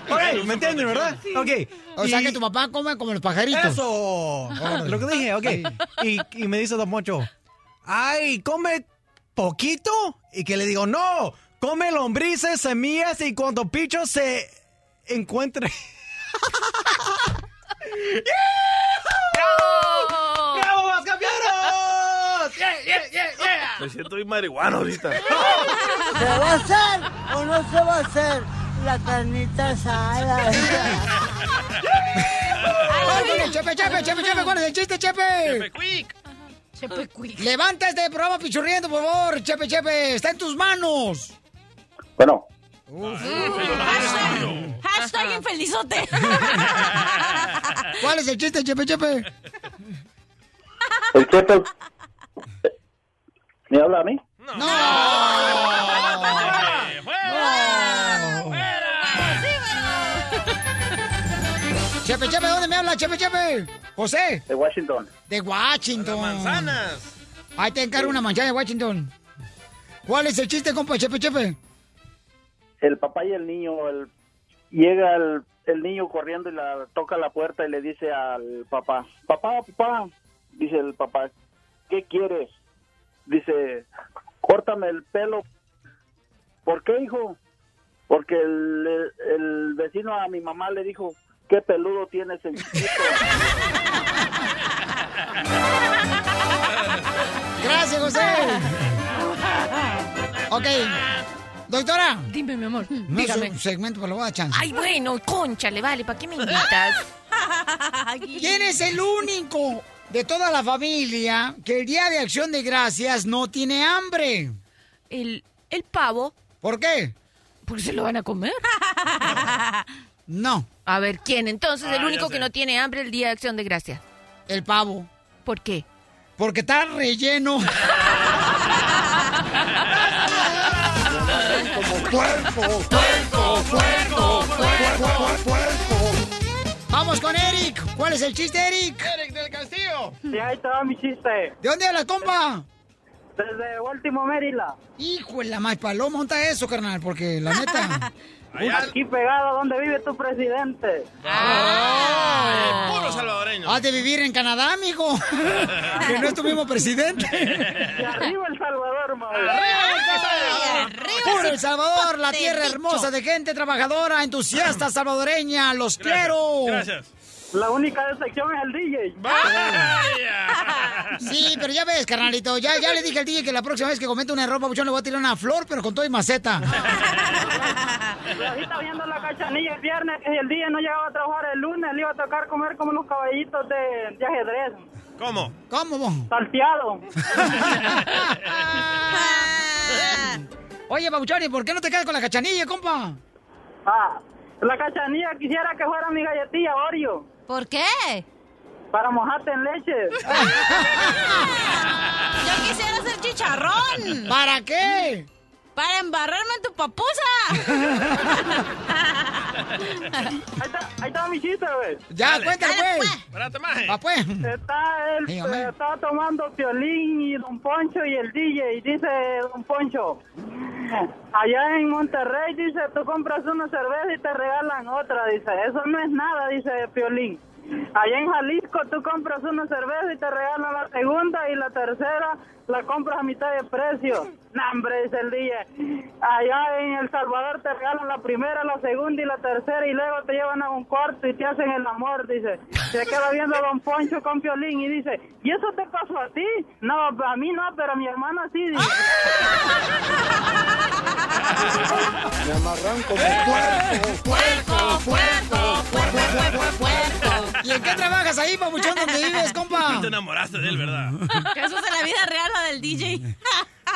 Ok, ¿me entienden, verdad? Ok.
O sea que tu papá come como los pajaritos.
Eso. Lo que dije, ok. Y, y me dice Don Poncho, ay, come poquito. Y que le digo, no, come lombrices, semillas y cuando Picho se encuentre.
¡Bravo!
¡Bravo, Mascafieros!
Yeah, yeah, yeah, yeah.
Me siento bien marihuano ahorita.
¿Se va a hacer o no se va a hacer la carnita asada?
¡Ay, con el Chepe, Chepe, Chepe, Chepe! ¿Cuál es el chiste, Chepe?
Chepe Quick.
Chepe Quick.
Levanta este programa pichurriendo, por favor, Chepe, Chepe. Está en tus manos.
Bueno,
Hashtag, hashtag infelizote.
¿Cuál es el chiste, Chepe, Chepe?
el Chepe... ¿Me habla a mí?
Chepe, Chepe, ¿dónde me habla, Chepe, Chepe? José.
De Washington.
De Washington.
Manzanas.
Ahí te encargo una manzana de Washington. ¿Cuál es el chiste, compa, Chepe, Chepe?
El papá y el niño, el... llega el, el niño corriendo y la toca la puerta y le dice al papá, papá, papá, dice el papá, ¿qué quieres? Dice, córtame el pelo. ¿Por qué, hijo? Porque el, el vecino a mi mamá le dijo, qué peludo tienes el chiquito.
Gracias, José. Ok. Doctora.
Dime, mi amor.
No es
Dígame.
un segmento, pero le voy a dar chance.
Ay, bueno, conchale, vale, ¿para qué me invitas?
¿Quién es el único de toda la familia que el día de acción de gracias no tiene hambre?
El, el pavo.
¿Por qué?
Porque se lo van a comer.
No.
A ver, ¿quién? Entonces,
Ah,
el único que no tiene hambre el día de acción de gracias.
El pavo.
¿Por qué?
Porque está relleno.
Puerco, puerco, puerco, puerco, puerco.
Vamos con Eric. ¿Cuál es el chiste, Eric?
Eric del Castillo.
Sí, ahí va mi chiste.
¿De dónde hablas, compa?
Desde Último Mérida.
Hijo de la más paloma, monta eso, carnal, porque la neta.
Aquí pegado donde vive tu presidente.
Ah, puro salvadoreño.
Has de vivir en Canadá, amigo. que no es tu mismo presidente.
Y arriba El Salvador, madre.
Puro El Salvador, la tierra hermosa de gente trabajadora, entusiasta salvadoreña. Los quiero.
Gracias.
La única decepción es el DJ.
Sí, pero ya ves, carnalito. Ya, ya le dije al DJ que la próxima vez que cometa un error, papuchón, le voy a tirar una flor, pero con todo y maceta.
Ahorita viendo la cachanilla el viernes y el día no llegaba a trabajar el lunes, le iba a tocar comer como unos caballitos de, de ajedrez.
¿Cómo?
¿Cómo?
Salteado.
Oye, papuchón, ¿y por qué no te quedas con la cachanilla, compa?
Ah, la cachanilla quisiera que fuera mi galletilla Oreo.
¿Por qué?
Para mojarte en leche.
Yo quisiera hacer chicharrón.
¿Para qué?
Para embarrarme en tu papusa.
Ahí está, ahí está mi chiste, güey.
Ya,
Dale.
cuéntale,
Dale,
pues.
Espérate, maje.
Va, pues.
Está él, eh, estaba tomando violín y Don Poncho y el DJ. Y dice Don Poncho, allá en Monterrey, dice, tú compras una cerveza y te regalan otra. Dice, eso no es nada, dice Piolín. Allá en Jalisco tú compras una cerveza y te regalan la segunda y la tercera la compras a mitad de precio. No, hombre, dice el DJ. Allá en El Salvador te regalan la primera, la segunda y la tercera y luego te llevan a un cuarto y te hacen el amor, dice. Se queda viendo a Don Poncho con Piolín y dice, ¿y eso te pasó a ti? No, a mí no, pero a mi hermana sí, dice.
Me amarran como puerco.
Puerco, puerco, puerco, puerco. ¿Y en qué trabajas ahí, papuchón, donde vives, compa?
Te enamoraste de él, ¿verdad?
Eso es de la vida real, la del DJ.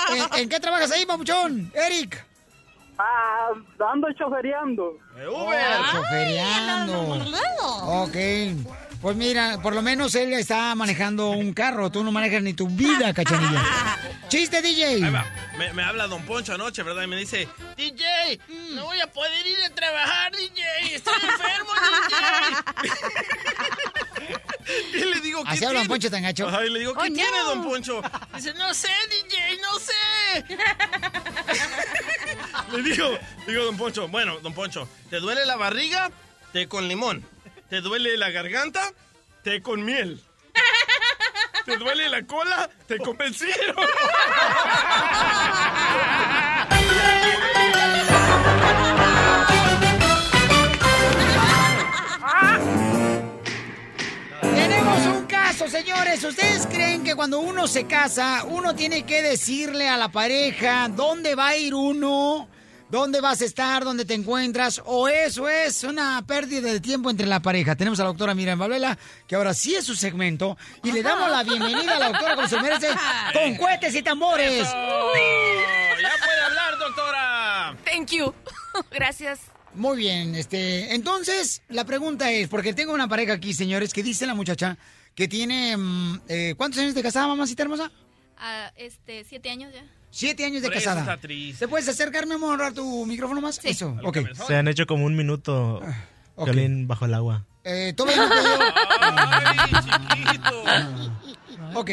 ¿En, en qué trabajas ahí, papuchón? Eric.
Ah, ando chofereando.
Oh, chofereando. Ok. Pues mira, por lo menos él está manejando un carro. Tú no manejas ni tu vida, cachanilla. Chiste, DJ.
Ahí va. Me, me habla Don Poncho anoche, ¿verdad? Y me dice, DJ, no voy a poder ir a trabajar, DJ. Estoy enfermo, DJ. y le digo, ¿qué
Así habla Don? Poncho tan gacho.
Ajá, y le digo, ¿qué
Oh,
tiene,
no.
Don Poncho? Dice, no sé, DJ, no sé. le digo, digo, Don Poncho, bueno, Don Poncho, ¿te duele la barriga? Té con limón. ¿Te duele la garganta? Té con miel. ¿Te duele la cola? Te convencieron.
Tenemos un caso, señores. ¿Ustedes creen que cuando uno se casa, uno tiene que decirle a la pareja dónde va a ir uno? ¿Dónde vas a estar? ¿Dónde te encuentras? ¿O eso es una pérdida de tiempo entre la pareja? Tenemos a la doctora Miriam Valvela, que ahora sí es su segmento. Y le damos la bienvenida a la doctora como se merece, con cohetes y tambores.
¡Ya puede hablar, doctora!
Thank you. Gracias.
Muy bien, este, entonces la pregunta es, porque tengo una pareja aquí, señores, que dice la muchacha que tiene, mm, eh, ¿cuántos años de casada, mamacita hermosa?
Ah, este, siete años ya.
Siete años de
Por eso
casada.
está triste.
¿Te puedes acercar, mi amor, a tu micrófono más? Eso, ok.
Se han hecho como un minuto violín bajo el agua.
Eh, todavía no puedo. Ok,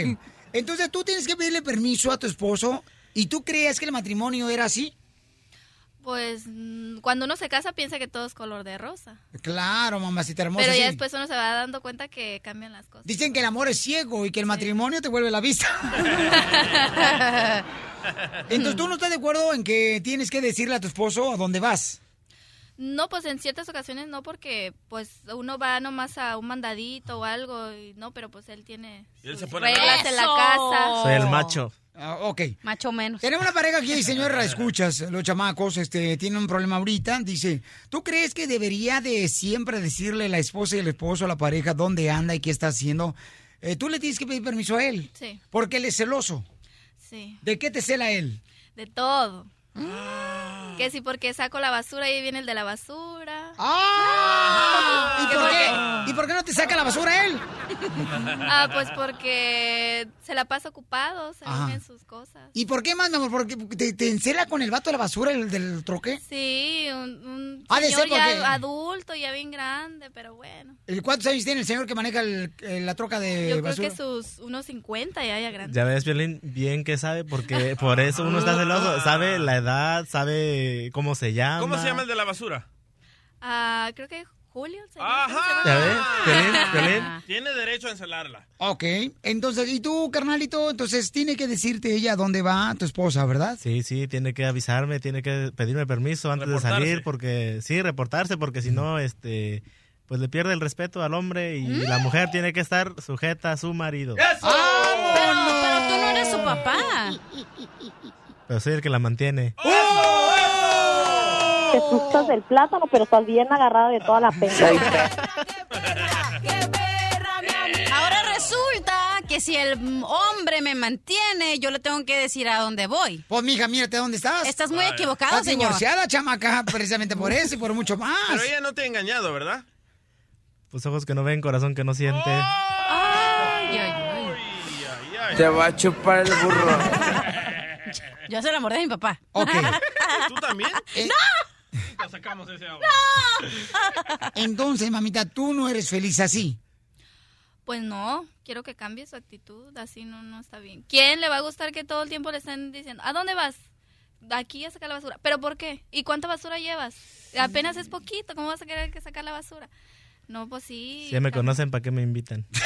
entonces tú tienes que pedirle permiso a tu esposo y tú crees que el matrimonio era así.
Pues mm, cuando uno se casa piensa que todo es color de rosa.
Claro, mamacita hermosa.
Pero ya
sí.
después uno se va dando cuenta que cambian las cosas.
Dicen que el amor es ciego y que el matrimonio te vuelve la vista. Entonces, ¿tú no estás de acuerdo en que tienes que decirle a tu esposo a dónde vas?
No, pues en ciertas ocasiones no, porque pues uno va nomás a un mandadito o algo, y no, pero pues él tiene
Y él se pone
reglas en la casa.
Soy el macho.
Ah, ok.
Macho menos.
Tenemos una pareja aquí, señora, la escuchas, los chamacos, este, tienen un problema ahorita. Dice, ¿tú crees que debería de siempre decirle la esposa y el esposo a la pareja dónde anda y qué está haciendo? Eh, Tú le tienes que pedir permiso a él.
Sí,
Porque él es celoso.
sí,
¿De qué te cela él?
de todo. Que si porque saco la basura y viene el de la basura.
¡Ah! ¿Y por,
porque-
qué, ¿Y por qué no te saca la basura él?
Ah, pues porque se la pasa ocupado,
Ajá.
en sus cosas.
¿Y por qué más, mi amor? ¿Porque te, te encela con el vato de la basura, el del troque?
Sí, un, un
Ha de ser porque-
ya adulto, ya bien grande, pero bueno.
¿Y ¿Cuántos años tiene el señor que maneja el- el- la troca de
Yo creo
basura?
que sus unos 50 ya, ya grande.
Ya ves, Violín, bien que sabe, porque por eso uno está celoso. Sabe la edad, sabe cómo se llama.
¿Cómo se llama el de la basura?
Ah, creo que Julio.
Ajá.
Violín, Violín.
Tiene derecho a encelarla.
Ok, entonces, ¿y tú, carnalito? Entonces, tiene que decirte ella dónde va tu esposa, ¿verdad?
Sí, sí, tiene que avisarme, tiene que pedirme permiso antes de salir, porque sí, reportarse, porque si no, este, pues le pierde el respeto al hombre y la mujer tiene que estar sujeta a su marido.
Pero, pero tú no eres su papá.
Pero soy el que la mantiene.
Te gustas del plátano, pero estás bien agarrada de toda la pena.
Ahora resulta que si el hombre me mantiene, yo le tengo que decir a dónde voy.
Pues, mija, mírate dónde estás.
Estás muy equivocado,
Estás
señor.
divorciada, chamaca, precisamente por eso y por mucho más.
Pero ella no te ha engañado, ¿verdad?
Pues ojos que no ven, corazón que no siente.
Ay, ay, ay.
Te va a chupar el burro.
Yo se la mordí a mi papá.
Ok.
¿Tú también?
Eh,
Ya sacamos ese audio.
Entonces, mamita, tú no eres feliz así.
Pues no, quiero que cambie su actitud, así no, no está bien. ¿Quién le va a gustar que todo el tiempo le estén diciendo, ¿a dónde vas? Aquí a sacar la basura. ¿Pero por qué? ¿Y cuánta basura llevas? Apenas es poquito, ¿cómo vas a querer que sacar la basura? No, pues sí.
Si ya me conocen, ¿para qué me invitan?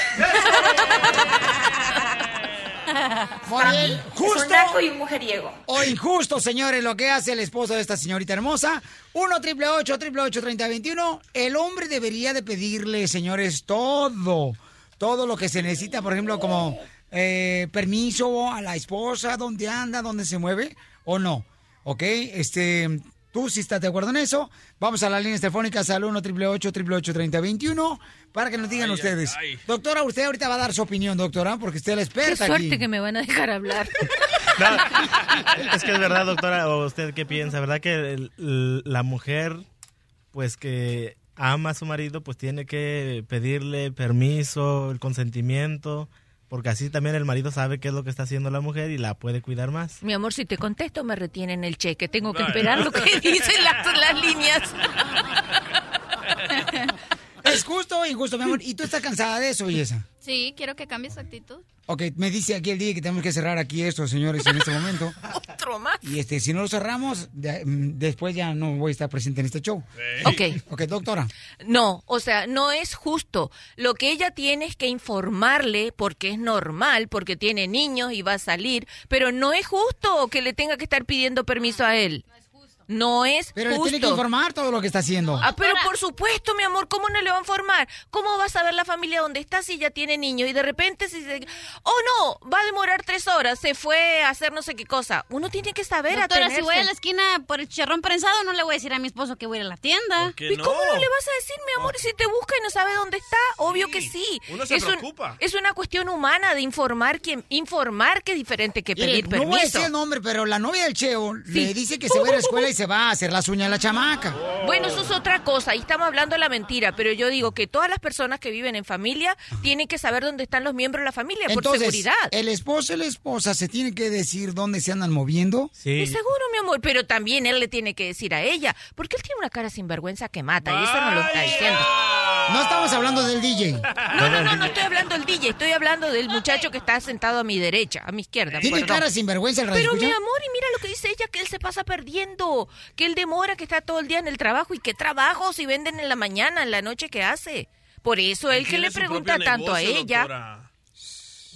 Muy bien, justo.
y un mujeriego.
O injusto, señores, lo que hace el esposo de esta señorita hermosa. 1 triple 8 triple 8 3021 El hombre debería de pedirle, señores, todo. Todo lo que se necesita, por ejemplo, como eh, permiso a la esposa, dónde anda, dónde se mueve, o no. ¿Ok? Este, tú si estás de acuerdo en eso, vamos a las líneas telefónicas al 1 triple 8 triple 8 3021 para que nos digan
Ay,
ustedes.
ay, ay.
Doctora, usted ahorita va a dar su opinión, doctora, porque usted es la
Qué
experta
suerte
aquí.
que me van a dejar hablar.
Es que es verdad, doctora, o usted qué piensa, ¿verdad que el- la mujer, pues que ama a su marido, pues tiene que pedirle permiso, el consentimiento, porque así también el marido sabe qué es lo que está haciendo la mujer y la puede cuidar más.
Mi amor, si te contesto me retienen el cheque. Tengo que esperar lo que dicen las, las líneas.
Es justo o injusto, mi amor. ¿Y tú estás cansada de eso, belleza?
Sí, quiero que cambie su actitud.
Ok, me dice aquí el día que tenemos que cerrar aquí esto, señores, en este momento.
Otro más.
Y este, si no lo cerramos, de- mm, después ya no voy a estar presente en este show.
Ok.
Ok, doctora.
No, o sea, no es justo. Lo que ella tiene es que informarle porque es normal, porque tiene niños y va a salir, pero no es justo que le tenga que estar pidiendo permiso a él. No es
Pero le
justo.
tiene que informar todo lo que está haciendo.
Ah, pero por supuesto, mi amor, ¿cómo no le va a informar? ¿Cómo va a saber la familia dónde está si ya tiene niños? Y de repente, si se... Oh, no, va a demorar tres horas, se fue a hacer no sé qué cosa. Uno tiene que saber
Doctora,
atenerse.
si voy a la esquina por el chicharrón prensado, no le voy a decir a mi esposo que voy a ir a la tienda.
¿Y cómo no le vas a decir, mi amor? Si te busca y no sabe dónde está, obvio que sí.
uno se
es, un-
preocupa.
es una cuestión humana de informar que informar que es diferente que pedir
no voy a
permiso.
decir el nombre, pero la novia del Cheo
Sí.
le dice que se va a ir a la escuela y se va a hacer las uñas a la chamaca.
Bueno, eso es otra cosa, y estamos hablando de la mentira, pero yo digo que todas las personas que viven en familia tienen que saber dónde están los miembros de la familia por seguridad.
el esposo y la esposa se tiene que decir dónde se andan moviendo.
Y seguro, mi amor, pero también él le tiene que decir a ella, porque él tiene una cara sinvergüenza que mata, y eso no lo está diciendo.
No estamos hablando del DJ.
No, no, no, no estoy hablando del DJ, estoy hablando del muchacho que está sentado a mi derecha, a mi izquierda.
Tiene
perdón.
cara sinvergüenza el radio
Pero mi amor, y mira lo que dice ella, que él se pasa perdiendo, que él demora, que está todo el día en el trabajo, y qué trabajo si venden en la mañana, en la noche, ¿qué hace? Por eso él que le pregunta tanto a ella.
doctora.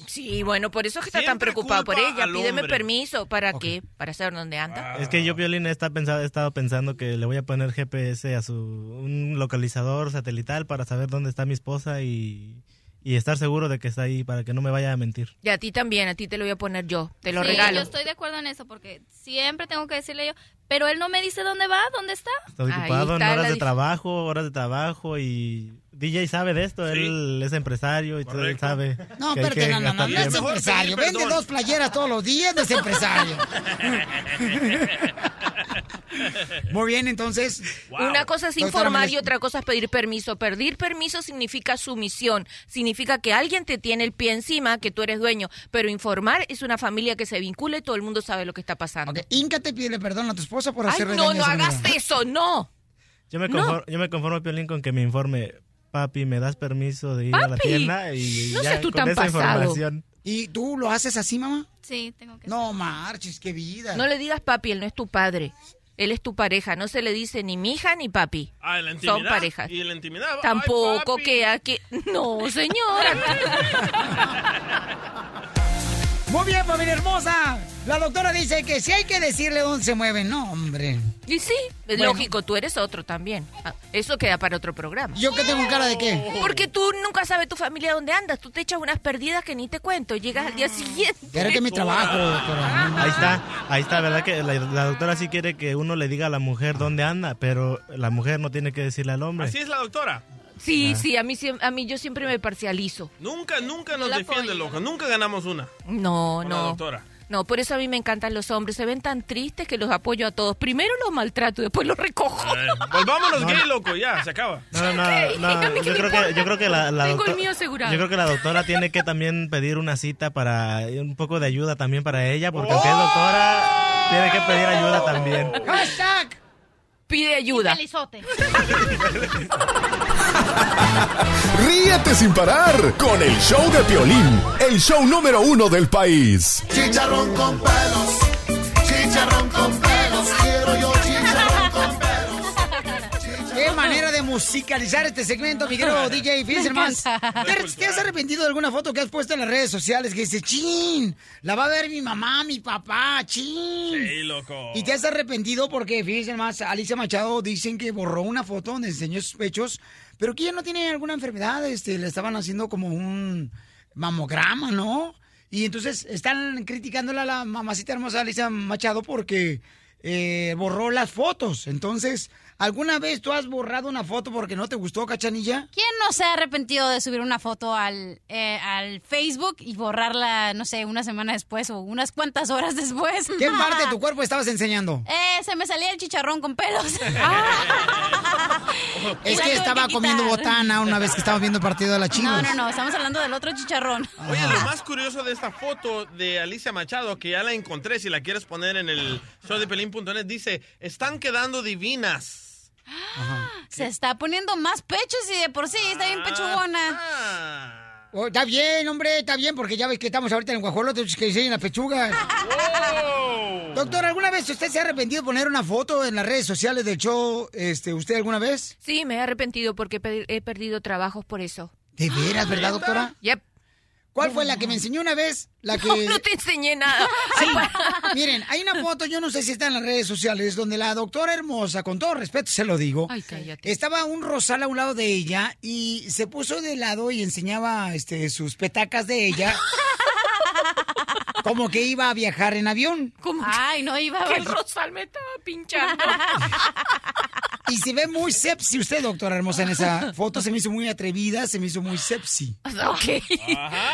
Sí, bueno, por eso es que está tan preocupado por ella. Pídeme permiso, ¿para qué? ¿Para saber dónde anda?
Es que yo, Violín, está pensado, he estado pensando que le voy a poner GPS a su un localizador satelital para saber dónde está mi esposa y, y estar seguro de que está ahí para que no me vaya a mentir.
Y a ti también, a ti te lo voy a poner yo, te lo
sí,
regalo.
yo estoy de acuerdo en eso porque siempre tengo que decirle yo, pero él no me dice dónde va, dónde está.
Estoy
Ahí
ocupado en
está
horas de trabajo, horas de trabajo y DJ sabe de esto, él es empresario y todo él sabe.
No, espérate,
que
no, no, no, no es empresario. Vende dos playeras todos los días, no es empresario. Muy bien, entonces.
Una cosa es informar y otra cosa es pedir permiso. Pedir permiso significa sumisión, significa que alguien te tiene el pie encima, que tú eres dueño, pero informar es una familia que se vincula y todo el mundo sabe lo que está pasando.
Íncate, pídele perdón a tu esposa por
Ay,
hacerle
no,
daño
no
a esa
hagas eso, no.
Yo me
No.
conformo, yo me conformo Piolín, con que me informe, papi, ¿me das permiso de ir a la tienda? Y
no
ya
seas tú
con
tan
esa
pasado.
información.
¿Y tú lo haces así, mamá?
Sí, tengo que.
No marches, qué vida.
No le digas papi, él no es tu padre. Él es tu pareja, no se le dice ni mi hija ni papi.
Ah, en la intimidad.
Son parejas.
Y en la intimidad. ay,
Tampoco
papi.
que aquí... No, señora.
Muy bien, familia hermosa. La doctora dice que sí hay que decirle dónde se mueven. No, hombre.
Y sí, es
Bueno.
lógico, tú eres otro también. Ah, Eso queda para otro programa.
¿Yo qué tengo cara de qué?
Porque tú nunca sabes tu familia dónde andas. Tú te echas unas perdidas que ni te cuento. Llegas al día siguiente.
Pero es que es mi trabajo, doctora.
Ahí está, ahí está, ¿verdad? Que la, la doctora sí quiere que uno le diga a la mujer dónde anda, pero la mujer no tiene que decirle al hombre.
Así es la doctora.
Sí,
Ah.
sí, a mí, siem- a mí yo siempre me parcializo.
Nunca, nunca nos
la
defiende, loco. Nunca ganamos una.
No,
Con la
no.
doctora.
No, por eso a mí me encantan los hombres. Se ven tan tristes que los apoyo a todos. Primero los maltrato y después los recojo.
Eh, Volvámonos gay, loco. Ya, se acaba.
No, no, no,
¿A
yo creo que, yo creo que la, la
Tengo el
doctora-
mío asegurado.
Yo creo que la doctora tiene que también pedir una cita para un poco de ayuda también para ella, porque aunque es doctora, Tiene que pedir ayuda también.
Hashtag.
Pide ayuda.
Ríete sin parar con el show de Piolín, el show número uno del país.
Chicharrón con pelos, chicharrón con pelos,
musicalizar este segmento, mi querido DJ Fíjense más.
encanta.
¿Te, te has arrepentido de alguna foto que has puesto en las redes sociales que dice, chin, la va a ver mi mamá, mi papá, chin?
Sí, loco.
Y te has arrepentido porque, fíjense más, Alicia Machado dicen que borró una foto donde enseñó sus pechos, pero que ella no tiene alguna enfermedad, este, le estaban haciendo como un mamograma, ¿no? Y entonces están criticándola a la mamacita hermosa Alicia Machado porque eh, borró las fotos. Entonces, ¿alguna vez tú has borrado una foto porque no te gustó, cachanilla?
¿Quién no se ha arrepentido de subir una foto al, eh, al Facebook y borrarla, no sé, una semana después o unas cuantas horas después?
¿Qué parte de tu cuerpo estabas enseñando?
Eh, se me salía el chicharrón con pelos.
Es que estaba
que
comiendo botana una vez que estábamos viendo el partido de la
No,
Chivas.
no, no, estamos hablando del otro chicharrón.
Oye, lo más curioso de esta foto de Alicia Machado, que ya la encontré, si la quieres poner en el showdepelín.net, dice, están quedando divinas.
Se está poniendo más pechos y de por sí está bien pechugona.
Oh, está bien, hombre, está bien, porque ya ves que estamos ahorita en el guajolote, que enseñan las pechugas. Doctor, ¿alguna vez usted se ha arrepentido de poner una foto en las redes sociales del show, este, usted alguna vez?
Sí, me he arrepentido porque he perdido trabajos por eso.
¿De veras, verdad, doctora?
Yep.
¿Cuál fue la que me enseñó una vez? La que...
No, no te enseñé nada.
Sí. Miren, hay una foto, yo no sé si está en las redes sociales, donde la doctora hermosa, con todo respeto se lo digo,
Ay, cállate.
estaba un rosal a un lado de ella y se puso de lado y enseñaba este, sus petacas de ella. como que iba a viajar en avión.
Ay, no iba a
Que el rosal me estaba pinchando.
Y se ve muy sepsi usted, doctora hermosa, en esa foto. Se me hizo muy atrevida, se me hizo muy sepsi.
Ok.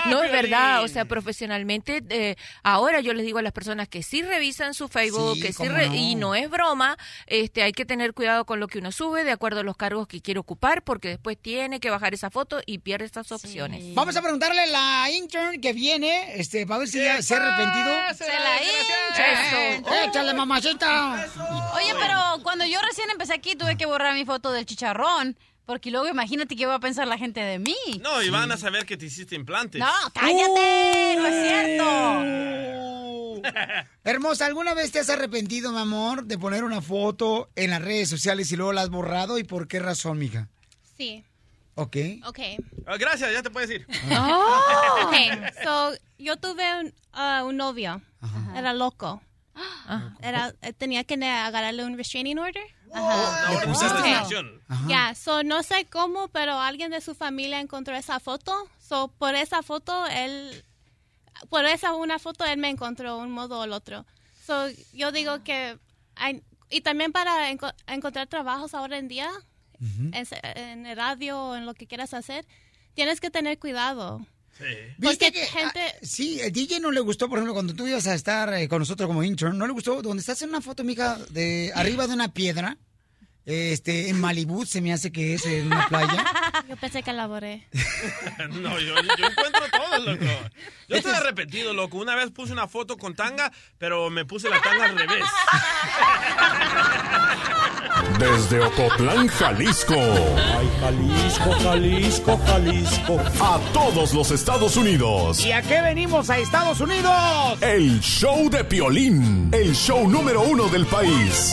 no es verdad, o sea, profesionalmente, eh, ahora yo les digo a las personas que sí revisan su Facebook,
Sí,
que sí re-
no.
y no es broma, este, hay que tener cuidado con lo que uno sube de acuerdo a los cargos que quiere ocupar, porque después tiene que bajar esa foto y pierde estas opciones.
Vamos a preguntarle a la intern que viene, este, para ver si ya se ha arrepentido.
Se la.
Eso. Échale, mamacita.
Oye, pero cuando yo recién empecé aquí tuve que borrar mi foto del chicharrón. Porque luego imagínate qué va a pensar la gente de mí.
No, y van a saber que te hiciste implantes.
No, cállate, no es cierto.
Hermosa, ¿alguna vez te has arrepentido, mi amor, de poner una foto en las redes sociales y luego la has borrado? ¿Y por qué razón, mija?
Sí,
Ok.
ok.
Ah, gracias, ya te puedes ir.
Ok, so, yo tuve un, ah, un novio, era loco. Era, eh, tenía que agarrarle un restraining order.
Una orden de
Ok.
restricción.
Ya, so no sé cómo, pero alguien de su familia encontró esa foto. So por esa foto, él, por esa una foto, él me encontró un modo o el otro. So yo digo que, hay- y también para enco- encontrar trabajos ahora en día, en, se- en el radio o en lo que quieras hacer, tienes que tener cuidado.
¿Viste
Porque
que
gente-
ah, sí, el DJ no le gustó, por ejemplo, cuando tú ibas a estar eh, con nosotros como intern, no le gustó. Donde estás en una foto, mija, de arriba de una piedra, este, en Malibú, se me hace que es en una playa.
Yo pensé que la borré.
No, yo, yo encuentro todo, loco. Yo estoy arrepentido, loco. Una vez puse una foto con tanga, pero me puse la tanga al revés.
Desde Ocotlán, Jalisco. Ay, Jalisco, Jalisco, Jalisco. A todos los Estados Unidos.
¿Y a qué venimos a Estados Unidos?
El show de Piolín. El show número uno del país.